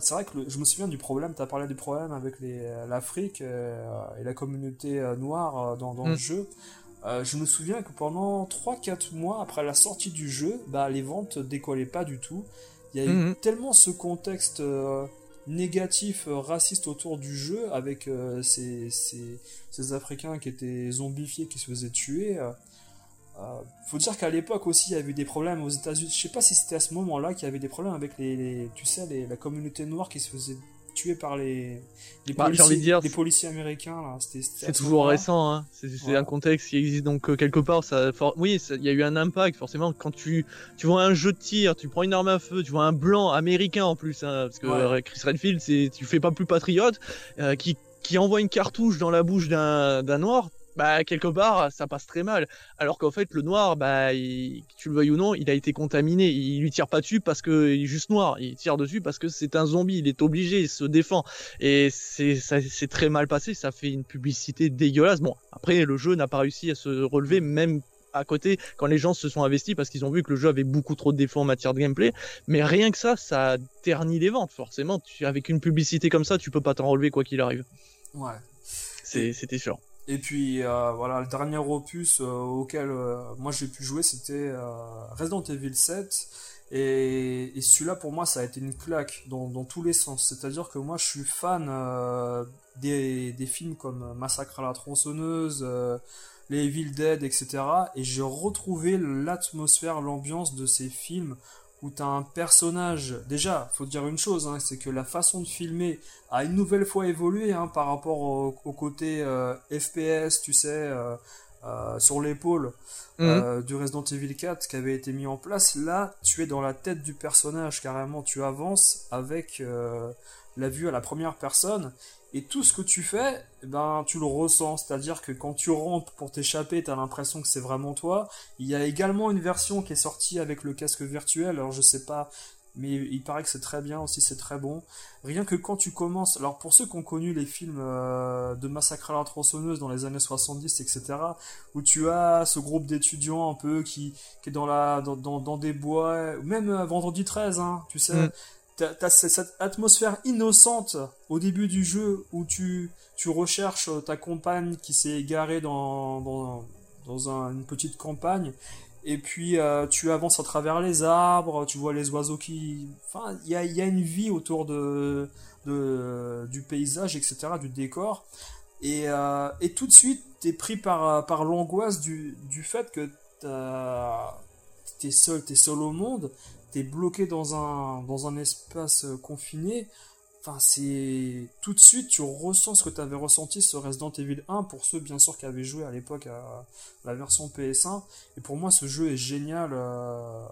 Speaker 1: c'est vrai que je me souviens du problème, tu as parlé du problème avec l'Afrique et la communauté noire dans, dans le mm. jeu. je me souviens que pendant 3-4 mois après la sortie du jeu, bah, les ventes décollaient pas du tout. Il y a eu mm-hmm. tellement ce contexte négatif euh, raciste autour du jeu avec euh, ces, ces, Africains qui étaient zombifiés, qui se faisaient tuer. Euh, faut dire qu'à l'époque aussi, il y avait des problèmes aux États-Unis. Je sais pas si c'était à ce moment-là qu'il y avait des problèmes avec les, tu sais, la communauté noire qui se faisait tué par les, les, bah, policiers, dire, les policiers américains. Là.
Speaker 2: C'est toujours récent, hein. c'est un contexte qui existe donc euh, quelque part. Ça, oui, il y a eu un impact forcément quand tu, tu vois un jeu de tir, tu prends une arme à feu, tu vois un blanc américain en plus, hein, parce que euh, Chris Redfield, c'est tu fais pas plus patriote, euh, qui qui envoie une cartouche dans la bouche d'un noir, bah quelque part ça passe très mal. Alors qu'en fait le noir, bah tu le veuilles ou non, il a été contaminé. Il lui tire pas dessus parce que il est juste noir. Il tire dessus parce que c'est un zombie. Il est obligé, il se défend. Et c'est ça c'est très mal passé. Ça fait une publicité dégueulasse. Bon après le jeu n'a pas réussi à se relever même à côté quand les gens se sont investis parce qu'ils ont vu que le jeu avait beaucoup trop de défauts en matière de gameplay. Mais rien que ça, ça ternit les ventes. Forcément, tu, avec une publicité comme ça, tu peux pas t'en relever quoi qu'il arrive.
Speaker 1: Ouais.
Speaker 2: C'était sûr.
Speaker 1: Et puis euh, voilà, le dernier opus euh, auquel euh, moi j'ai pu jouer, c'était Resident Evil 7. Et, celui-là, pour moi, ça a été une claque dans, tous les sens. C'est-à-dire que moi, je suis fan des, films comme Massacre à la tronçonneuse, les Evil Dead, etc. Et j'ai retrouvé l'atmosphère, l'ambiance de ces films où tu as un personnage. Déjà, faut dire une chose, hein, c'est que la façon de filmer a une nouvelle fois évolué hein, par rapport au, côté euh, FPS, tu sais, euh, euh, sur l'épaule mhm. du Resident Evil 4 qui avait été mis en place. Là, tu es dans la tête du personnage carrément. Tu avances avec la vue à la première personne et tout ce que tu fais, eh ben, tu le ressens. C'est-à-dire que quand tu rampes pour t'échapper, tu as l'impression que c'est vraiment toi. Il y a également une version qui est sortie avec le casque virtuel. Alors, je sais pas, mais il paraît que c'est très bien aussi, c'est très bon. Rien que quand tu commences, alors pour ceux qui ont connu les films euh, de Massacre à la tronçonneuse dans les années 70, etc., où tu as ce groupe d'étudiants un peu qui, qui est dans, la, dans, dans, des bois, même euh, Vendredi 13, hein, tu sais, mm t'as cette atmosphère innocente au début du jeu où tu, tu recherches ta compagne qui s'est égarée dans, dans, une petite campagne et puis euh, tu avances à travers les arbres, tu vois les oiseaux qui... Enfin, il y a, y a, une vie autour de, de, du paysage, etc., du décor. Et, euh, et tout de suite, t'es pris par, par l'angoisse du, du fait que t'es seul, t'es seul au monde, t'es bloqué dans un, dans un espace confiné. Enfin, c'est tout de suite, tu ressens ce que tu avais ressenti sur Resident Evil 1 pour ceux bien sûr qui avaient joué à l'époque à la version PS1. Et pour moi, ce jeu est génial, euh,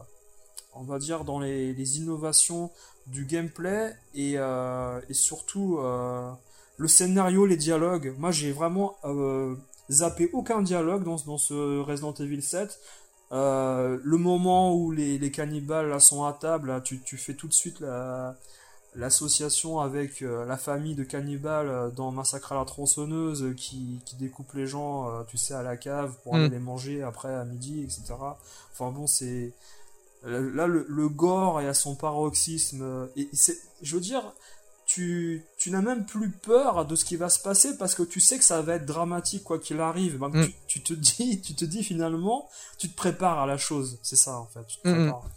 Speaker 1: on va dire dans les, innovations du gameplay et, euh, et surtout euh, le scénario, les dialogues. Moi, j'ai vraiment euh, zappé aucun dialogue dans, dans ce Resident Evil 7. Euh, le moment où les, les cannibales là, sont à table, là, tu, tu fais tout de suite la l'association avec euh, la famille de cannibales euh, dans Massacre à la tronçonneuse qui, qui découpe les gens, tu sais, à la cave pour aller mm. les manger après à midi, etc. Enfin bon, c'est là le, le, gore est à son paroxysme et c'est, je veux dire, tu, tu n'as même plus peur de ce qui va se passer parce que tu sais que ça va être dramatique quoi qu'il arrive. Donc mm. tu, tu, te dis, tu te dis finalement, tu te prépares à la chose. C'est ça en fait. Tu te mm, prépares.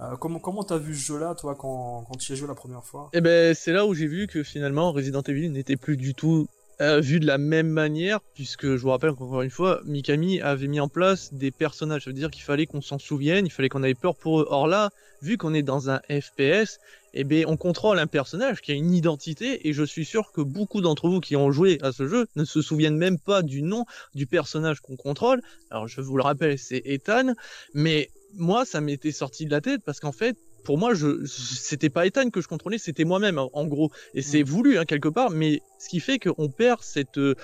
Speaker 1: Euh, comment comment t'as vu ce jeu-là, toi, quand, quand tu y as joué la première fois?
Speaker 2: Eh ben, c'est là où j'ai vu que finalement Resident Evil n'était plus du tout euh, vu de la même manière, puisque je vous rappelle encore une fois, Mikami avait mis en place des personnages. Ça veut dire qu'il fallait qu'on s'en souvienne, il fallait qu'on ait peur pour eux. Or là, vu qu'on est dans un FPS, eh ben, on contrôle un personnage qui a une identité, et je suis sûr que beaucoup d'entre vous qui ont joué à ce jeu ne se souviennent même pas du nom du personnage qu'on contrôle. Alors, je vous le rappelle, c'est Ethan, mais moi, ça m'était sorti de la tête parce qu'en fait, pour moi, je, c'était pas Ethan que je contrôlais, c'était moi-même, en gros. Et c'est voulu, hein, quelque part, mais ce qui fait qu'on perd cette, euh,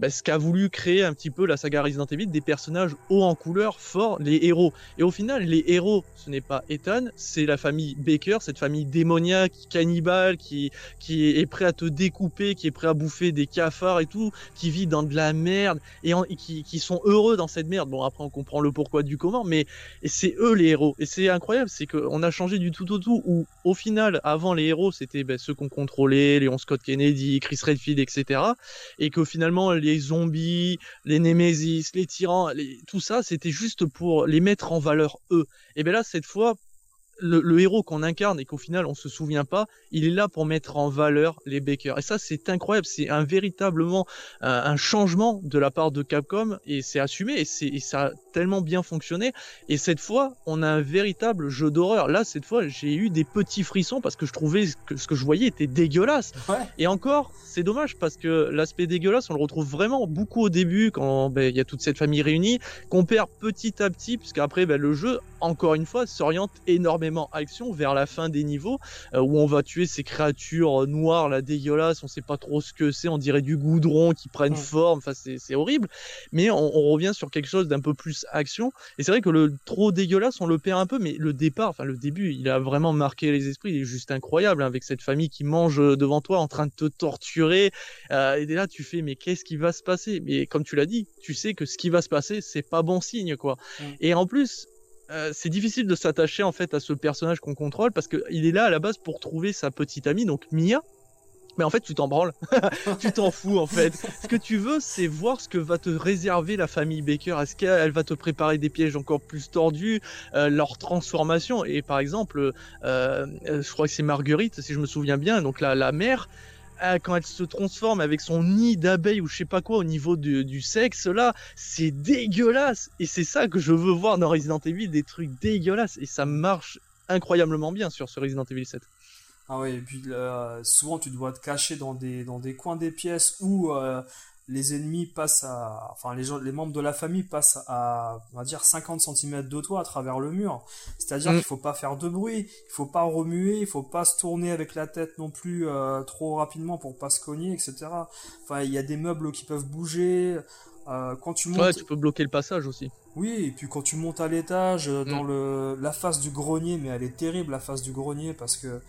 Speaker 2: bah, ce qu'a voulu créer un petit peu la saga Resident Evil, des personnages hauts en couleur, forts, les héros. Et au final, les héros, ce n'est pas Ethan, c'est la famille Baker, cette famille démoniaque, cannibale, qui, qui est prêt à te découper, qui est prêt à bouffer des cafards et tout, qui vit dans de la merde, et, qui, qui, sont heureux dans cette merde. Bon, après, on comprend le pourquoi du comment, mais c'est eux les héros. Et c'est incroyable, c'est qu'on a changé du tout au tout, où au final, avant les héros, c'était ben, ceux qu'on contrôlait, Léon Scott Kennedy, Chris Redfield, etc. Et que finalement, les les zombies, les Némésis, les tyrans, tout ça, c'était juste pour les mettre en valeur eux. Et bien là, cette fois, le, héros qu'on incarne et qu'au final on se souvient pas, il est là pour mettre en valeur les Baker. Et ça c'est incroyable, c'est un véritablement un, changement de la part de Capcom et c'est assumé et, et ça a tellement bien fonctionné. Et cette fois on a un véritable jeu d'horreur. Là cette fois j'ai eu des petits frissons parce que je trouvais que ce que je voyais était dégueulasse. Et encore c'est dommage parce que l'aspect dégueulasse on le retrouve vraiment beaucoup au début quand ben, il y a toute cette famille réunie, qu'on perd petit à petit puisqu'après ben, le jeu encore une fois s'oriente énormément action vers la fin des niveaux euh, où on va tuer ces créatures noires là dégueulasses on sait pas trop ce que c'est on dirait du goudron qui prennent forme enfin c'est horrible. Mais on, revient sur quelque chose d'un peu plus action et c'est vrai que le trop dégueulasse on le perd un peu mais le départ enfin le début il a vraiment marqué les esprits il est juste incroyable hein, avec cette famille qui mange devant toi en train de te torturer euh, et là tu fais mais qu'est-ce qui va se passer? Mais comme tu l'as dit tu sais que ce qui va se passer c'est pas bon signe quoi. Et en plus euh, c'est difficile de s'attacher en fait à ce personnage qu'on contrôle parce qu'il est là à la base pour trouver sa petite amie, donc Mia. Mais en fait, tu t'en branles, tu t'en fous en fait. Ce que tu veux, c'est voir ce que va te réserver la famille Baker. Est-ce qu'elle va te préparer des pièges encore plus tordus, euh, leur transformation? Et par exemple, euh, je crois que c'est Marguerite, si je me souviens bien, donc la, la mère, quand elle se transforme avec son nid d'abeille ou je sais pas quoi au niveau du sexe là, c'est dégueulasse. Et c'est ça que je veux voir dans Resident Evil, des trucs dégueulasses. Et ça marche incroyablement bien sur ce Resident Evil 7.
Speaker 1: Ah oui, et puis souvent tu dois te cacher dans des, dans des coins des pièces où euh, les ennemis passent à, enfin les, gens, les membres de la famille passent à, on va dire 50 cm de toi à travers le mur. C'est-à-dire mm. qu'il faut pas faire de bruit, il faut pas remuer, il faut pas se tourner avec la tête non plus euh, trop rapidement pour pas se cogner, etc. Enfin, il y a des meubles qui peuvent bouger. Euh, quand tu montes...
Speaker 2: Ouais, tu peux bloquer le passage aussi.
Speaker 1: Oui, et puis quand tu montes à l'étage, euh, dans mm. le la face du grenier, mais elle est terrible la face du grenier parce que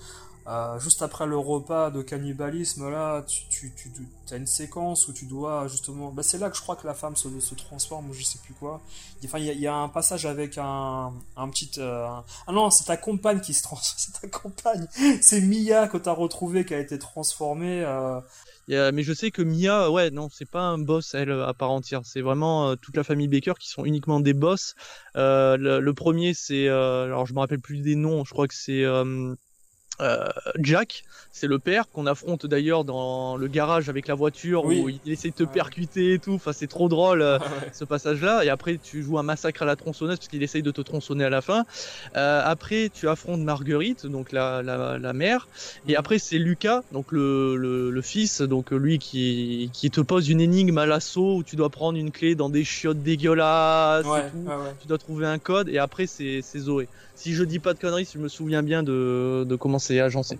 Speaker 1: euh, juste après le repas de cannibalisme, là, tu, tu, tu, as une séquence où tu dois justement. Bah, c'est là que je crois que la femme se, transforme, ou je sais plus quoi. Enfin, il y, a un passage avec un, un petit. Euh, ah non, c'est ta compagne qui se transforme. C'est ta compagne. C'est Mia que t'as retrouvé qui a été transformée. Euh...
Speaker 2: mais je sais que Mia, ouais, non, c'est pas un boss, elle, à part entière. C'est vraiment euh, toute la famille Baker qui sont uniquement des boss. Le, le, premier, c'est. alors, je me rappelle plus des noms, je crois que c'est. Euh, Jack, c'est le père qu'on affronte d'ailleurs dans le garage avec la voiture où il essaie de te percuter et tout. Enfin, c'est trop drôle euh, ce passage-là. Et après, tu joues un massacre à la tronçonneuse parce qu'il essaye de te tronçonner à la fin. Euh, après, tu affrontes Marguerite, donc la, la, mère. Et après, c'est Lucas, donc le, le, fils, donc lui qui, qui te pose une énigme à l'assaut où tu dois prendre une clé dans des chiottes dégueulasses. Tu dois trouver un code. Et après, c'est Zoé si je dis pas de conneries, si je me souviens bien de, de comment c'est agencé.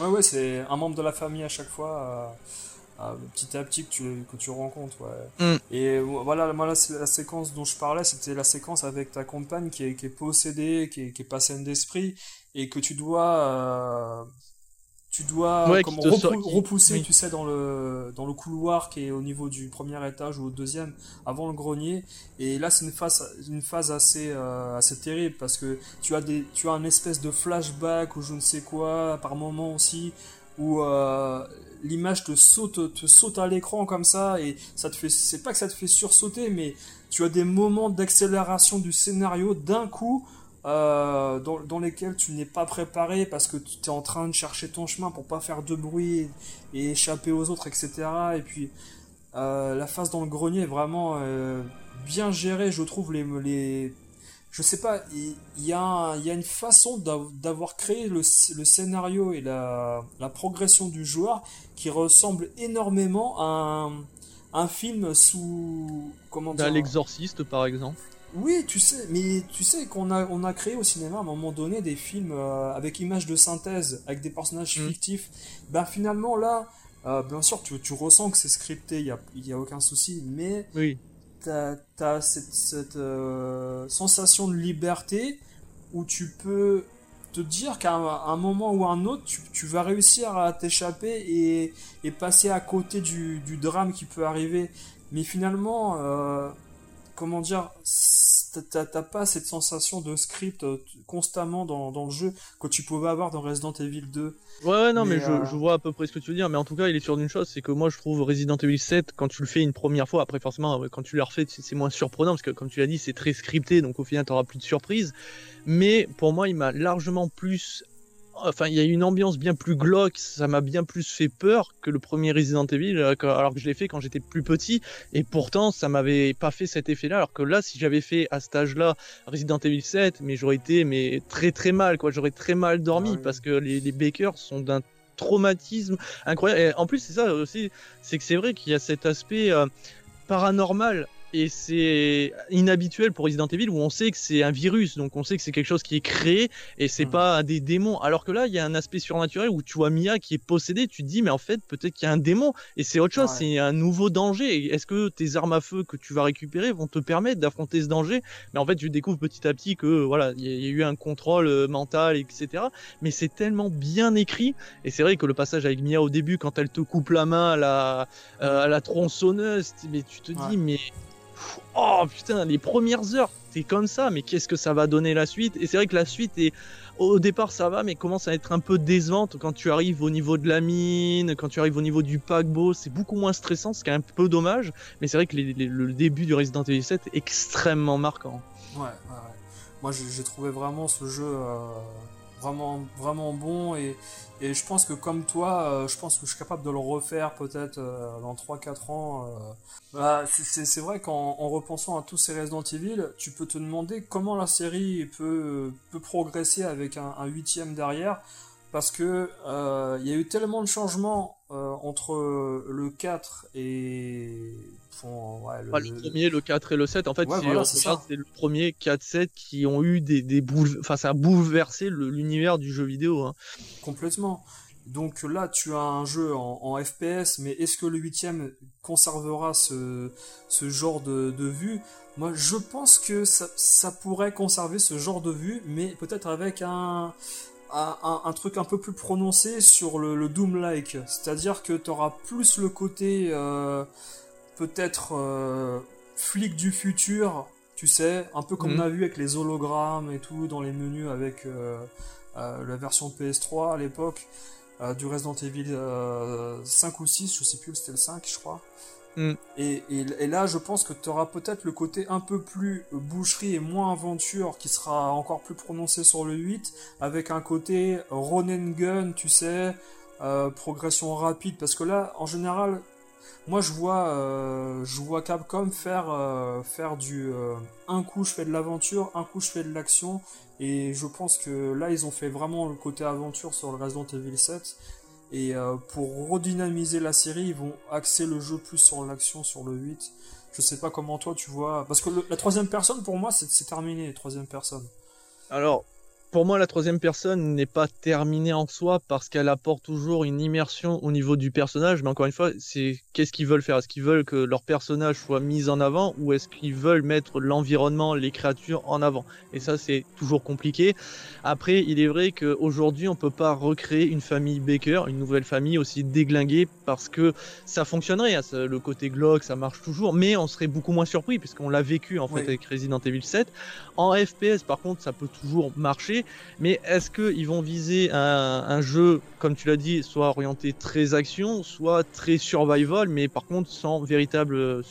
Speaker 1: Ouais, ouais, c'est un membre de la famille à chaque fois, euh, euh, petit à petit que tu, que tu rencontres. Ouais. Mm. Et voilà, moi, la, la, séquence dont je parlais, c'était la séquence avec ta compagne qui est, qui est possédée, qui est, qui est pas saine d'esprit, et que tu dois. Euh, tu dois repousser, tu sais, dans le, dans le couloir qui est au niveau du premier étage ou au deuxième, avant le grenier. Et là, c'est une phase, une phase assez, euh, assez terrible parce que tu as, des, tu as un espèce de flashback ou je ne sais quoi, par moment aussi, où euh, l'image te saute, te saute à l'écran comme ça et ça te fait, c'est pas que ça te fait sursauter, mais tu as des moments d'accélération du scénario d'un coup euh, dans, dans, lesquels tu n'es pas préparé parce que tu es en train de chercher ton chemin pour pas faire de bruit et, échapper aux autres, etc. Et puis euh, la phase dans le grenier est vraiment euh, bien gérée, je trouve. Les, les... Je sais pas, il y, a y, a une façon d'avoir créé le, le, scénario et la, la, progression du joueur qui ressemble énormément à un, un film sous.
Speaker 2: Comment dire L'exorciste par exemple.
Speaker 1: Oui, tu sais, mais tu sais qu'on a, on a créé au cinéma à un moment donné des films euh, avec images de synthèse, avec des personnages mm. fictifs. Ben finalement là, euh, bien sûr, tu, tu ressens que c'est scripté, il n'y a, y a aucun souci, mais
Speaker 2: oui.
Speaker 1: tu as, cette, cette euh, sensation de liberté où tu peux te dire qu'à un, moment ou un autre, tu, tu vas réussir à t'échapper et, et, passer à côté du, du, drame qui peut arriver. Mais finalement, comment dire, t'as pas cette sensation de script euh, constamment dans, dans, le jeu que tu pouvais avoir dans Resident Evil 2.
Speaker 2: Ouais, ouais non, mais, euh, je, vois à peu près ce que tu veux dire, mais en tout cas, il est sûr d'une chose, c'est que moi, je trouve Resident Evil 7, quand tu le fais une première fois, après, forcément, quand tu l'as refait, c'est moins surprenant, parce que, comme tu l'as dit, c'est très scripté, donc au final, t'auras plus de surprises. Mais pour moi, il m'a largement plus enfin, il y a une ambiance bien plus glauque, ça m'a bien plus fait peur que le premier Resident Evil, euh, alors que je l'ai fait quand j'étais plus petit, et pourtant ça m'avait pas fait cet effet-là, alors que là, si j'avais fait à cet âge-là Resident Evil 7, mais j'aurais été mais très très mal, quoi, j'aurais très mal dormi, ah parce que les, les Bakers sont d'un traumatisme incroyable. Et en plus, c'est ça aussi, c'est que c'est vrai qu'il y a cet aspect euh, paranormal et c'est inhabituel pour Resident Evil où on sait que c'est un virus, donc on sait que c'est quelque chose qui est créé et c'est pas des démons. Alors que là, il y a un aspect surnaturel où tu vois Mia qui est possédée, tu te dis mais en fait peut-être qu'il y a un démon et c'est autre chose, c'est un nouveau danger. Est-ce que tes armes à feu que tu vas récupérer vont te permettre d'affronter ce danger? Mais en fait, tu découvres petit à petit que voilà, il y, a eu un contrôle euh, mental, etc. Mais c'est tellement bien écrit et c'est vrai que le passage avec Mia au début, quand elle te coupe la main à la, euh, à la tronçonneuse, mais tu te dis mais oh putain, les premières heures, t'es comme ça, mais qu'est-ce que ça va donner la suite? Et c'est vrai que la suite est, au départ ça va, mais commence à être un peu décevante quand tu arrives au niveau de la mine, quand tu arrives au niveau du paquebot, c'est beaucoup moins stressant, ce qui est un peu dommage, mais c'est vrai que le début du Resident Evil 7 est extrêmement marquant.
Speaker 1: Ouais, ouais, ouais. Moi j'ai trouvé vraiment ce jeu euh, vraiment, vraiment bon et, et je pense que comme toi, euh, je pense que je suis capable de le refaire peut-être euh, dans 3-4 ans. Euh. Bah, c'est vrai qu'en repensant à tous ces Resident Evil, tu peux te demander comment la série peut, peut progresser avec un, huitième derrière parce que il y a eu tellement de changements entre le 4 et
Speaker 2: le... premier, le 4 et le 7, en fait, c'est le premier 4-7 qui ont eu des, des enfin, ça a bouleversé l'univers du jeu vidéo. Hein.
Speaker 1: Complètement. Donc là, tu as un jeu en, FPS, mais est-ce que le 8 conservera ce, ce genre de, de vue? Moi, je pense que ça, ça, pourrait conserver ce genre de vue, mais peut-être avec un, un, truc un peu plus prononcé sur le, Doom-like. C'est-à-dire que tu auras plus le côté euh, peut-être euh, flic du futur, tu sais, un peu comme on mhm. a vu avec les hologrammes et tout dans les menus avec euh, la version PS3 à l'époque. du Resident Evil 5 ou 6, je sais plus, c'était le 5 je crois. Mm. Et, là, je pense que tu auras peut-être le côté un peu plus boucherie et moins aventure qui sera encore plus prononcé sur le 8, avec un côté run and gun, tu sais, euh, progression rapide. Parce que là, en général, moi je vois, euh, je vois Capcom faire, euh, faire du un coup je fais de l'aventure, un coup je fais de l'action. Et je pense que là, ils ont fait vraiment le côté aventure sur le Resident Evil 7. Et euh, pour redynamiser la série, ils vont axer le jeu plus sur l'action sur le 8. Je sais pas comment toi tu vois. Parce que la troisième personne, pour moi, c'est terminé, troisième personne.
Speaker 2: Alors, pour moi, la troisième personne n'est pas terminée en soi parce qu'elle apporte toujours une immersion au niveau du personnage. Mais encore une fois, c'est qu'est-ce qu'ils veulent faire? Est-ce qu'ils veulent que leur personnage soit mis en avant ou est-ce qu'ils veulent mettre l'environnement, les créatures en avant? Et ça, c'est toujours compliqué. Après, il est vrai qu'aujourd'hui, on peut pas recréer une famille Baker, une nouvelle famille aussi déglinguée parce que ça fonctionnerait. Hein, le côté Glock, ça marche toujours, mais on serait beaucoup moins surpris puisqu'on l'a vécu en fait avec Resident Evil 7. En FPS, par contre, ça peut toujours marcher mais est-ce qu'ils vont viser un, jeu, comme tu l'as dit, soit orienté très action, soit très survival, mais par contre sans véritable euh,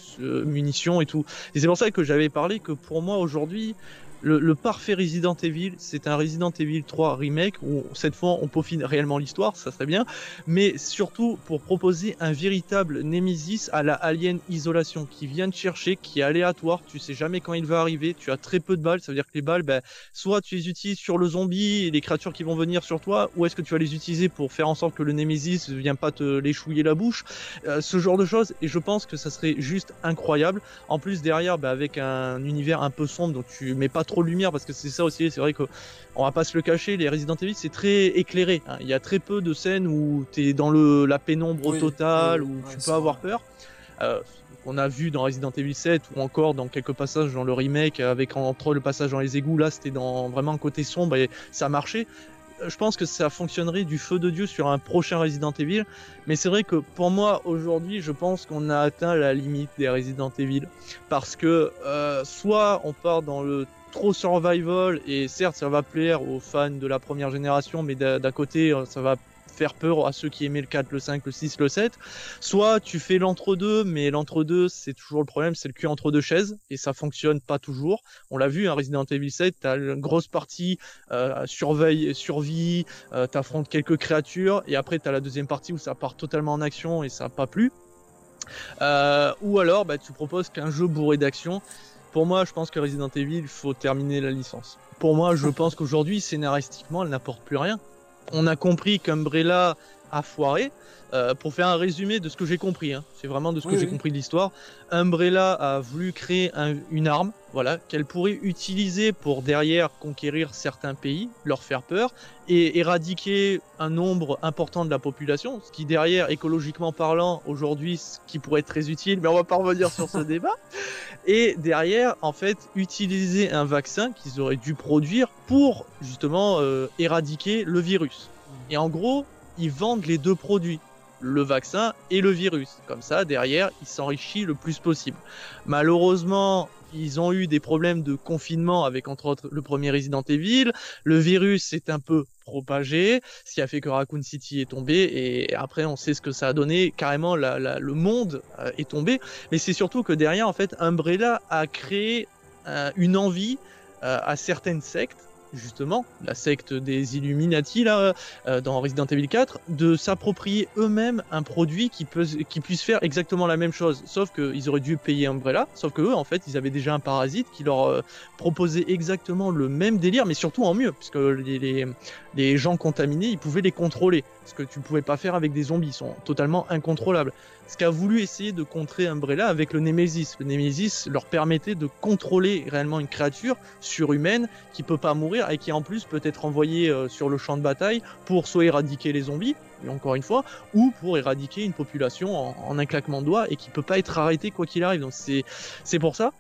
Speaker 2: munitions et tout. Et c'est pour ça que j'avais parlé que pour moi aujourd'hui, le, parfait Resident Evil, c'est un Resident Evil 3 remake où cette fois on peaufine réellement l'histoire, ça serait bien, mais surtout pour proposer un véritable Nemesis à la Alien Isolation qui vient de chercher, qui est aléatoire, tu sais jamais quand il va arriver, tu as très peu de balles, ça veut dire que les balles, ben, soit tu les utilises sur le zombie et les créatures qui vont venir sur toi, ou est-ce que tu vas les utiliser pour faire en sorte que le Nemesis ne vienne pas te l'échouiller la bouche, euh, ce genre de choses, et je pense que ça serait juste incroyable. En plus derrière, ben, avec un univers un peu sombre, donc tu mets pas trop lumière parce que c'est ça aussi. C'est vrai que on va pas se le cacher, les Resident Evil c'est très éclairé. Hein. Il y a très peu de scènes où tu es dans le la pénombre totale où tu peux avoir peur. Euh, on a vu dans Resident Evil 7 ou encore dans quelques passages dans le remake avec entre le passage dans les égouts là c'était dans vraiment un côté sombre et ça marchait je pense que ça fonctionnerait du feu de Dieu sur un prochain Resident Evil. Mais c'est vrai que pour moi, aujourd'hui, je pense qu'on a atteint la limite des Resident Evil. Parce que euh, soit on part dans le trop survival et certes ça va plaire aux fans de la première génération mais d'un côté euh, ça va faire peur à ceux qui aimaient le 4, le 5, le 6, le 7. Soit tu fais l'entre-deux, mais l'entre-deux, c'est toujours le problème, c'est le cul entre deux chaises, et ça fonctionne pas toujours. On l'a vu, hein, Resident Evil 7, t'as une grosse partie euh, surveille, survie, euh, t'affrontes quelques créatures, et après t'as la deuxième partie où ça part totalement en action et ça n'a pas plu. Euh, ou alors, bah, tu proposes qu'un jeu bourré d'action pour moi, je pense que Resident Evil, il faut terminer la licence. Pour moi, je pense qu'aujourd'hui, scénaristiquement, elle n'apporte plus rien. On a compris qu'Umbrella a foiré. Euh, pour faire un résumé de ce que j'ai compris, hein. c'est vraiment de ce que j'ai compris de l'histoire. Umbrella a voulu créer une arme, voilà, qu'elle pourrait utiliser pour derrière conquérir certains pays, leur faire peur et éradiquer un nombre important de la population, ce qui derrière, écologiquement parlant, aujourd'hui, ce qui pourrait être très utile, mais on va pas revenir sur ce débat. Et derrière, en fait, utiliser un vaccin qu'ils auraient dû produire pour justement euh, éradiquer le virus. Et en gros, ils vendent les deux produits le vaccin et le virus. Comme ça, derrière, il s'enrichit le plus possible. Malheureusement, ils ont eu des problèmes de confinement avec entre autres le premier Resident Evil. Le virus s'est un peu propagé, ce qui a fait que Raccoon City est tombé et après on sait ce que ça a donné. Carrément, le monde euh, est tombé. Mais c'est surtout que derrière, en fait, Umbrella a créé euh, une envie euh, à certaines sectes justement, la secte des Illuminati là, euh, dans Resident Evil 4, de s'approprier eux-mêmes un produit qui, peut, puisse faire exactement la même chose. Sauf qu'ils auraient dû payer Umbrella, sauf que eux, en fait, ils avaient déjà un parasite qui leur euh, proposait exactement le même délire, mais surtout en mieux, puisque les, gens contaminés, ils pouvaient les contrôler. Ce que tu ne pouvais pas faire avec des zombies, ils sont totalement incontrôlables ce qu'a voulu essayer de contrer Umbrella avec le Nemesis. Le Nemesis leur permettait de contrôler réellement une créature surhumaine qui peut pas mourir et qui en plus peut être envoyée euh, sur le champ de bataille pour soit éradiquer les zombies, encore une fois, ou pour éradiquer une population en, un claquement de doigts et qui peut pas être arrêtée quoi qu'il arrive. Donc c'est c'est pour ça.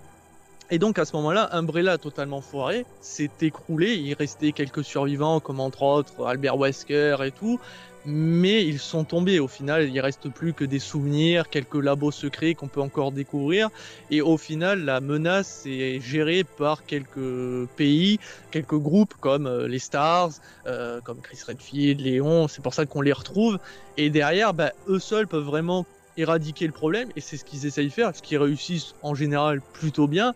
Speaker 2: Et donc à ce moment-là, Umbrella totalement foiré s'est écroulé. Il restait quelques survivants, comme entre autres Albert Wesker et tout. Mais ils sont tombés au final, il reste plus que des souvenirs, quelques labos secrets qu'on peut encore découvrir. Et au final, la menace est gérée par quelques pays, quelques groupes comme euh, les Stars, euh, comme Chris Redfield, Léon. C'est pour ça qu'on les retrouve. Et derrière, bah, eux seuls peuvent vraiment éradiquer le problème. Et c'est ce qu'ils essayent de faire, ce qu'ils réussissent en général plutôt bien.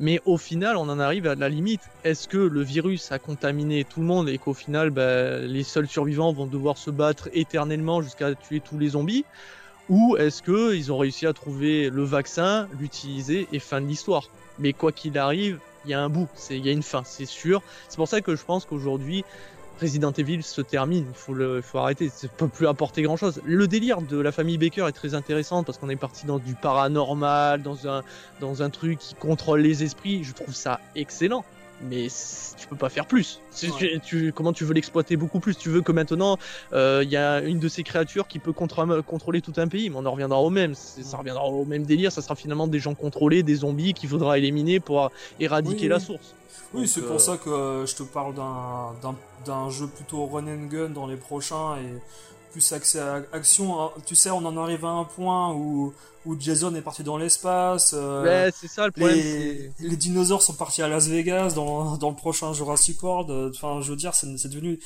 Speaker 2: Mais au final, on en arrive à la limite. Est-ce que le virus a contaminé tout le monde et qu'au final, bah, les seuls survivants vont devoir se battre éternellement jusqu'à tuer tous les zombies? Ou est-ce qu'ils ont réussi à trouver le vaccin, l'utiliser et fin de l'histoire? Mais quoi qu'il arrive, il y a un bout, il y a une fin, c'est sûr. C'est pour ça que je pense qu'aujourd'hui, Resident Evil se termine, il faut, faut arrêter, ça peut plus apporter grand chose. Le délire de la famille Baker est très intéressant parce qu'on est parti dans du paranormal, dans un, dans un truc qui contrôle les esprits, je trouve ça excellent. Mais tu peux pas faire plus. Tu, comment tu veux l'exploiter beaucoup plus? Tu veux que maintenant euh, il y a une de ces créatures qui peut contrôler tout un pays, mais on en reviendra au même. Ça reviendra au même délire. Ça sera finalement des gens contrôlés, des zombies qu'il faudra éliminer pour éradiquer la source.
Speaker 1: Oui, c'est pour euh, ça que euh, je te parle d'un jeu plutôt run and gun dans les prochains et plus accès à action. Hein. Tu sais, on en arrive à un point où, où Jason est parti dans l'espace.
Speaker 2: Euh, c'est ça le problème.
Speaker 1: Les, les, dinosaures sont partis à Las Vegas dans, dans le prochain Jurassic World. Enfin, je veux dire, c'est devenu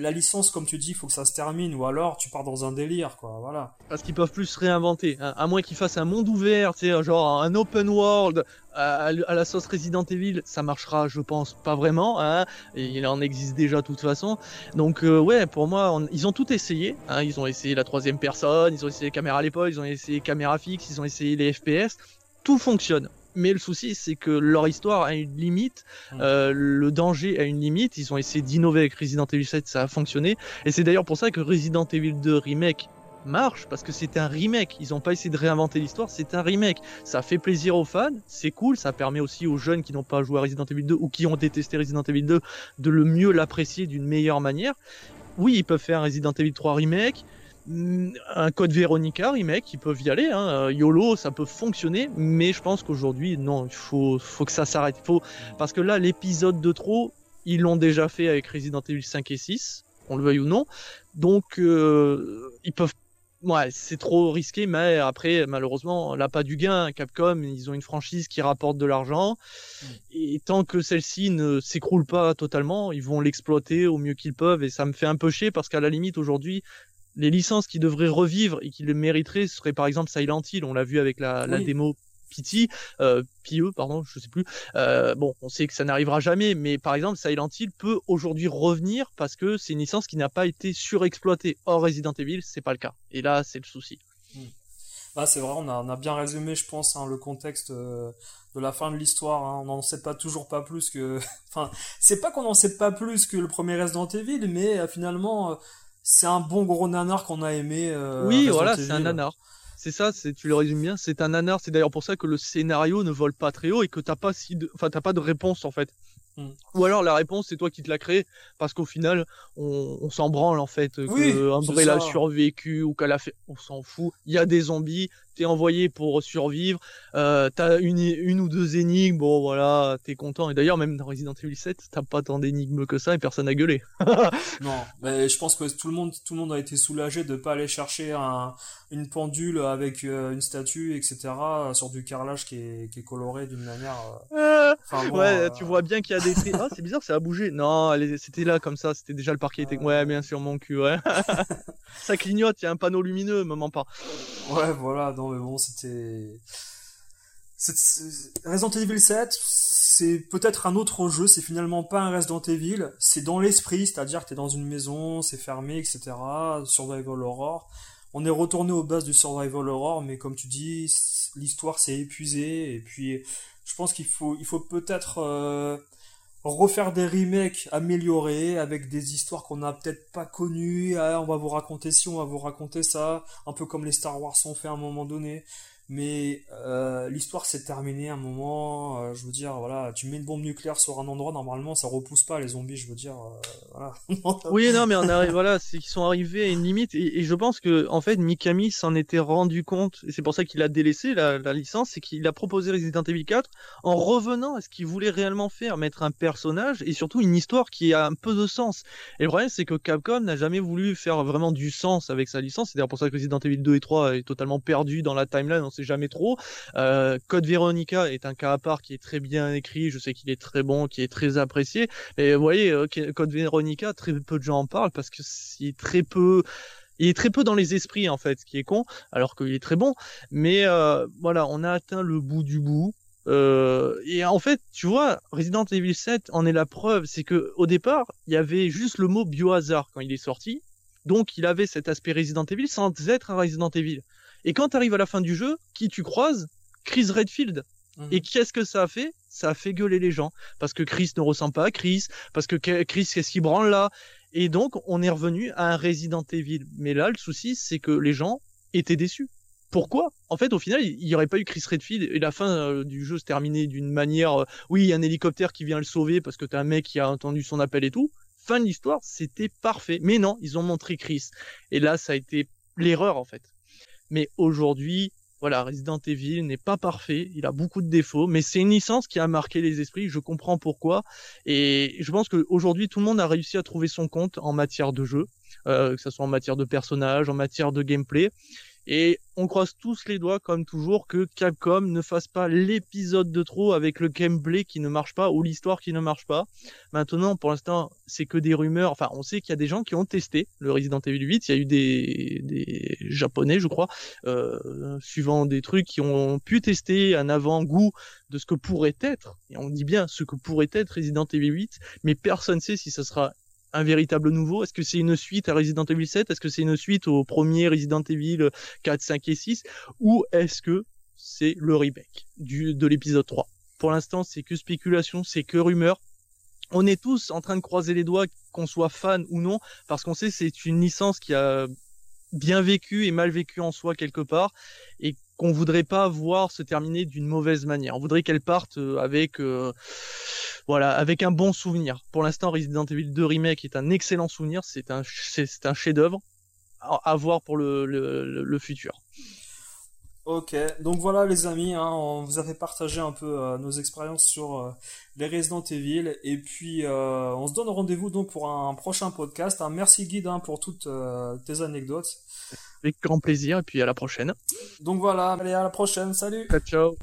Speaker 1: la licence, comme tu dis, il faut que ça se termine, ou alors tu pars dans un délire, quoi, voilà.
Speaker 2: Parce qu'ils peuvent plus se réinventer, hein. à moins qu'ils fassent un monde ouvert, tu sais, genre un open world à, la sauce Resident Evil, ça marchera, je pense, pas vraiment, hein, il en existe déjà de toute façon. Donc euh, ouais, pour moi, ils ont tout essayé, hein. ils ont essayé la troisième personne, ils ont essayé les caméras à l'épaule, ils ont essayé les caméras fixes, ils ont essayé les FPS, tout fonctionne mais le souci c'est que leur histoire a une limite, mm. euh, le danger a une limite. Ils ont essayé d'innover avec Resident Evil 7, ça a fonctionné, et c'est d'ailleurs pour ça que Resident Evil 2 remake marche parce que c'est un remake. Ils n'ont pas essayé de réinventer l'histoire, c'est un remake. Ça fait plaisir aux fans, c'est cool, ça permet aussi aux jeunes qui n'ont pas joué à Resident Evil 2 ou qui ont détesté Resident Evil 2 de le mieux l'apprécier d'une meilleure manière. Oui, ils peuvent faire un Resident Evil 3 remake, un code Veronica remake, ils peuvent y aller. Hein. Euh, YOLO, ça peut fonctionner, mais je pense qu'aujourd'hui, non, il faut, faut que ça s'arrête. Faut... Parce que là, l'épisode de trop, ils l'ont déjà fait avec Resident Evil 5 et 6, on le veuille ou non. Donc, euh, ils peuvent. Ouais, c'est trop risqué, mais après, malheureusement, là, pas du gain. Capcom, ils ont une franchise qui rapporte de l'argent. Mm. Et tant que celle-ci ne s'écroule pas totalement, ils vont l'exploiter au mieux qu'ils peuvent. Et ça me fait un peu chier parce qu'à la limite, aujourd'hui, les licences qui devraient revivre et qui le mériteraient ce serait par exemple Silent Hill, on l'a vu avec la, la démo Pity, euh, PIE, pardon, je sais plus. Euh, bon, on sait que ça n'arrivera jamais, mais par exemple, Silent Hill peut aujourd'hui revenir parce que c'est une licence qui n'a pas été surexploitée. Or, Resident Evil, c'est pas le cas. Et là, c'est le souci.
Speaker 1: Bah, c'est vrai, on a, on a, bien résumé, je pense, hein, le contexte euh, de la fin de l'histoire. Hein. On n'en sait pas toujours pas plus que. enfin, c'est pas qu'on n'en sait pas plus que le premier Resident Evil, mais euh, finalement c'est un bon gros nanar qu'on a aimé. Euh,
Speaker 2: oui, voilà, c'est un nanar. C'est ça, c'est tu le résumes bien. C'est un nanar. C'est d'ailleurs pour ça que le scénario ne vole pas très haut et que t'as pas si, de... enfin t'as pas de réponse en fait. Hmm. Ou alors la réponse c'est toi qui te l'as créé parce qu'au final on, on s'en branle en fait
Speaker 1: oui,
Speaker 2: que Umbrella a survécu ou qu'elle a fait on s'en fout il y a des zombies t'es envoyé pour survivre, euh, t'as une, une ou deux énigmes, bon voilà, t'es content. Et d'ailleurs, même dans Resident Evil 7, t'as pas tant d'énigmes que ça et personne n'a gueulé.
Speaker 1: non, mais je pense que tout le monde, tout le monde a été soulagé de pas aller chercher un, une pendule avec euh, une statue, etc. sur du carrelage qui est, qui est coloré d'une manière.
Speaker 2: Euh... ouais, euh, tu vois bien qu'il y a des. ah, c'est bizarre, ça a bougé. Non, c'était là comme ça, c'était déjà le parquet. Était... Ouais, bien sûr, mon cul, ouais. ça clignote, il y a un panneau lumineux, me pas.
Speaker 1: Ouais, voilà. Donc mais bon, c'était. Resident Evil 7, c'est peut-être un autre jeu, c'est finalement pas un Resident Evil, c'est dans l'esprit, c'est-à-dire que t'es dans une maison, c'est fermé, etc. Survival Horror. On est retourné aux bases du Survival Horror, mais comme tu dis, l'histoire s'est épuisée, et puis je pense qu'il faut, peut-être euh, refaire des remakes améliorés avec des histoires qu'on n'a peut-être pas connues. Ah, on va vous raconter ci, on va vous raconter ça, un peu comme les Star Wars ont fait à un moment donné. Mais euh, l'histoire s'est terminée à un moment. euh, je veux dire, voilà, tu mets une bombe nucléaire sur un endroit, normalement, ça repousse pas les zombies. Je veux dire, euh, voilà.
Speaker 2: Oui, non, mais on arrive, voilà, c'est qu'ils sont arrivés à une limite, et, je pense que, en fait, Mikami s'en était rendu compte, et c'est pour ça qu'il a délaissé la, licence, c'est qu'il a proposé Resident Evil 4 en revenant à ce qu'il voulait réellement faire, mettre un personnage, et surtout une histoire qui a un peu de sens. Et le problème, c'est que Capcom n'a jamais voulu faire vraiment du sens avec sa licence, c'est d'ailleurs pour ça que Resident Evil 2 et 3 est totalement perdu dans la timeline, jamais trop. Euh, Code Veronica est un cas à part qui est très bien écrit, je sais qu'il est très bon, qui est très apprécié, et vous voyez, euh, Code Veronica, très peu de gens en parlent parce que c'est très peu, il est très peu dans les esprits en fait, ce qui est con, alors qu'il est très bon. Mais euh, voilà, on a atteint le bout du bout. Et en fait, tu vois, Resident Evil 7 en est la preuve, c'est que au départ, il y avait juste le mot biohazard quand il est sorti, donc il avait cet aspect Resident Evil sans être un Resident Evil. Et quand tu arrives à la fin du jeu, qui tu croises Chris Redfield.
Speaker 1: Mhm.
Speaker 2: Et qu'est-ce que ça a fait? Ça a fait gueuler les gens. Parce que Chris ne ressemble pas à Chris, parce que Chris, qu'est-ce qu'il branle là? Et donc, on est revenu à un Resident Evil. Mais là, le souci, c'est que les gens étaient déçus. Pourquoi? En fait, au final, il n'y aurait pas eu Chris Redfield et la fin euh, du jeu se terminait d'une manière. euh, oui, il y a un hélicoptère qui vient le sauver parce que t'as un mec qui a entendu son appel et tout. Fin de l'histoire, c'était parfait. Mais non, ils ont montré Chris. Et là, ça a été l'erreur en fait. Mais aujourd'hui, voilà, Resident Evil n'est pas parfait, il a beaucoup de défauts, mais c'est une licence qui a marqué les esprits, je comprends pourquoi, et je pense qu'aujourd'hui tout le monde a réussi à trouver son compte en matière de jeu, euh, que ce soit en matière de personnages, en matière de gameplay, et on croise tous les doigts, comme toujours, que Capcom ne fasse pas l'épisode de trop avec le gameplay qui ne marche pas ou l'histoire qui ne marche pas. Maintenant, pour l'instant, c'est que des rumeurs. Enfin, on sait qu'il y a des gens qui ont testé le Resident Evil 8. Il y a eu des, japonais, je crois, euh, suivant des trucs qui ont pu tester un avant-goût de ce que pourrait être. Et on dit bien ce que pourrait être Resident Evil 8, mais personne ne sait si ça sera un véritable nouveau? Est-ce que c'est une suite à Resident Evil 7 Est-ce que c'est une suite au premier Resident Evil 4, 5 et 6 Ou est-ce que c'est le remake du, de l'épisode 3 Pour l'instant, c'est que spéculation, c'est que rumeur. On est tous en train de croiser les doigts, qu'on soit fan ou non, parce qu'on sait c'est une licence qui a bien vécu et mal vécu en soi quelque part, qu'on voudrait pas voir se terminer d'une mauvaise manière. On voudrait qu'elle parte euh, avec, euh, voilà, avec un bon souvenir. Pour l'instant, Resident Evil 2 Remake est un excellent souvenir, c'est un, chef-d'œuvre à, voir pour le, futur.
Speaker 1: Ok, donc voilà les amis, hein, on vous a fait partager un peu euh, nos expériences sur les Resident Evil et puis on se donne rendez-vous donc pour un prochain podcast. Hein. Merci Guide hein, pour toutes tes anecdotes.
Speaker 2: Avec grand plaisir et puis à la prochaine.
Speaker 1: Donc voilà, allez à la prochaine, salut
Speaker 2: Ciao, ciao.